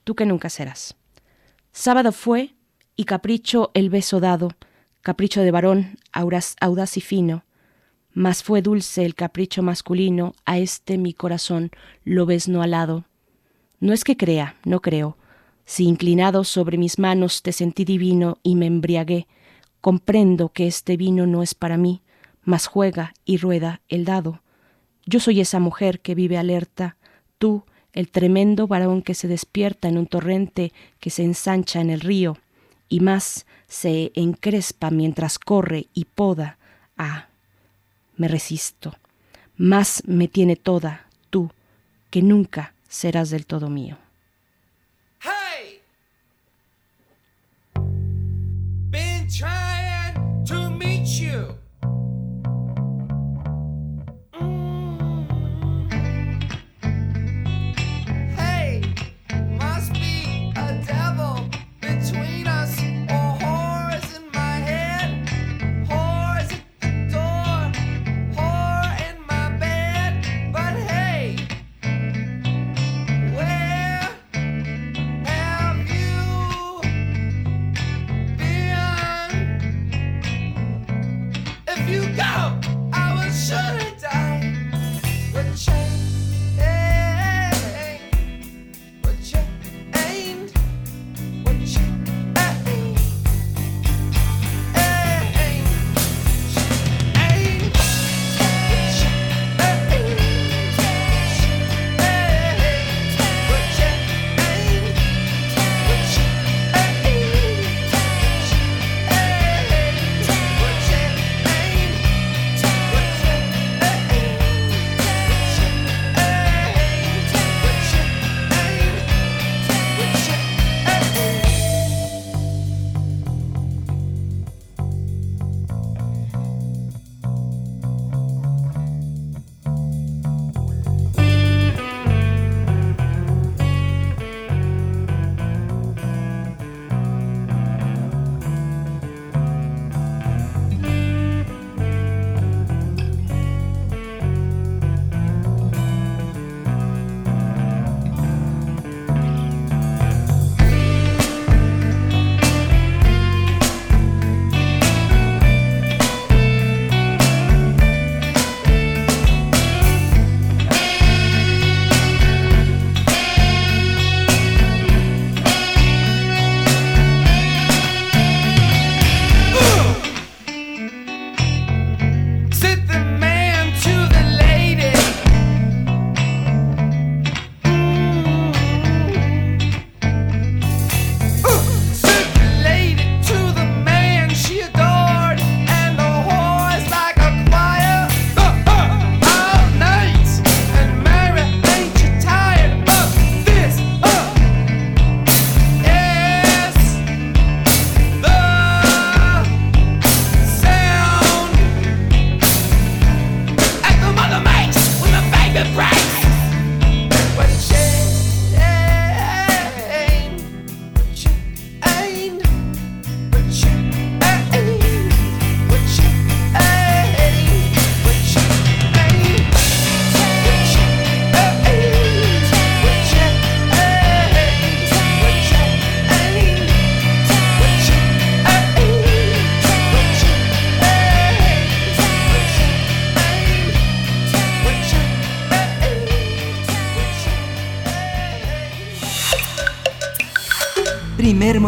Tú que nunca serás. Sábado fue y capricho el beso dado, capricho de varón, audaz y fino, mas fue dulce el capricho masculino, a este mi corazón lo ves no alado. No es que crea, no creo, si inclinado sobre mis manos te sentí divino y me embriagué, comprendo que este vino no es para mí, mas juega y rueda el dado. Yo soy esa mujer que vive alerta, tú, el tremendo varón que se despierta en un torrente que se ensancha en el río, y más se encrespa mientras corre y poda. Ah, me resisto. Más me tiene toda tú, que nunca serás del todo mío. Hey!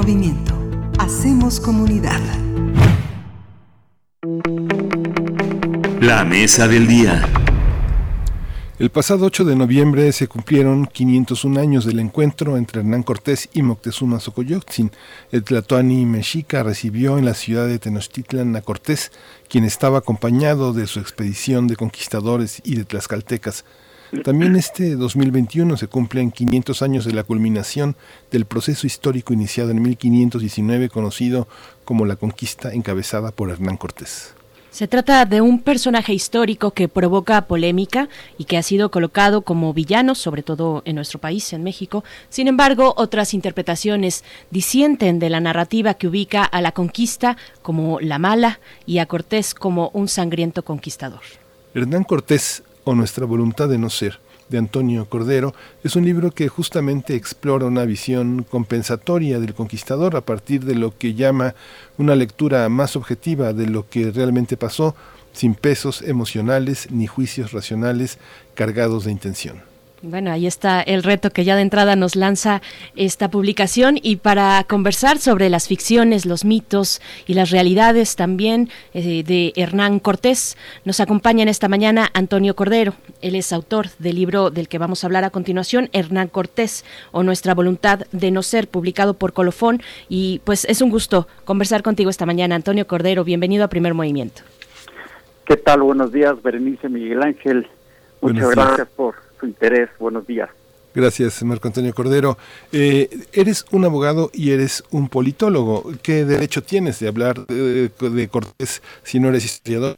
Movimiento. Hacemos comunidad. La mesa del día. El pasado 8 de noviembre se cumplieron 501 años del encuentro entre Hernán Cortés y Moctezuma Xocoyotzin. El Tlatoani Mexica recibió en la ciudad de Tenochtitlan a Cortés, quien estaba acompañado de su expedición de conquistadores y de tlaxcaltecas. También este 2021 se cumplen 500 años de la culminación del proceso histórico iniciado en 1519 conocido como la conquista encabezada por Hernán Cortés. Se trata de un personaje histórico que provoca polémica y que ha sido colocado como villano, sobre todo en nuestro país, en México. Sin embargo, otras interpretaciones disienten de la narrativa que ubica a la conquista como la mala y a Cortés como un sangriento conquistador. Hernán Cortés o Nuestra voluntad de no ser de Antonio Cordero, es un libro que justamente explora una visión compensatoria del conquistador a partir de lo que llama una lectura más objetiva de lo que realmente pasó, sin pesos emocionales ni juicios racionales cargados de intención. Bueno, ahí está el reto que ya de entrada nos lanza esta publicación y para conversar sobre las ficciones, los mitos y las realidades también eh, de Hernán Cortés, nos acompaña en esta mañana Antonio Cordero. Él es autor del libro del que vamos a hablar a continuación, Hernán Cortés o Nuestra voluntad de no ser, publicado por Colofón. Y pues es un gusto conversar contigo esta mañana, Antonio Cordero. Bienvenido a Primer Movimiento. ¿Qué tal? Buenos días, Berenice Miguel Ángel. Muchas gracias por su interés. Buenos días. Gracias, Marco Antonio Cordero. Eh, eres un abogado y eres un politólogo. ¿Qué derecho tienes de hablar de, Cortés si no eres historiador?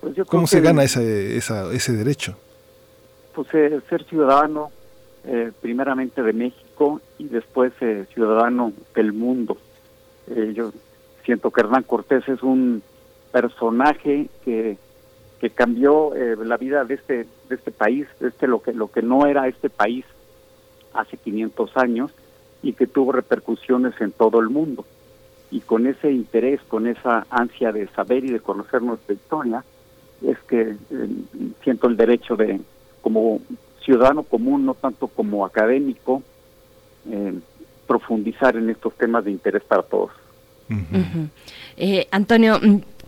Pues ¿Cómo se gana ese, ese derecho? Pues eh, ser ciudadano, eh, primeramente de México y después ciudadano del mundo. yo siento que Hernán Cortés es un personaje que que cambió eh, la vida de este de este país, de este lo que lo que no era este país hace 500 años y que tuvo repercusiones en todo el mundo. Y con ese interés, con esa ansia de saber y de conocer nuestra historia, es que eh, siento el derecho de, como ciudadano común, no tanto como académico, eh, profundizar en estos temas de interés para todos. Antonio,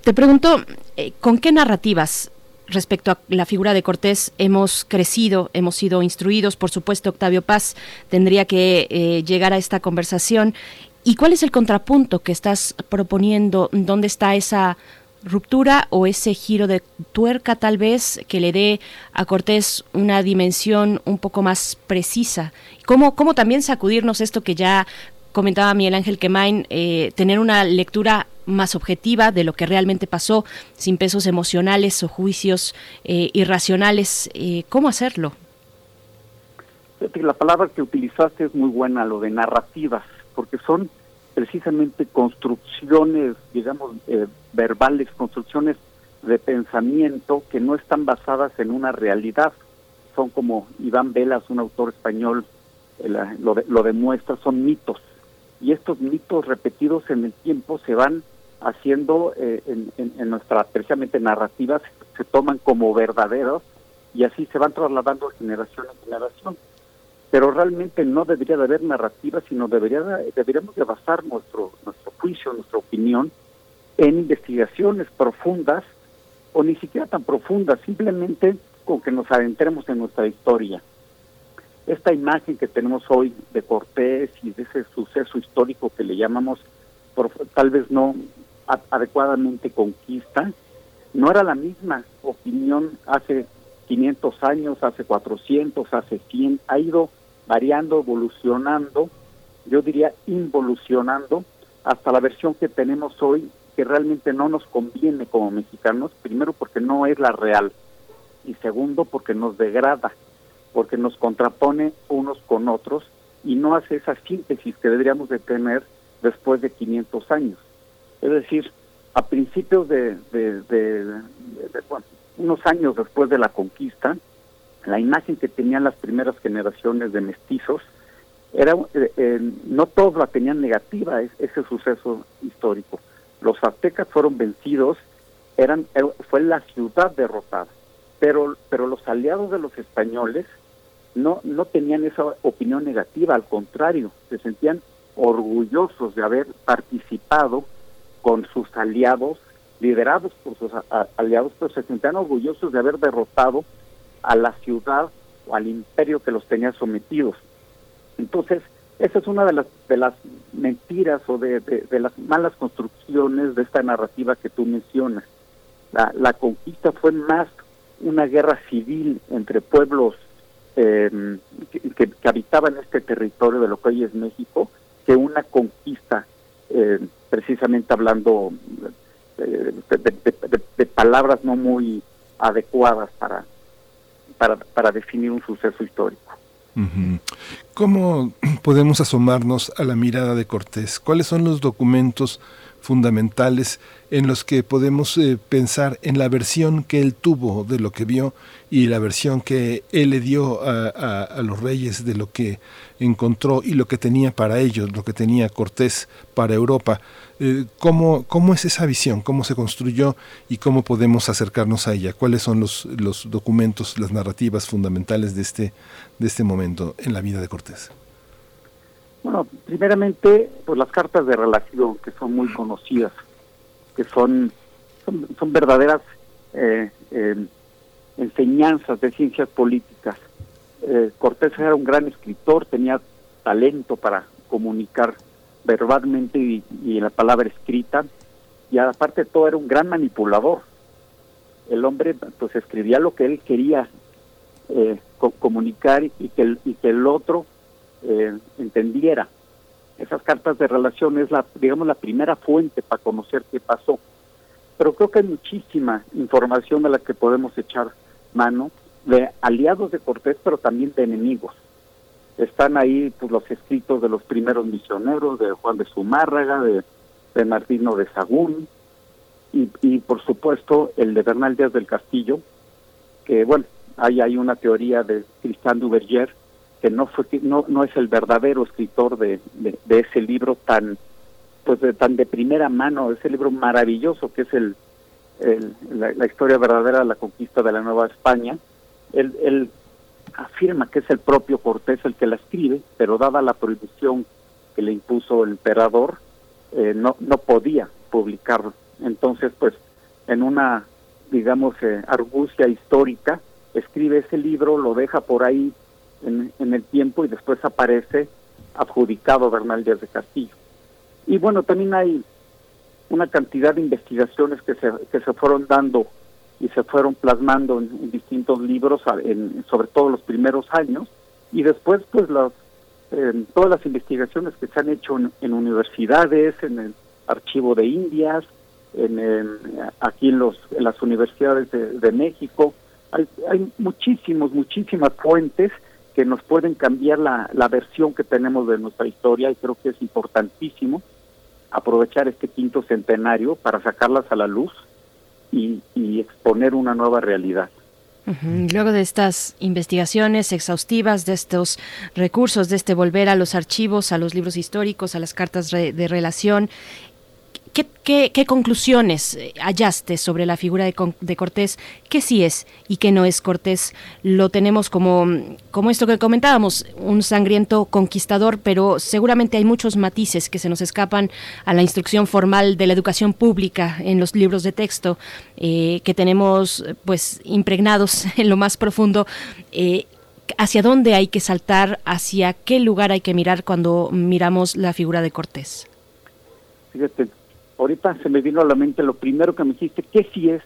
te pregunto, eh, ¿con qué narrativas respecto a la figura de Cortés hemos crecido, hemos sido instruidos? Por supuesto, Octavio Paz tendría que eh, llegar a esta conversación. ¿Y cuál es el contrapunto que estás proponiendo? ¿Dónde está esa ruptura o ese giro de tuerca tal vez que le dé a Cortés una dimensión un poco más precisa? ¿Cómo, cómo también sacudirnos esto que ya comentaba Miguel Ángel Quemain, eh, tener una lectura más objetiva de lo que realmente pasó, sin pesos emocionales o juicios eh, irracionales. Eh, ¿Cómo hacerlo? La palabra que utilizaste es muy buena, lo de narrativas, porque son precisamente construcciones, digamos, eh, verbales, construcciones de pensamiento que no están basadas en una realidad. Son como Iván Velas, un autor español, lo, lo demuestra, son mitos. Y estos mitos repetidos en el tiempo se van haciendo eh, en, nuestra precisamente narrativas se, toman como verdaderos y así se van trasladando de generación en generación. Pero realmente no debería de haber narrativa, sino debería deberíamos de basar nuestro, nuestro juicio, nuestra opinión en investigaciones profundas o ni siquiera tan profundas, simplemente con que nos adentremos en nuestra historia. Esta imagen que tenemos hoy de Cortés y de ese suceso histórico que le llamamos, por, tal vez no adecuadamente conquista, no era la misma opinión hace 500 años, hace 400, hace 100, ha ido variando, evolucionando, yo diría involucionando hasta la versión que tenemos hoy, que realmente no nos conviene como mexicanos, primero porque no es la real. Y segundo porque nos degrada, porque nos contrapone unos con otros y no hace esa síntesis que deberíamos de tener después de 500 años. Es decir, a principios de, unos años después de la conquista, la imagen que tenían las primeras generaciones de mestizos era eh, eh, no todos la tenían negativa ese suceso histórico. Los aztecas fueron vencidos, eran eh, fue la ciudad derrotada, pero pero los aliados de los españoles no, no tenían esa opinión negativa, al contrario, se sentían orgullosos de haber participado con sus aliados, liderados por sus aliados, pero se sentían orgullosos de haber derrotado a la ciudad o al imperio que los tenía sometidos. Entonces, esa es una de las, de las mentiras o de, de, las malas construcciones de esta narrativa que tú mencionas. La, la conquista fue más una guerra civil entre pueblos eh, que, habitaban este territorio de lo que hoy es México que una conquista, eh, precisamente hablando eh, de, palabras no muy adecuadas para, para, para definir un suceso histórico. ¿Cómo podemos asomarnos a la mirada de Cortés? ¿Cuáles son los documentos fundamentales en los que podemos eh, pensar en la versión que él tuvo de lo que vio y la versión que él le dio a, los reyes de lo que encontró y lo que tenía para ellos, lo que tenía Cortés para Europa. Eh, ¿cómo, ¿Cómo es esa visión? ¿Cómo se construyó y cómo podemos acercarnos a ella? ¿Cuáles son los, los documentos, las narrativas fundamentales de este, de este momento en la vida de Cortés? Bueno, primeramente, pues las cartas de relación, que son muy conocidas, que son, son, verdaderas eh, eh, enseñanzas de ciencias políticas. Eh, Cortés era un gran escritor, tenía talento para comunicar verbalmente y, la palabra escrita, y aparte de todo era un gran manipulador. El hombre pues escribía lo que él quería comunicar y que, y que el otro eh, entendiera. Esas cartas de relación es la, digamos, la primera fuente para conocer qué pasó. Pero creo que hay muchísima información de la que podemos echar mano de aliados de Cortés, pero también de enemigos. Están ahí pues, los escritos de los primeros misioneros, de Juan de Zumárraga, de, de Martino de Sagún, y, por supuesto el de Bernal Díaz del Castillo, que bueno, ahí hay una teoría de Tristan Duverger que no fue no es el verdadero escritor de, de, ese libro tan pues de, tan de primera mano ese libro maravilloso que es el, la, historia verdadera de la conquista de la Nueva España. Él, él afirma que es el propio Cortés el que la escribe pero dada la prohibición que le impuso el emperador eh, no no podía publicarlo. Entonces pues en una digamos eh, argucia histórica escribe ese libro lo deja por ahí en, el tiempo y después aparece adjudicado Bernal Díaz de Castillo. Y bueno, también hay una cantidad de investigaciones que se, que se fueron dando y se fueron plasmando en, distintos libros, en, sobre todo los primeros años, y después pues las, todas las investigaciones que se han hecho en, universidades, en el Archivo de Indias, en, aquí en, los, en las universidades de, de México, hay, hay muchísimos, muchísimas fuentes que nos pueden cambiar la, la versión que tenemos de nuestra historia y creo que es importantísimo aprovechar este quinto centenario para sacarlas a la luz y, y exponer una nueva realidad. Luego de estas investigaciones exhaustivas, de estos recursos, de este volver a los archivos, a los libros históricos, a las cartas de relación, ¿Qué, conclusiones eh, hallaste sobre la figura de, Cortés? ¿Qué sí es y qué no es Cortés? Lo tenemos como, como esto que comentábamos, un sangriento conquistador, pero seguramente hay muchos matices que se nos escapan a la instrucción formal de la educación pública en los libros de texto eh, que tenemos pues impregnados en lo más profundo. Eh, ¿Hacia dónde hay que saltar? ¿Hacia qué lugar hay que mirar cuando miramos la figura de Cortés? Fíjate, ahorita se me vino a la mente lo primero que me dijiste, ¿qué sí es?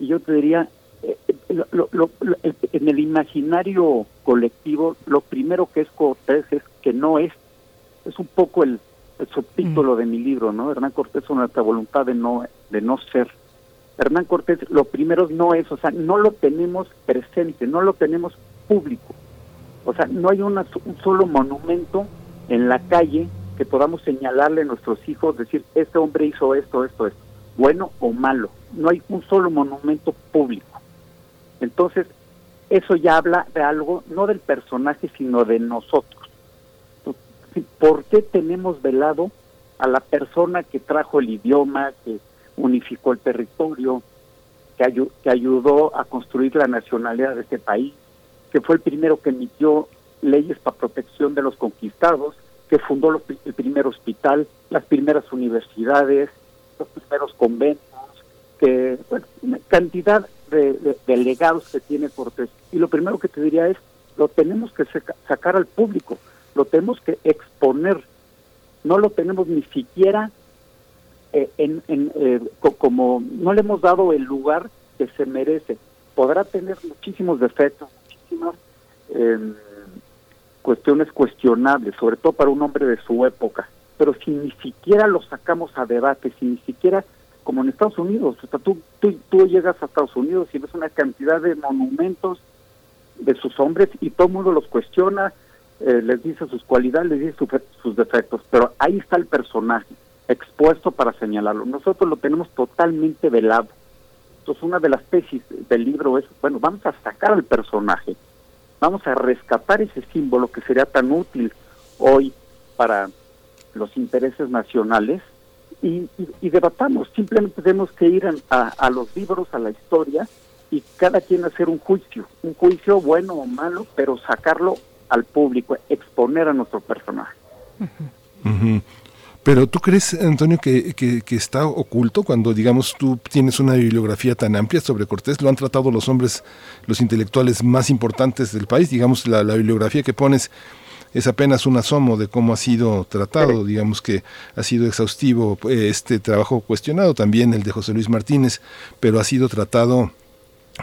Y yo te diría, eh, eh, en el imaginario colectivo, lo primero que es Cortés es que no es, es un poco el, subtítulo mm. de mi libro, ¿no? Hernán Cortés una nuestra voluntad de no, de no ser. Hernán Cortés, lo primero no es, o sea, no lo tenemos presente, no lo tenemos público. O sea, no hay una, un solo monumento en la calle que podamos señalarle a nuestros hijos, decir, este hombre hizo esto, esto, esto, bueno o malo. No hay un solo monumento público. Entonces, eso ya habla de algo, no del personaje, sino de nosotros. ¿Por qué tenemos velado a la persona que trajo el idioma, que unificó el territorio, que, que ayudó a construir la nacionalidad de este país, que fue el primero que emitió leyes para protección de los conquistados, que fundó el primer hospital, las primeras universidades, los primeros conventos, que, una cantidad de, legados que tiene Cortés. Y lo primero que te diría es, lo tenemos que sacar al público, lo tenemos que exponer, no lo tenemos ni siquiera eh, en, eh, como, no le hemos dado el lugar que se merece. Podrá tener muchísimos defectos, muchísimas em, cuestiones cuestionables, sobre todo para un hombre de su época, pero si ni siquiera lo sacamos a debate, si ni siquiera como en Estados Unidos. O sea, tú, tú, llegas a Estados Unidos y ves una cantidad de monumentos de sus hombres y todo el mundo los cuestiona, eh, les dice sus cualidades, les dice sus defectos, pero ahí está el personaje expuesto para señalarlo. Nosotros lo tenemos totalmente velado. Entonces, una de las tesis del libro es, bueno, vamos a sacar al personaje, vamos a rescatar ese símbolo que sería tan útil hoy para los intereses nacionales y, debatamos. Simplemente tenemos que ir a, los libros, a la historia y cada quien hacer un juicio, un juicio bueno o malo, pero sacarlo al público, exponer a nuestro personaje. Pero tú crees, Antonio, que, que, está oculto cuando, digamos, tú tienes una bibliografía tan amplia sobre Cortés, lo han tratado los hombres, los intelectuales más importantes del país, digamos, la, la bibliografía que pones es apenas un asomo de cómo ha sido tratado, digamos que ha sido exhaustivo eh, este trabajo cuestionado, también el de José Luis Martínez, pero ha sido tratado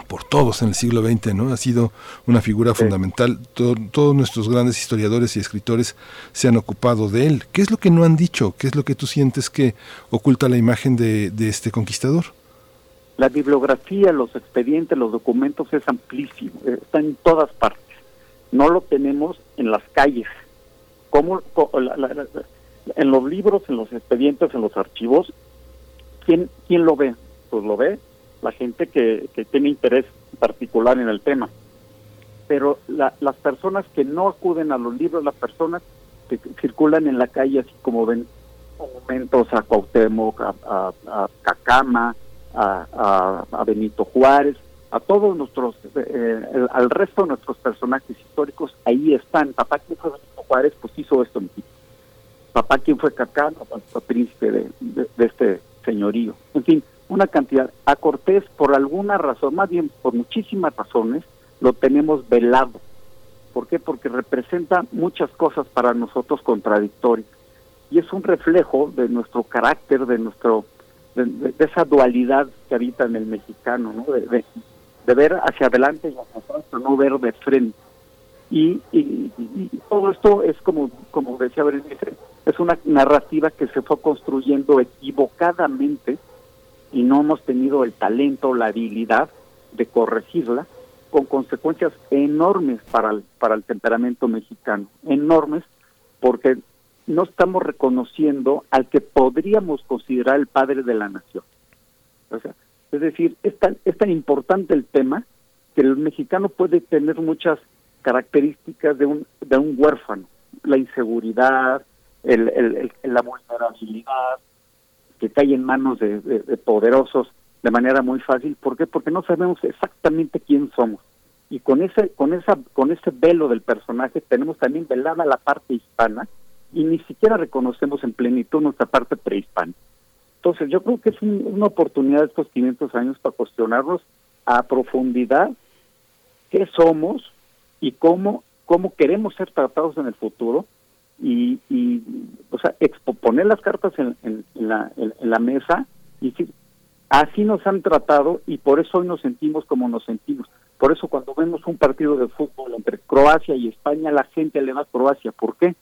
por todos en el siglo XX, ¿no? Ha sido una figura fundamental. todos nuestros grandes historiadores y escritores se han ocupado de él. ¿Qué es lo que no han dicho? ¿Qué es lo que tú sientes que oculta la imagen de, de este conquistador? La bibliografía, los expedientes, los documentos es amplísimo, está en todas partes no lo tenemos en las calles. como en los libros, en los expedientes, en los archivos, ¿quién, quién lo ve? Pues lo ve la gente que, que tiene interés particular en el tema. Pero las personas que no acuden a los libros, las personas que circulan en la calle, así como ven monumentos a Cuauhtémoc, a, a, a Cacama, a, Benito Juárez, a todos nuestros, eh, al resto de nuestros personajes históricos, ahí están. Papá, quien fue Benito Juárez, pues hizo esto en Papá, quien fue Cacano, el príncipe de, de, este señorío. En fin, una cantidad. A Cortés, por alguna razón, más bien por muchísimas razones, lo tenemos velado. ¿Por qué? Porque representa muchas cosas para nosotros contradictorias. Y es un reflejo de nuestro carácter, de nuestro de, esa dualidad que habita en el mexicano, ¿no? de, ver hacia adelante y hacia atrás, no ver de frente. Y, y, todo esto es como, como decía Berenice, es una narrativa que se fue construyendo equivocadamente y no hemos tenido el talento, la habilidad de corregirla, con consecuencias enormes para el, para el temperamento mexicano, enormes, porque no estamos reconociendo al que podríamos considerar el padre de la nación. O sea, es decir, es tan, es tan importante el tema que el mexicano puede tener muchas características de un, de un huérfano, la inseguridad, el, el, la vulnerabilidad, que cae en manos de, poderosos de manera muy fácil. ¿Por qué? Porque no sabemos exactamente quién somos. Y con ese, con esa, con ese velo del personaje tenemos también velada la parte hispana y ni siquiera reconocemos en plenitud nuestra parte prehispánica. Entonces, yo creo que es una oportunidad estos 500 años para cuestionarnos a profundidad qué somos y cómo, cómo queremos ser tratados en el futuro y, y o sea, poner las cartas en, en, la, en, la mesa y decir, así nos han tratado y por eso hoy nos sentimos como nos sentimos. Por eso cuando vemos un partido de fútbol entre Croacia y España, la gente le da a Croacia. ¿Por qué?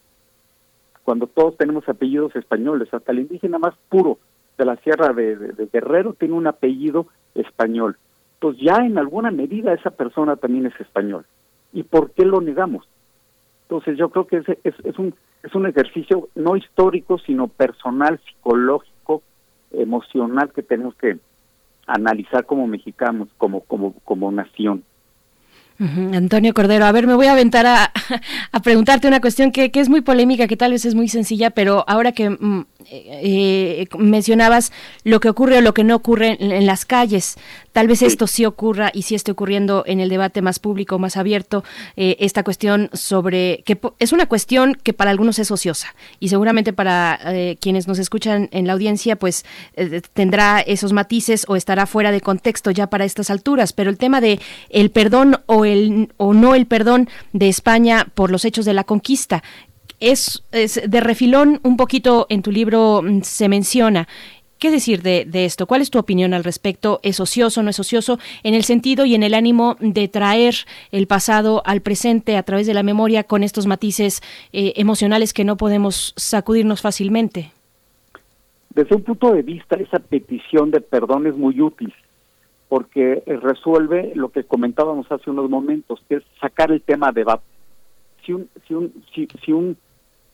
Cuando todos tenemos apellidos españoles, hasta el indígena más puro de la Sierra de, Guerrero tiene un apellido español. Entonces ya en alguna medida esa persona también es español. ¿Y por qué lo negamos? Entonces yo creo que es, es, es, un, es un ejercicio no histórico, sino personal, psicológico, emocional que tenemos que analizar como mexicanos, como, como, como nación. Antonio Cordero, a ver, me voy a aventar a, preguntarte una cuestión que, es muy polémica, que tal vez es muy sencilla, pero ahora que mm, eh, mencionabas lo que ocurre o lo que no ocurre en, las calles, tal vez esto sí ocurra y sí esté ocurriendo en el debate más público, más abierto, eh, esta cuestión sobre, que es una cuestión que para algunos es ociosa y seguramente para eh, quienes nos escuchan en la audiencia, pues tendrá esos matices o estará fuera de contexto ya para estas alturas, pero el tema de el perdón o el o no el perdón de España por los hechos de la conquista. Es, de refilón un poquito en tu libro mm, se menciona. ¿Qué decir de, esto? ¿Cuál es tu opinión al respecto? ¿Es ocioso, no es ocioso? En el sentido y en el ánimo de traer el pasado al presente a través de la memoria con estos matices eh, emocionales que no podemos sacudirnos fácilmente. Desde un punto de vista, esa petición de perdón es muy útil porque eh, resuelve lo que comentábamos hace unos momentos, que es sacar el tema de debate. Si un, si un, si, si un,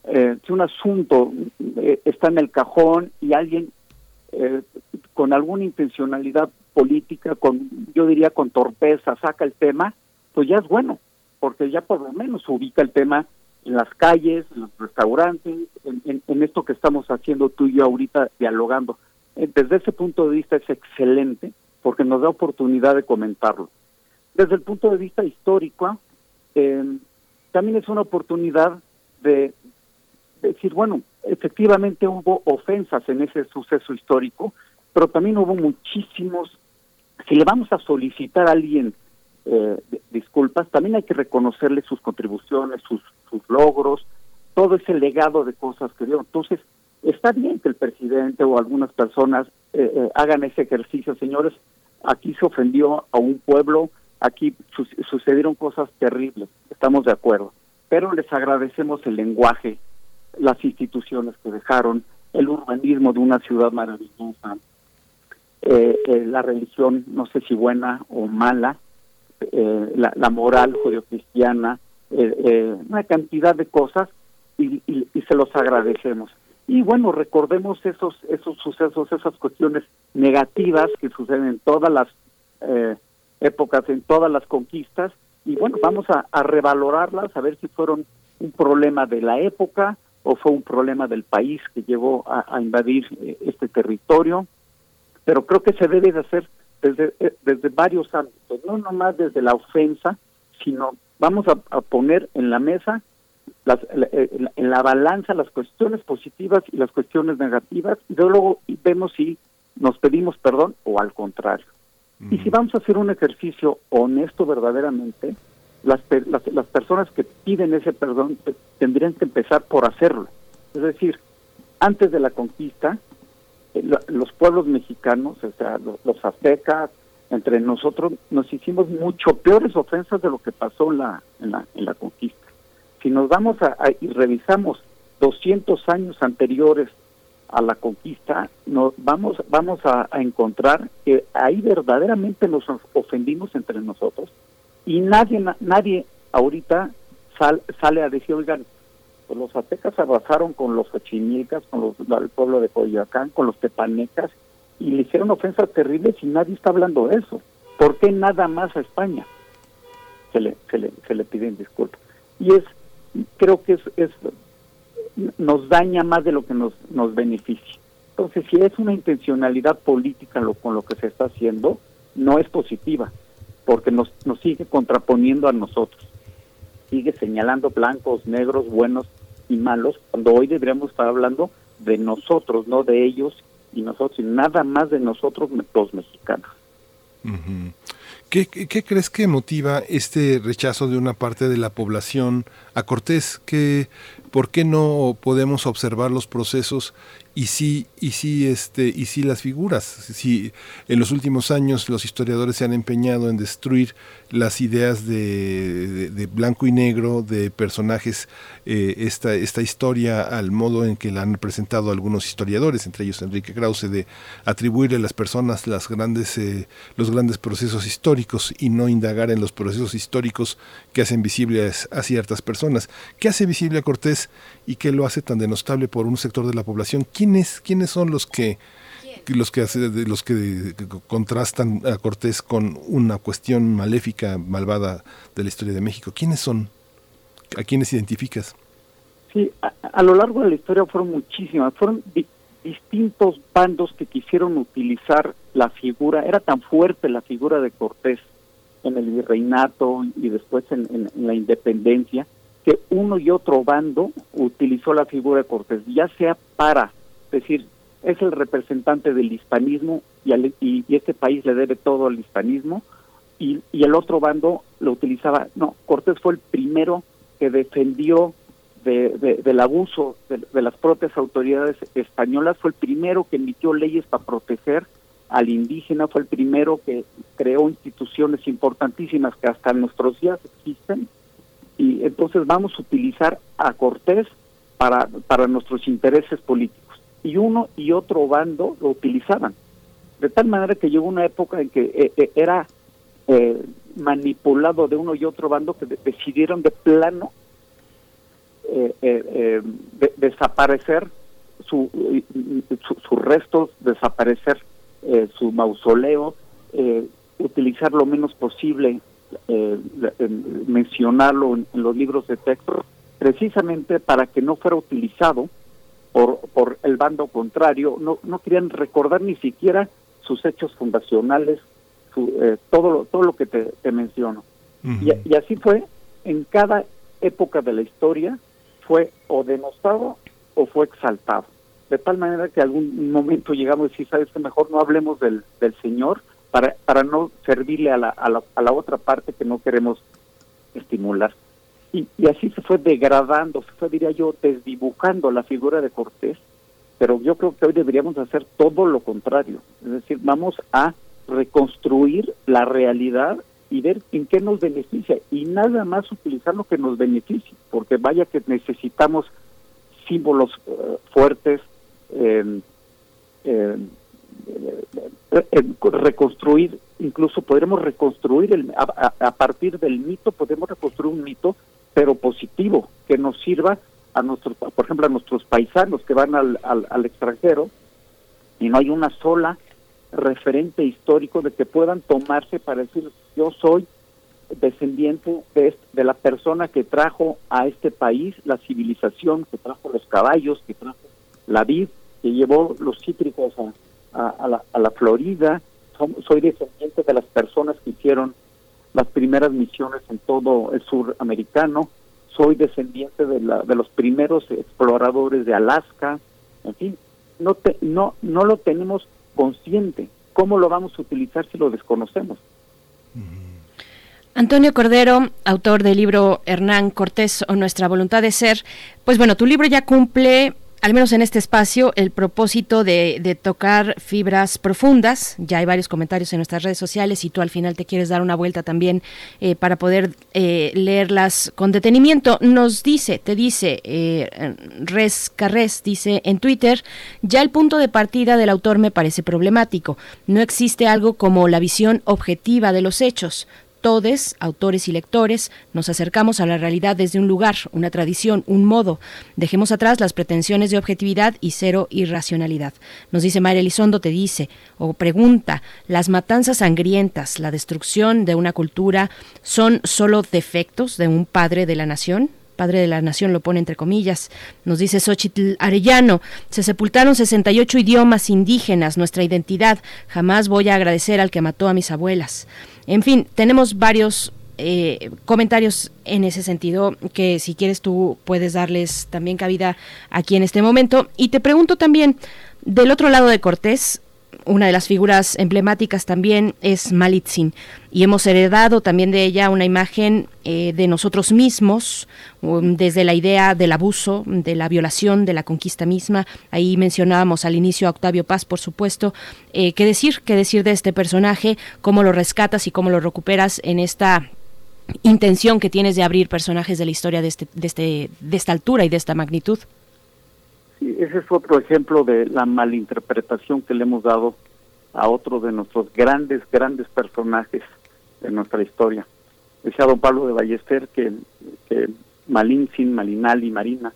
eh, si un asunto eh, está en el cajón y alguien con alguna intencionalidad política, con yo diría con torpeza, saca el tema, pues ya es bueno, porque ya por lo menos ubica el tema en las calles, en los restaurantes, en, en esto que estamos haciendo tú y yo ahorita dialogando. Desde ese punto de vista es excelente porque nos da oportunidad de comentarlo. Desde el punto de vista histórico, eh, también es una oportunidad de, decir, bueno, efectivamente hubo ofensas en ese suceso histórico, pero también hubo muchísimos, si le vamos a solicitar a alguien eh, disculpas, también hay que reconocerle sus contribuciones, sus, logros, todo ese legado de cosas que dio. Entonces, está bien que el presidente o algunas personas eh, hagan ese ejercicio, señores, aquí se ofendió a un pueblo, aquí sucedieron cosas terribles, estamos de acuerdo, pero les agradecemos el lenguaje, las instituciones que dejaron, el urbanismo de una ciudad maravillosa, eh, eh, la religión, no sé si buena o mala, eh, la, moral judio-cristiana, una cantidad de cosas y se los agradecemos. Y bueno, recordemos esos, esos sucesos, esas cuestiones negativas que suceden en todas las eh, épocas, en todas las conquistas, y bueno, vamos a, revalorarlas, a ver si fueron un problema de la época o fue un problema del país que llevó a, invadir eh, este territorio, pero creo que se debe de hacer desde, eh, desde varios ámbitos, no nomás desde la ofensa, sino vamos a poner en la mesa eh, en la balanza las cuestiones positivas y las cuestiones negativas y luego vemos si nos pedimos perdón o al contrario. Y si vamos a hacer un ejercicio honesto verdaderamente, las, las, personas que piden ese perdón tendrían que empezar por hacerlo. Es decir, antes de la conquista, eh, los pueblos mexicanos, o sea, los, aztecas, entre nosotros, nos hicimos mucho peores ofensas de lo que pasó la, en, la, en la conquista si nos vamos a, y revisamos 200 años anteriores a la conquista, nos vamos vamos a, encontrar que ahí verdaderamente nos ofendimos entre nosotros y nadie nadie ahorita sale a decir, oigan, pues los aztecas abrazaron con los ochimilcas, con los, el pueblo de Coyoacán, con los tepanecas, y le hicieron ofensas terribles y nadie está hablando de eso. ¿Por qué nada más a España se le, se le, se le piden disculpas? Y es creo que es, nos daña más de lo que nos, nos beneficia. Entonces, si es una intencionalidad política lo, con lo que se está haciendo, no es positiva, porque nos, nos sigue contraponiendo a nosotros. Sigue señalando blancos, negros, buenos y malos, cuando hoy deberíamos estar hablando de nosotros, no de ellos y nosotros, y nada más de nosotros los mexicanos. ¿Qué, crees que motiva este rechazo de una parte de la población a Cortés? ¿Qué, ¿Por qué no podemos observar los procesos y sí y sí este y sí las figuras si en los últimos años los historiadores se han empeñado en destruir las ideas de, blanco y negro de personajes eh, esta esta historia al modo en que la han presentado algunos historiadores entre ellos Enrique Krause de atribuirle a las personas grandes eh, los grandes procesos históricos y no indagar en los procesos históricos que hacen visibles a ciertas personas qué hace visible a Cortés y qué lo hace tan denostable por un sector de la población quiénes quiénes son los que los que los que contrastan a Cortés con una cuestión maléfica, malvada de la historia de México. ¿Quiénes son? ¿A quiénes identificas? Sí, a, lo largo de la historia fueron muchísimas, fueron distintos bandos que quisieron utilizar la figura, era tan fuerte la figura de Cortés en el virreinato y después en, la independencia, que uno y otro bando utilizó la figura de Cortés, ya sea para decir, es el representante del hispanismo y, y, este país le debe todo al hispanismo, y, y, el otro bando lo utilizaba, no, Cortés fue el primero que defendió del abuso de, las propias autoridades españolas, fue el primero que emitió leyes para proteger al indígena, fue el primero que creó instituciones importantísimas que hasta nuestros días existen, y entonces vamos a utilizar a Cortés para, para nuestros intereses políticos. Y uno y otro bando lo utilizaban. De tal manera que llegó una época en que eh, eh, era eh, manipulado de uno y otro bando que decidieron de plano eh, eh, eh desaparecer su, sus restos, desaparecer su mausoleo, utilizar lo menos posible, mencionarlo en, los libros de texto, precisamente para que no fuera utilizado por, por el bando contrario. No, no querían recordar ni siquiera sus hechos fundacionales, su, todo, lo, todo lo que te, menciono. y, y así fue en cada época de la historia fue o denostado o fue exaltado. De tal manera que algún momento llegamos a decir, sabes que mejor no hablemos del, del Señor para, para no servirle a la, a, la, a la otra parte que no queremos estimular. Y, y así se fue degradando, se fue, diría yo, desdibujando la figura de Cortés, pero yo creo que hoy deberíamos hacer todo lo contrario, es decir, vamos a reconstruir la realidad y ver en qué nos beneficia y nada más utilizar lo que nos beneficie, porque vaya que necesitamos símbolos eh, fuertes, eh, reconstruir, incluso podremos reconstruir, el, a, partir del mito, podemos reconstruir un mito, pero positivo, que nos sirva a nuestros, por ejemplo, a nuestros paisanos que van al, al, al extranjero y no hay una sola referente histórico de que puedan tomarse para decir yo soy descendiente de, de, la persona que trajo a este país la civilización, que trajo los caballos, que trajo la vid, que llevó los cítricos a, a, la, a la, Florida. soy descendiente de las personas que hicieron las primeras misiones en todo el sur americano. Soy descendiente de, la, de los primeros exploradores de Alaska. En fin, no, te, no, no lo tenemos consciente. ¿Cómo lo vamos a utilizar si lo desconocemos? Antonio Cordero, autor del libro Hernán Cortés o Nuestra Voluntad de Ser, pues bueno, tu libro ya cumple al menos en este espacio, el propósito de, tocar fibras profundas. Ya hay varios comentarios en nuestras redes sociales y tú al final te quieres dar una vuelta también eh, para poder eh, leerlas con detenimiento. Nos dice, te dice, eh, Res Carres, dice en Twitter, ya el punto de partida del autor me parece problemático. No existe algo como la visión objetiva de los hechos todos, autores y lectores, nos acercamos a la realidad desde un lugar, una tradición, un modo. Dejemos atrás las pretensiones de objetividad y cero irracionalidad. Nos dice María Elizondo, te dice, o pregunta, ¿las matanzas sangrientas, la destrucción de una cultura, son solo defectos de un padre de la nación? Padre de la nación lo pone entre comillas. Nos dice Xochitl Arellano, se sepultaron 68 idiomas indígenas, nuestra identidad. Jamás voy a agradecer al que mató a mis abuelas. En fin, tenemos varios eh, comentarios en ese sentido que si quieres tú puedes darles también cabida aquí en este momento. Y te pregunto también, del otro lado de Cortés, una de las figuras emblemáticas también es Malitzin y hemos heredado también de ella una imagen eh, de nosotros mismos um, desde la idea del abuso, de la violación, de la conquista misma. Ahí mencionábamos al inicio a Octavio Paz, por supuesto. Eh, ¿Qué decir? ¿Qué decir de este personaje? ¿Cómo lo rescatas y cómo lo recuperas en esta intención que tienes de abrir personajes de la historia de, este, de, este, de esta altura y de esta magnitud? Ese es otro ejemplo de la malinterpretación que le hemos dado a otro de nuestros grandes, grandes personajes de nuestra historia. Decía don Pablo de Ballester que, que Malin Sin, Malinali, Marina,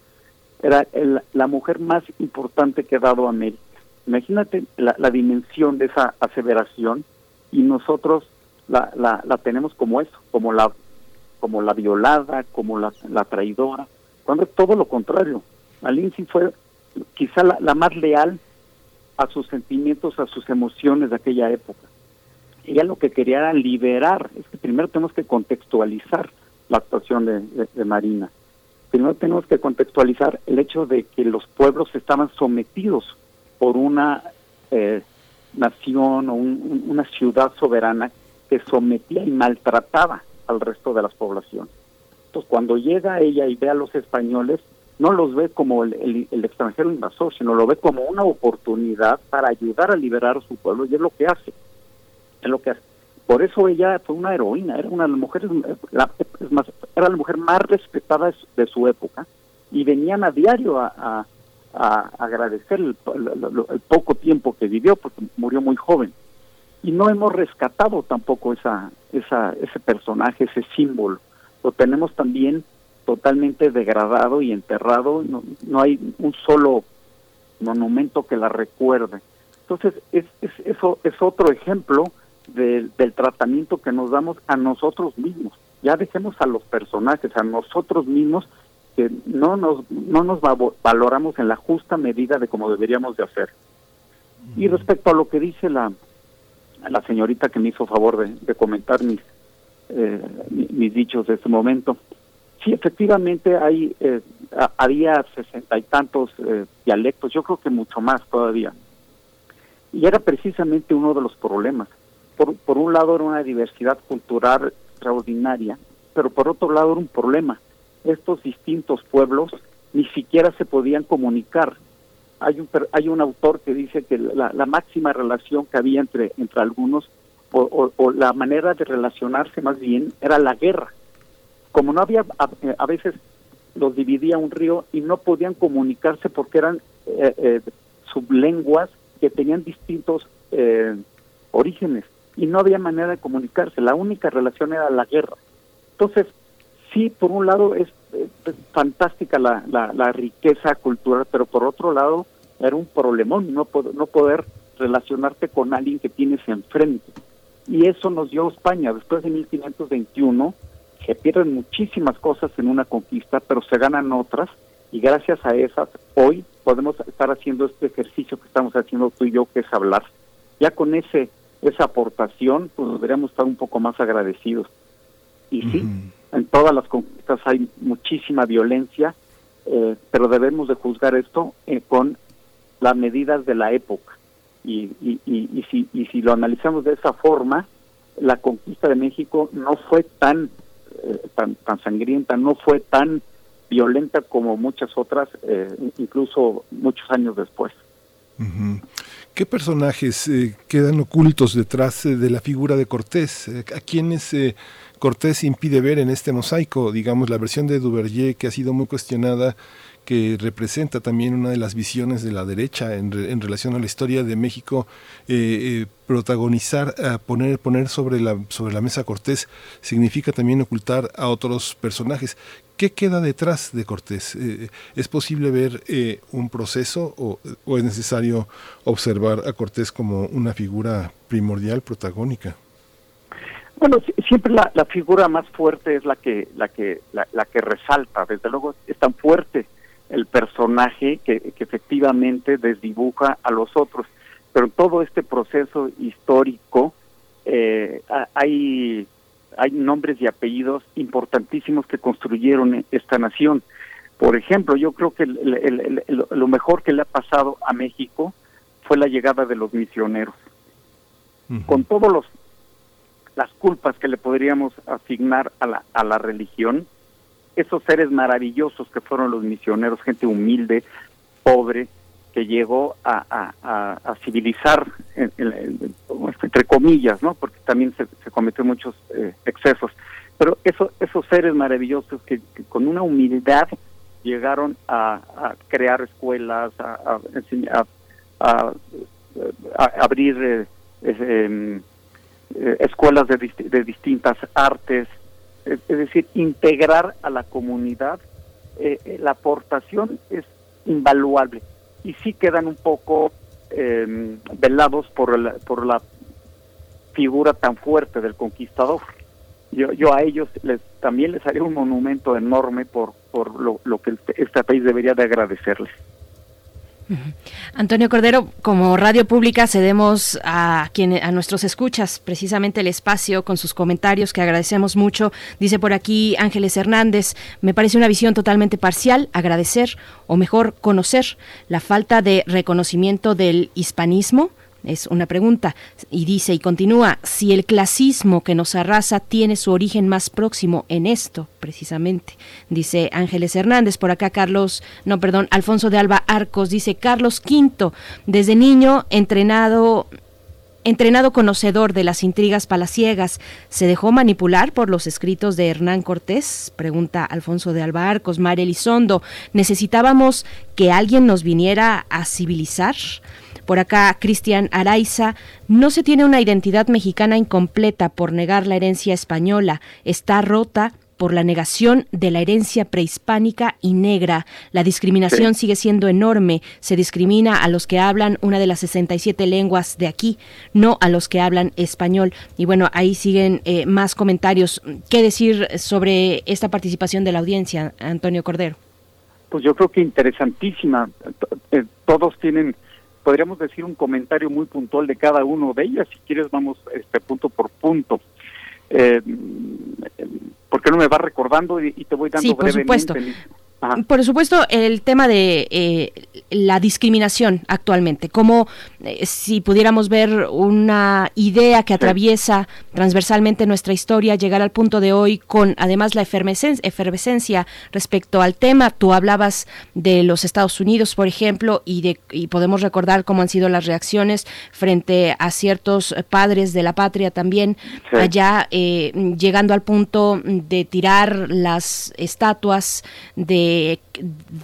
era la mujer más importante que ha dado América. Imagínate la, dimensión de esa aseveración y nosotros la, la, la tenemos como eso, como la como la violada, como la, la traidora, cuando es todo lo contrario. Lindsay fue quizá la, la, más leal a sus sentimientos, a sus emociones de aquella época. Ella lo que quería era liberar, es que primero tenemos que contextualizar la actuación de, Marina. Primero tenemos que contextualizar el hecho de que los pueblos estaban sometidos por una eh, nación o un, una ciudad soberana que sometía y maltrataba al resto de las poblaciones. Entonces, cuando llega ella y ve a los españoles, no los ve como el, el, extranjero invasor, sino lo ve como una oportunidad para ayudar a liberar a su pueblo y es lo que hace. Es lo que hace. Por eso ella fue una heroína, era una de las mujeres, la, más, era la mujer más respetada de su época y venían a diario a, a, agradecer el, el, poco tiempo que vivió porque murió muy joven y no hemos rescatado tampoco esa, esa, ese personaje, ese símbolo. Lo tenemos también totalmente degradado y enterrado, no, no hay un solo monumento que la recuerde. Entonces, es, es, eso es otro ejemplo del tratamiento que nos damos a nosotros mismos. Ya dejemos a los personajes, a nosotros mismos, que no nos, no nos valoramos en la justa medida de como deberíamos de hacer. Y respecto a lo que dice la, la señorita que me hizo favor de, comentar mis, eh, mis dichos de este momento. Sí, efectivamente hay eh, había sesenta y tantos eh, dialectos, yo creo que mucho más todavía. Y era precisamente uno de los problemas. Por, por un lado era una diversidad cultural extraordinaria, pero por otro lado era un problema. Estos distintos pueblos ni siquiera se podían comunicar hay un, hay un autor que dice que la, máxima relación que había entre, entre algunos, o, la manera de relacionarse más bien, era la guerra. Como no había, a, veces los dividía un río y no podían comunicarse porque eran eh, eh, sublenguas que tenían distintos eh, orígenes y no había manera de comunicarse. La única relación era la guerra. Entonces, sí, por un lado es, fantástica la, la, riqueza cultural, pero por otro lado era un problemón no, no poder relacionarte con alguien que tienes enfrente. Y eso nos dio España. Después de 1521 se pierden muchísimas cosas en una conquista, pero se ganan otras y gracias a esas hoy podemos estar haciendo este ejercicio que estamos haciendo tú y yo, que es hablar. Ya con ese esa aportación, pues deberíamos estar un poco más agradecidos. Y sí, en todas las conquistas hay muchísima violencia, eh, pero debemos de juzgar esto eh, con las medidas de la época. Y, y, y, si, y si lo analizamos de esa forma, la conquista de México no fue tan, eh, tan, tan sangrienta, no fue tan violenta como muchas otras, incluso muchos años después. ¿Qué personajes quedan ocultos detrás de la figura de Cortés? ¿A quiénes Cortés impide ver en este mosaico, digamos, la versión de Duverger que ha sido muy cuestionada que representa también una de las visiones de la derecha en, en relación a la historia de México, eh, eh, protagonizar, poner, poner sobre, la, sobre la mesa Cortés significa también ocultar a otros personajes. ¿Qué queda detrás de Cortés? Eh, ¿Es posible ver un proceso o, o es necesario observar a Cortés como una figura primordial, protagónica? Bueno, siempre la, la, figura más fuerte es la que la que la, que resalta. Desde luego es tan fuerte el personaje que, efectivamente desdibuja a los otros. Pero en todo este proceso histórico eh, hay hay nombres y apellidos importantísimos que construyeron esta nación. Por ejemplo, yo creo que lo mejor que le ha pasado a México fue la llegada de los misioneros. Con todos los las culpas que le podríamos asignar a la, a la religión, esos seres maravillosos que fueron los misioneros, gente humilde, pobre, que llegó a, civilizar, entre comillas, ¿no? Porque también se, se cometió muchos eh, excesos. Pero eso, esos seres maravillosos que, con una humildad llegaron a, crear escuelas, a, abrir eh, em, eh, escuelas de, distintas artes, es, decir, integrar a la comunidad, eh, eh, la aportación es invaluable y sí quedan un poco em, velados por la, por la figura tan fuerte del conquistador. Yo, yo a ellos les, también les haría un monumento enorme por, por lo, lo que este, este país debería de agradecerles. Antonio Cordero, como radio pública cedemos a quien, a nuestros escuchas precisamente el espacio con sus comentarios que agradecemos mucho. Dice por aquí Ángeles Hernández, me parece una visión totalmente parcial, agradecer o mejor conocer la falta de reconocimiento del hispanismo es una pregunta. Y dice y continúa, si el clasismo que nos arrasa tiene su origen más próximo en esto, precisamente. Dice Ángeles Hernández, por acá Carlos, no, perdón, Alfonso de Alba Arcos, dice Carlos V, desde niño entrenado entrenado conocedor de las intrigas palaciegas, ¿se dejó manipular por los escritos de Hernán Cortés? Pregunta Alfonso de Alba Arcos, María Elizondo. ¿Necesitábamos que alguien nos viniera a civilizar? Por acá, Cristian Araiza, no se tiene una identidad mexicana incompleta por negar la herencia española, está rota por la negación de la herencia prehispánica y negra. La discriminación sigue siendo enorme. Se discrimina a los que hablan una de las 67 lenguas de aquí, no a los que hablan español. Y bueno, ahí siguen eh, más comentarios. ¿Qué decir sobre esta participación de la audiencia, Antonio Cordero? Pues yo creo que interesantísima. Eh, todos tienen podríamos decir un comentario muy puntual de cada uno de ellas. Si quieres, vamos este punto por punto. Eh, ¿Por qué no me va recordando y, te voy dando sí, por Supuesto. Por supuesto, el tema de eh, la discriminación actualmente, como eh, si pudiéramos ver una idea que atraviesa transversalmente nuestra historia, llegar al punto de hoy con además la efervescencia respecto al tema. Tú hablabas de los Estados Unidos, por ejemplo, y, de, y podemos recordar cómo han sido las reacciones frente a ciertos padres de la patria también, allá eh, llegando al punto de tirar las estatuas de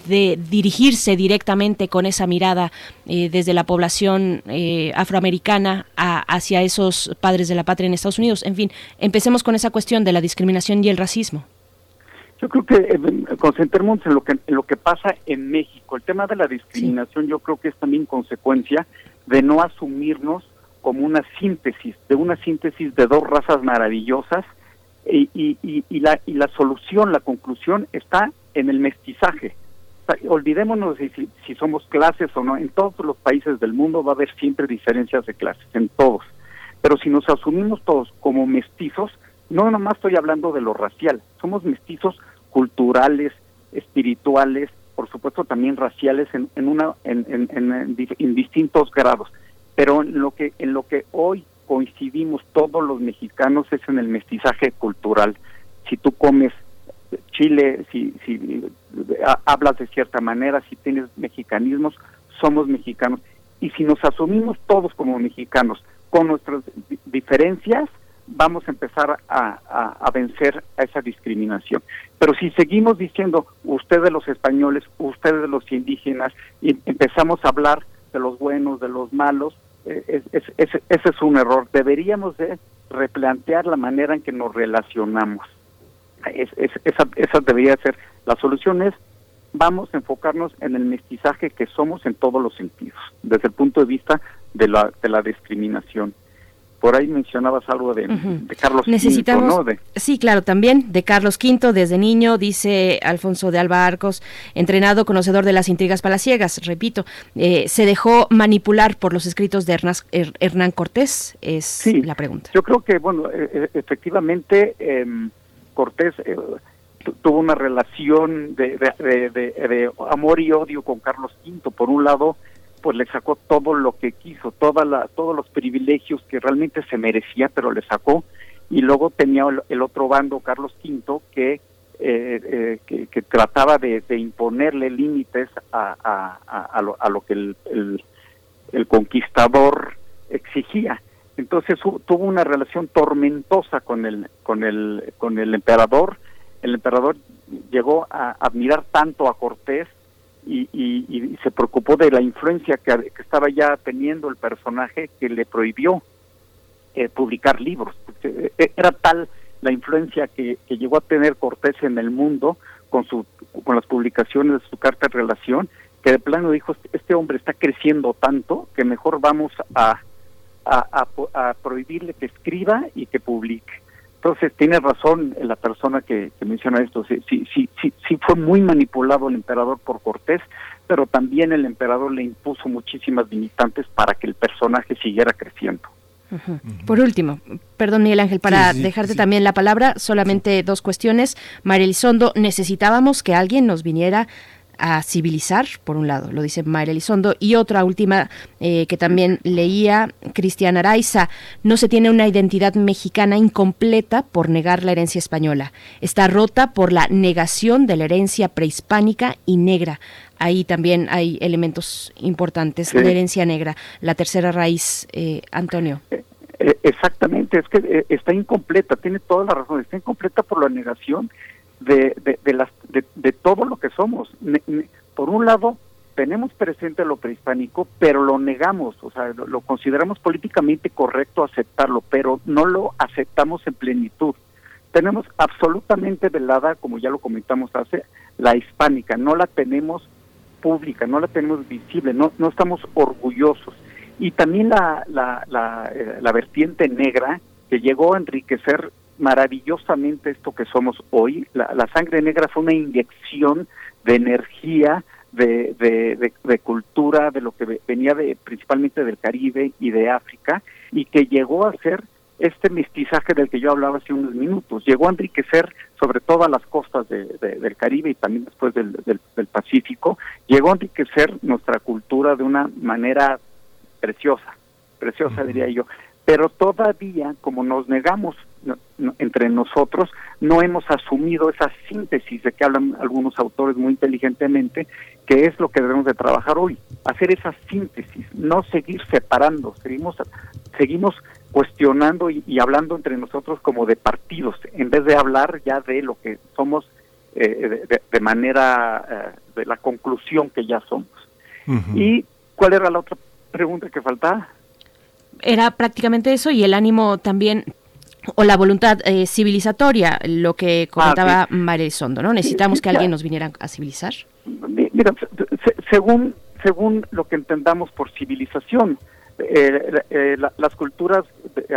de, dirigirse directamente con esa mirada eh, desde la población eh, afroamericana hacia esos padres de la patria en Estados Unidos. En fin, empecemos con esa cuestión de la discriminación y el racismo. Yo creo que eh, concentremos en lo que en lo que pasa en México. El tema de la discriminación yo creo que es también consecuencia de no asumirnos como una síntesis, de una síntesis de dos razas maravillosas y, y, y, la, y la solución, la conclusión está en el mestizaje. olvidémonos si, si, somos clases o no. En todos los países del mundo va a haber siempre diferencias de clases, en todos. Pero si nos asumimos todos como mestizos, no nomás estoy hablando de lo racial, somos mestizos culturales, espirituales, por supuesto también raciales en, en una en, en, en, distintos grados. Pero en lo que en lo que hoy coincidimos todos los mexicanos es en el mestizaje cultural. Si tú comes Chile, si, si hablas de cierta manera, si tienes mexicanismos, somos mexicanos. Y si nos asumimos todos como mexicanos con nuestras diferencias, vamos a empezar a, vencer a esa discriminación. Pero si seguimos diciendo ustedes los españoles, ustedes los indígenas, y empezamos a hablar de los buenos, de los malos, eh, ese es un error. Deberíamos de replantear la manera en que nos relacionamos es, esa, esa debería ser la solución es vamos a enfocarnos en el mestizaje que somos en todos los sentidos desde el punto de vista de la de la discriminación. Por ahí mencionabas algo de, Carlos Necesitamos, V, Sí, claro, también de Carlos V, desde niño, dice Alfonso de Alba Arcos, entrenado, conocedor de las intrigas palaciegas, repito, eh, se dejó manipular por los escritos de Hernán, Cortés, es la pregunta. Yo creo que, bueno, e, e, efectivamente... Eh, Cortés eh, tuvo una relación de, amor y odio con Carlos V. Por un lado, pues le sacó todo lo que quiso, toda la, todos los privilegios que realmente se merecía, pero le sacó. Y luego tenía el, otro bando, Carlos V, que, eh, eh, que, trataba de, imponerle límites a, a, lo, a, lo, que el, el conquistador exigía entonces tuvo una relación tormentosa con el con el con el emperador. El emperador llegó a admirar tanto a Cortés y, y, se preocupó de la influencia que, estaba ya teniendo el personaje que le prohibió eh, publicar libros. Eh, era tal la influencia que, que, llegó a tener Cortés en el mundo con su con las publicaciones de su carta de relación que de plano dijo, este, este hombre está creciendo tanto que mejor vamos a, a, a, prohibirle que escriba y que publique. Entonces tiene razón la persona que, menciona esto, sí, sí, sí, sí, sí fue muy manipulado el emperador por Cortés, pero también el emperador le impuso muchísimas limitantes para que el personaje siguiera creciendo. Por último, perdón Miguel Ángel, para dejarte también la palabra, solamente dos cuestiones. María Elizondo, necesitábamos que alguien nos viniera a civilizar, por un lado, lo dice Mayra Elizondo, y otra última eh, que también leía Cristian Araiza, no se tiene una identidad mexicana incompleta por negar la herencia española, está rota por la negación de la herencia prehispánica y negra. Ahí también hay elementos importantes, de la herencia negra, la tercera raíz, eh, Antonio. Eh, exactamente, es que está incompleta, tiene toda la razón, está incompleta por la negación de, de, las, de, todo lo que somos. por un lado, tenemos presente lo prehispánico, pero lo negamos, o sea, lo, consideramos políticamente correcto aceptarlo, pero no lo aceptamos en plenitud. Tenemos absolutamente velada, como ya lo comentamos hace, la hispánica, no la tenemos pública, no la tenemos visible, no, no estamos orgullosos. Y también la, la, la, eh, la vertiente negra que llegó a enriquecer maravillosamente esto que somos hoy. La, sangre negra fue una inyección de energía, de, de, cultura, de lo que venía de, principalmente del Caribe y de África, y que llegó a ser este mestizaje del que yo hablaba hace unos minutos. Llegó a enriquecer sobre todas las costas del Caribe y también después del, del, Pacífico, llegó a enriquecer nuestra cultura de una manera preciosa, preciosa diría yo. Pero todavía, como nos negamos entre nosotros no hemos asumido esa síntesis de que hablan algunos autores muy inteligentemente, que es lo que debemos de trabajar hoy, hacer esa síntesis, no seguir separando, seguimos, seguimos cuestionando y, hablando entre nosotros como de partidos, en vez de hablar ya de lo que somos eh, de, manera, eh, de la conclusión que ya somos. ¿Y cuál era la otra pregunta que faltaba? Era prácticamente eso y el ánimo también o la voluntad eh, civilizatoria, lo que comentaba ah, María Sondo, ¿no? Necesitamos que alguien nos viniera a civilizar. Mira, según, según lo que entendamos por civilización, eh, eh, las culturas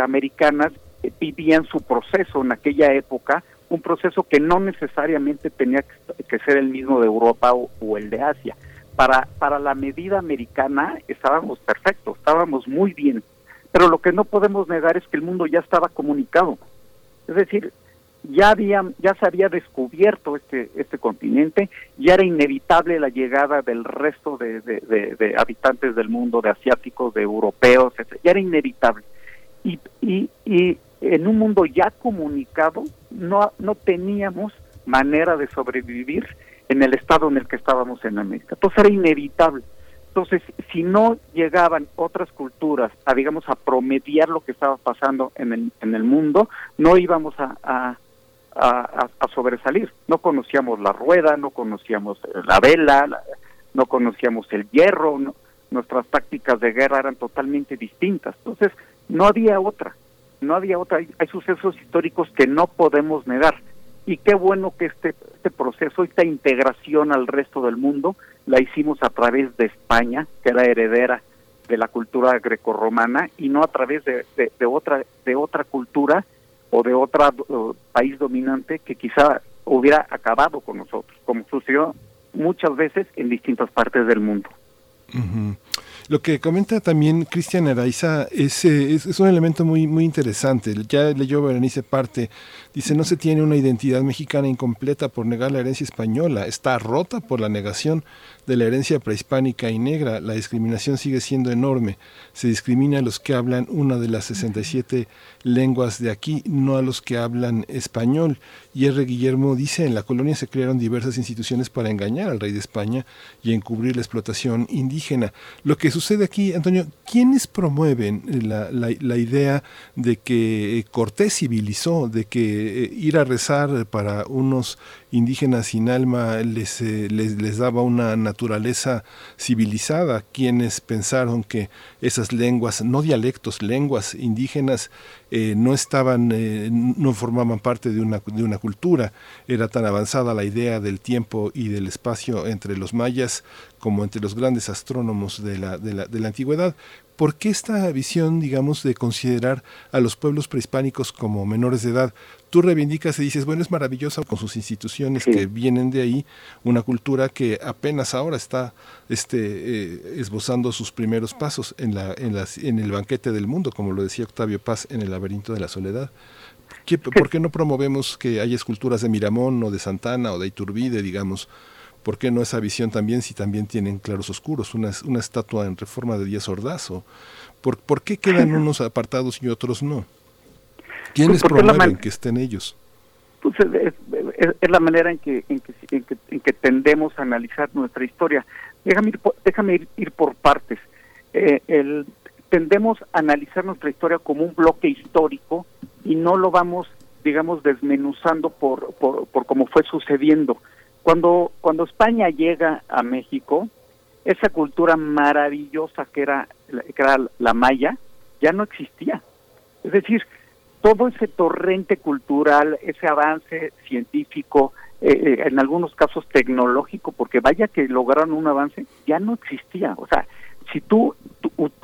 americanas vivían su proceso en aquella época, un proceso que no necesariamente tenía que ser el mismo de Europa o, o el de Asia. Para, para la medida americana estábamos perfectos, estábamos muy bien pero lo que no podemos negar es que el mundo ya estaba comunicado. Es decir, ya había, ya se había descubierto este, este continente, ya era inevitable la llegada del resto de, habitantes del mundo, de asiáticos, de europeos, ya era inevitable. Y, y, y en un mundo ya comunicado no, no teníamos manera de sobrevivir en el estado en el que estábamos en América. Entonces era inevitable. Entonces, si no llegaban otras culturas a, digamos, a promediar lo que estaba pasando en el, en el mundo, no íbamos a, a, a, sobresalir. No conocíamos la rueda, no conocíamos la vela, no conocíamos el hierro, nuestras tácticas de guerra eran totalmente distintas. Entonces, no había otra, no había otra. hay sucesos históricos que no podemos negar y qué bueno que este, este proceso, esta integración al resto del mundo, la hicimos a través de España, que era heredera de la cultura grecorromana, y no a través de, otra, de otra cultura o de otro país dominante que quizá hubiera acabado con nosotros, como sucedió muchas veces en distintas partes del mundo. Lo que comenta también Cristian Araiza es, es, es, un elemento muy, muy interesante. Ya leyó Berenice parte Dice, no se tiene una identidad mexicana incompleta por negar la herencia española, está rota por la negación de la herencia prehispánica y negra. La discriminación sigue siendo enorme. Se discrimina a los que hablan una de las 67 lenguas de aquí, no a los que hablan español. Y R. Guillermo dice, en la colonia se crearon diversas instituciones para engañar al rey de España y encubrir la explotación indígena. Lo que sucede aquí, Antonio, ¿quiénes promueven la, la, idea de que Cortés civilizó, de que eh, ir a rezar para unos indígenas sin alma les, eh, les, les, daba una naturaleza civilizada, quienes pensaron que esas lenguas, no dialectos, lenguas indígenas eh, no estaban, eh, no formaban parte de una, de una cultura. Era tan avanzada la idea del tiempo y del espacio entre los mayas como entre los grandes astrónomos de la, de la, de la antigüedad. ¿Por qué esta visión, digamos, de considerar a los pueblos prehispánicos como menores de edad? Tú reivindicas y dices, bueno, es maravillosa con sus instituciones que vienen de ahí, una cultura que apenas ahora está este, eh, esbozando sus primeros pasos en, la, en, las, en el banquete del mundo, como lo decía Octavio Paz en el laberinto de la soledad. ¿Por qué no promovemos que haya esculturas de Miramón o de Santana o de Iturbide, digamos, ¿Por qué no esa visión también si también tienen claros oscuros? Una, una estatua en reforma de Díaz Ordaz. ¿Por, ¿Por qué quedan unos apartados y otros no? ¿Quiénes pues promueven que estén ellos? Pues es, la manera en que, en que, en, que, tendemos a analizar nuestra historia. Déjame ir déjame ir, por partes. Eh, el, tendemos a analizar nuestra historia como un bloque histórico y no lo vamos, digamos, desmenuzando por, por, por cómo fue sucediendo. Cuando, cuando España llega a México, esa cultura maravillosa que era, que era la maya ya no existía. Es decir, todo ese torrente cultural, ese avance científico, eh, eh, en algunos casos tecnológico, porque vaya que lograron un avance, ya no existía. O sea, si tú,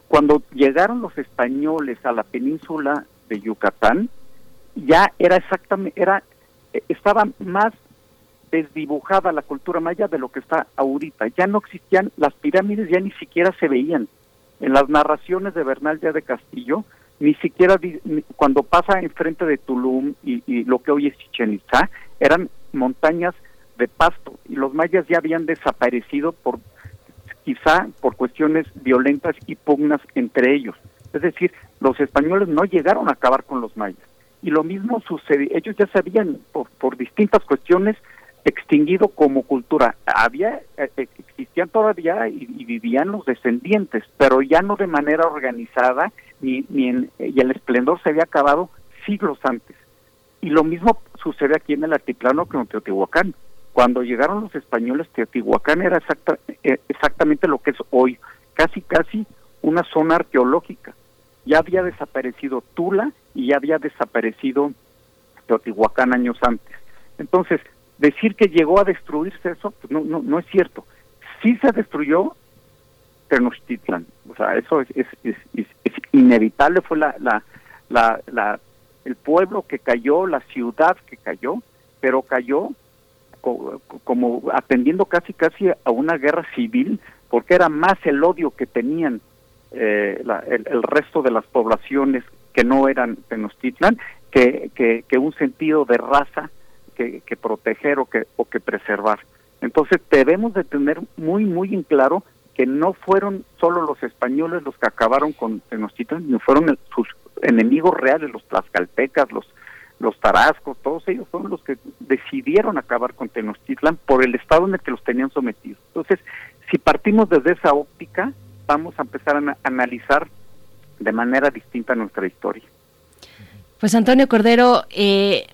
cuando llegaron los españoles a la península de Yucatán, ya era exactamente, era, eh, estaba más desdibujada la cultura maya de lo que está ahorita. Ya no existían, las pirámides ya ni siquiera se veían. En las narraciones de Bernal ya de Castillo, ni siquiera cuando pasa enfrente de Tulum y, lo que hoy es Chichen Itza, eran montañas de pasto y los mayas ya habían desaparecido por quizá por cuestiones violentas y pugnas entre ellos. Es decir, los españoles no llegaron a acabar con los mayas. Y lo mismo sucedió, ellos ya sabían por distintas cuestiones extinguido como cultura. Había, eh, existían todavía y, vivían los descendientes, pero ya no de manera organizada, ni en, y el esplendor se había acabado siglos antes. Y lo mismo sucede aquí en el altiplano que en Teotihuacán. Cuando llegaron los españoles, Teotihuacán era exacta, eh, exactamente lo que es hoy, casi casi una zona arqueológica. Ya había desaparecido Tula y ya había desaparecido Teotihuacán años antes. Entonces, decir que llegó a destruirse eso, pues no, no, no es cierto. Sí se destruyó Tenochtitlan, o sea, eso es, inevitable, fue la, la, la, la, el pueblo que cayó, la ciudad que cayó, pero cayó como atendiendo casi casi a una guerra civil, porque era más el odio que tenían eh, el, el, resto de las poblaciones que no eran Tenochtitlan, que, que, que un sentido de raza que, proteger o que, o que preservar. Entonces debemos de tener muy, muy en claro que no fueron solo los españoles los que acabaron con Tenochtitlan, ni fueron sus enemigos reales, los tlaxcaltecas, los, los tarascos, todos ellos fueron los que decidieron acabar con Tenochtitlan por el estado en el que los tenían sometidos. Entonces, si partimos desde esa óptica, vamos a empezar a analizar de manera distinta nuestra historia. Pues Antonio Cordero, eh,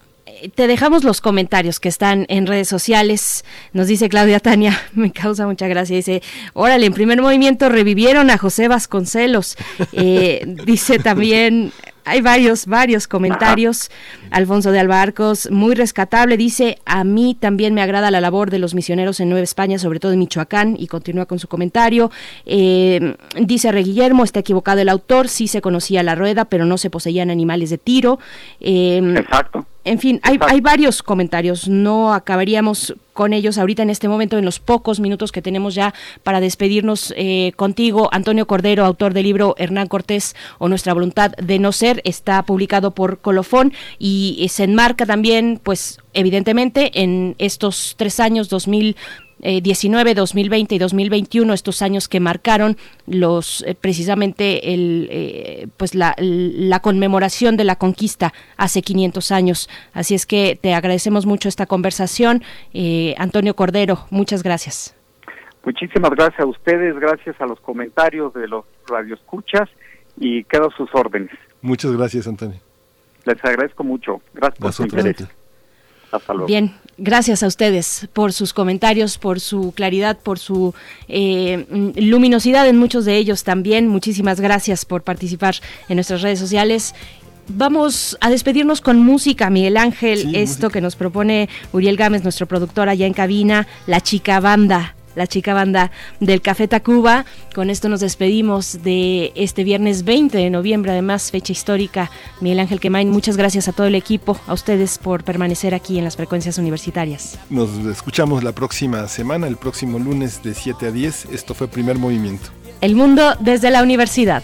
te dejamos los comentarios que están en redes sociales. Nos dice Claudia Tania, me causa mucha gracia. Dice, órale, en primer movimiento revivieron a José Vasconcelos. Eh, dice también hay varios, varios comentarios. Alfonso de Albarcos, muy rescatable, dice, a mí también me agrada la labor de los misioneros en Nueva España, sobre todo en Michoacán, y continúa con su comentario. Eh, dice Re Guillermo, está equivocado el autor, sí se conocía la rueda, pero no se poseían animales de tiro. Eh, Exacto. En fin, hay, hay, varios comentarios, no acabaríamos con ellos ahorita en este momento, en los pocos minutos que tenemos ya para despedirnos eh, contigo. Antonio Cordero, autor del libro Hernán Cortés o Nuestra Voluntad de No Ser, está publicado por Colofón y se enmarca también, pues evidentemente, en estos tres años, 2000 19, 2020 y 2021, estos años que marcaron los eh, precisamente el eh, pues la, la, conmemoración de la conquista hace 500 años. Así es que te agradecemos mucho esta conversación, eh, Antonio Cordero. Muchas gracias. Muchísimas gracias a ustedes, gracias a los comentarios de los radioescuchas y quedo a sus órdenes. Muchas gracias, Antonio. Les agradezco mucho. Gracias por su interés. Hasta luego. Bien, Gracias a ustedes por sus comentarios, por su claridad, por su eh, luminosidad en muchos de ellos también. Muchísimas gracias por participar en nuestras redes sociales vamos a despedirnos con música, Miguel Ángel. esto que nos propone Uriel Gámez, nuestro productor allá en cabina, La Chica Banda la chica banda del Café Tacuba. Con esto nos despedimos de este viernes 20 de noviembre, además fecha histórica. Miguel Ángel Quemain, muchas gracias a todo el equipo, a ustedes por permanecer aquí en las frecuencias universitarias. Nos escuchamos la próxima semana, el próximo lunes de 7 a 10. Esto fue Primer Movimiento. El mundo desde la universidad.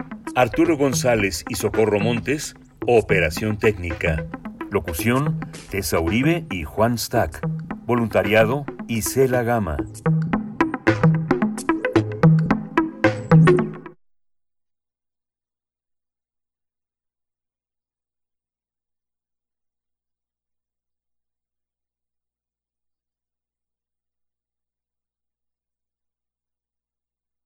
Arturo González y Socorro Montes, Operación Técnica. Locución, Tessa Uribe y Juan Stack. Voluntariado, Isela Gama.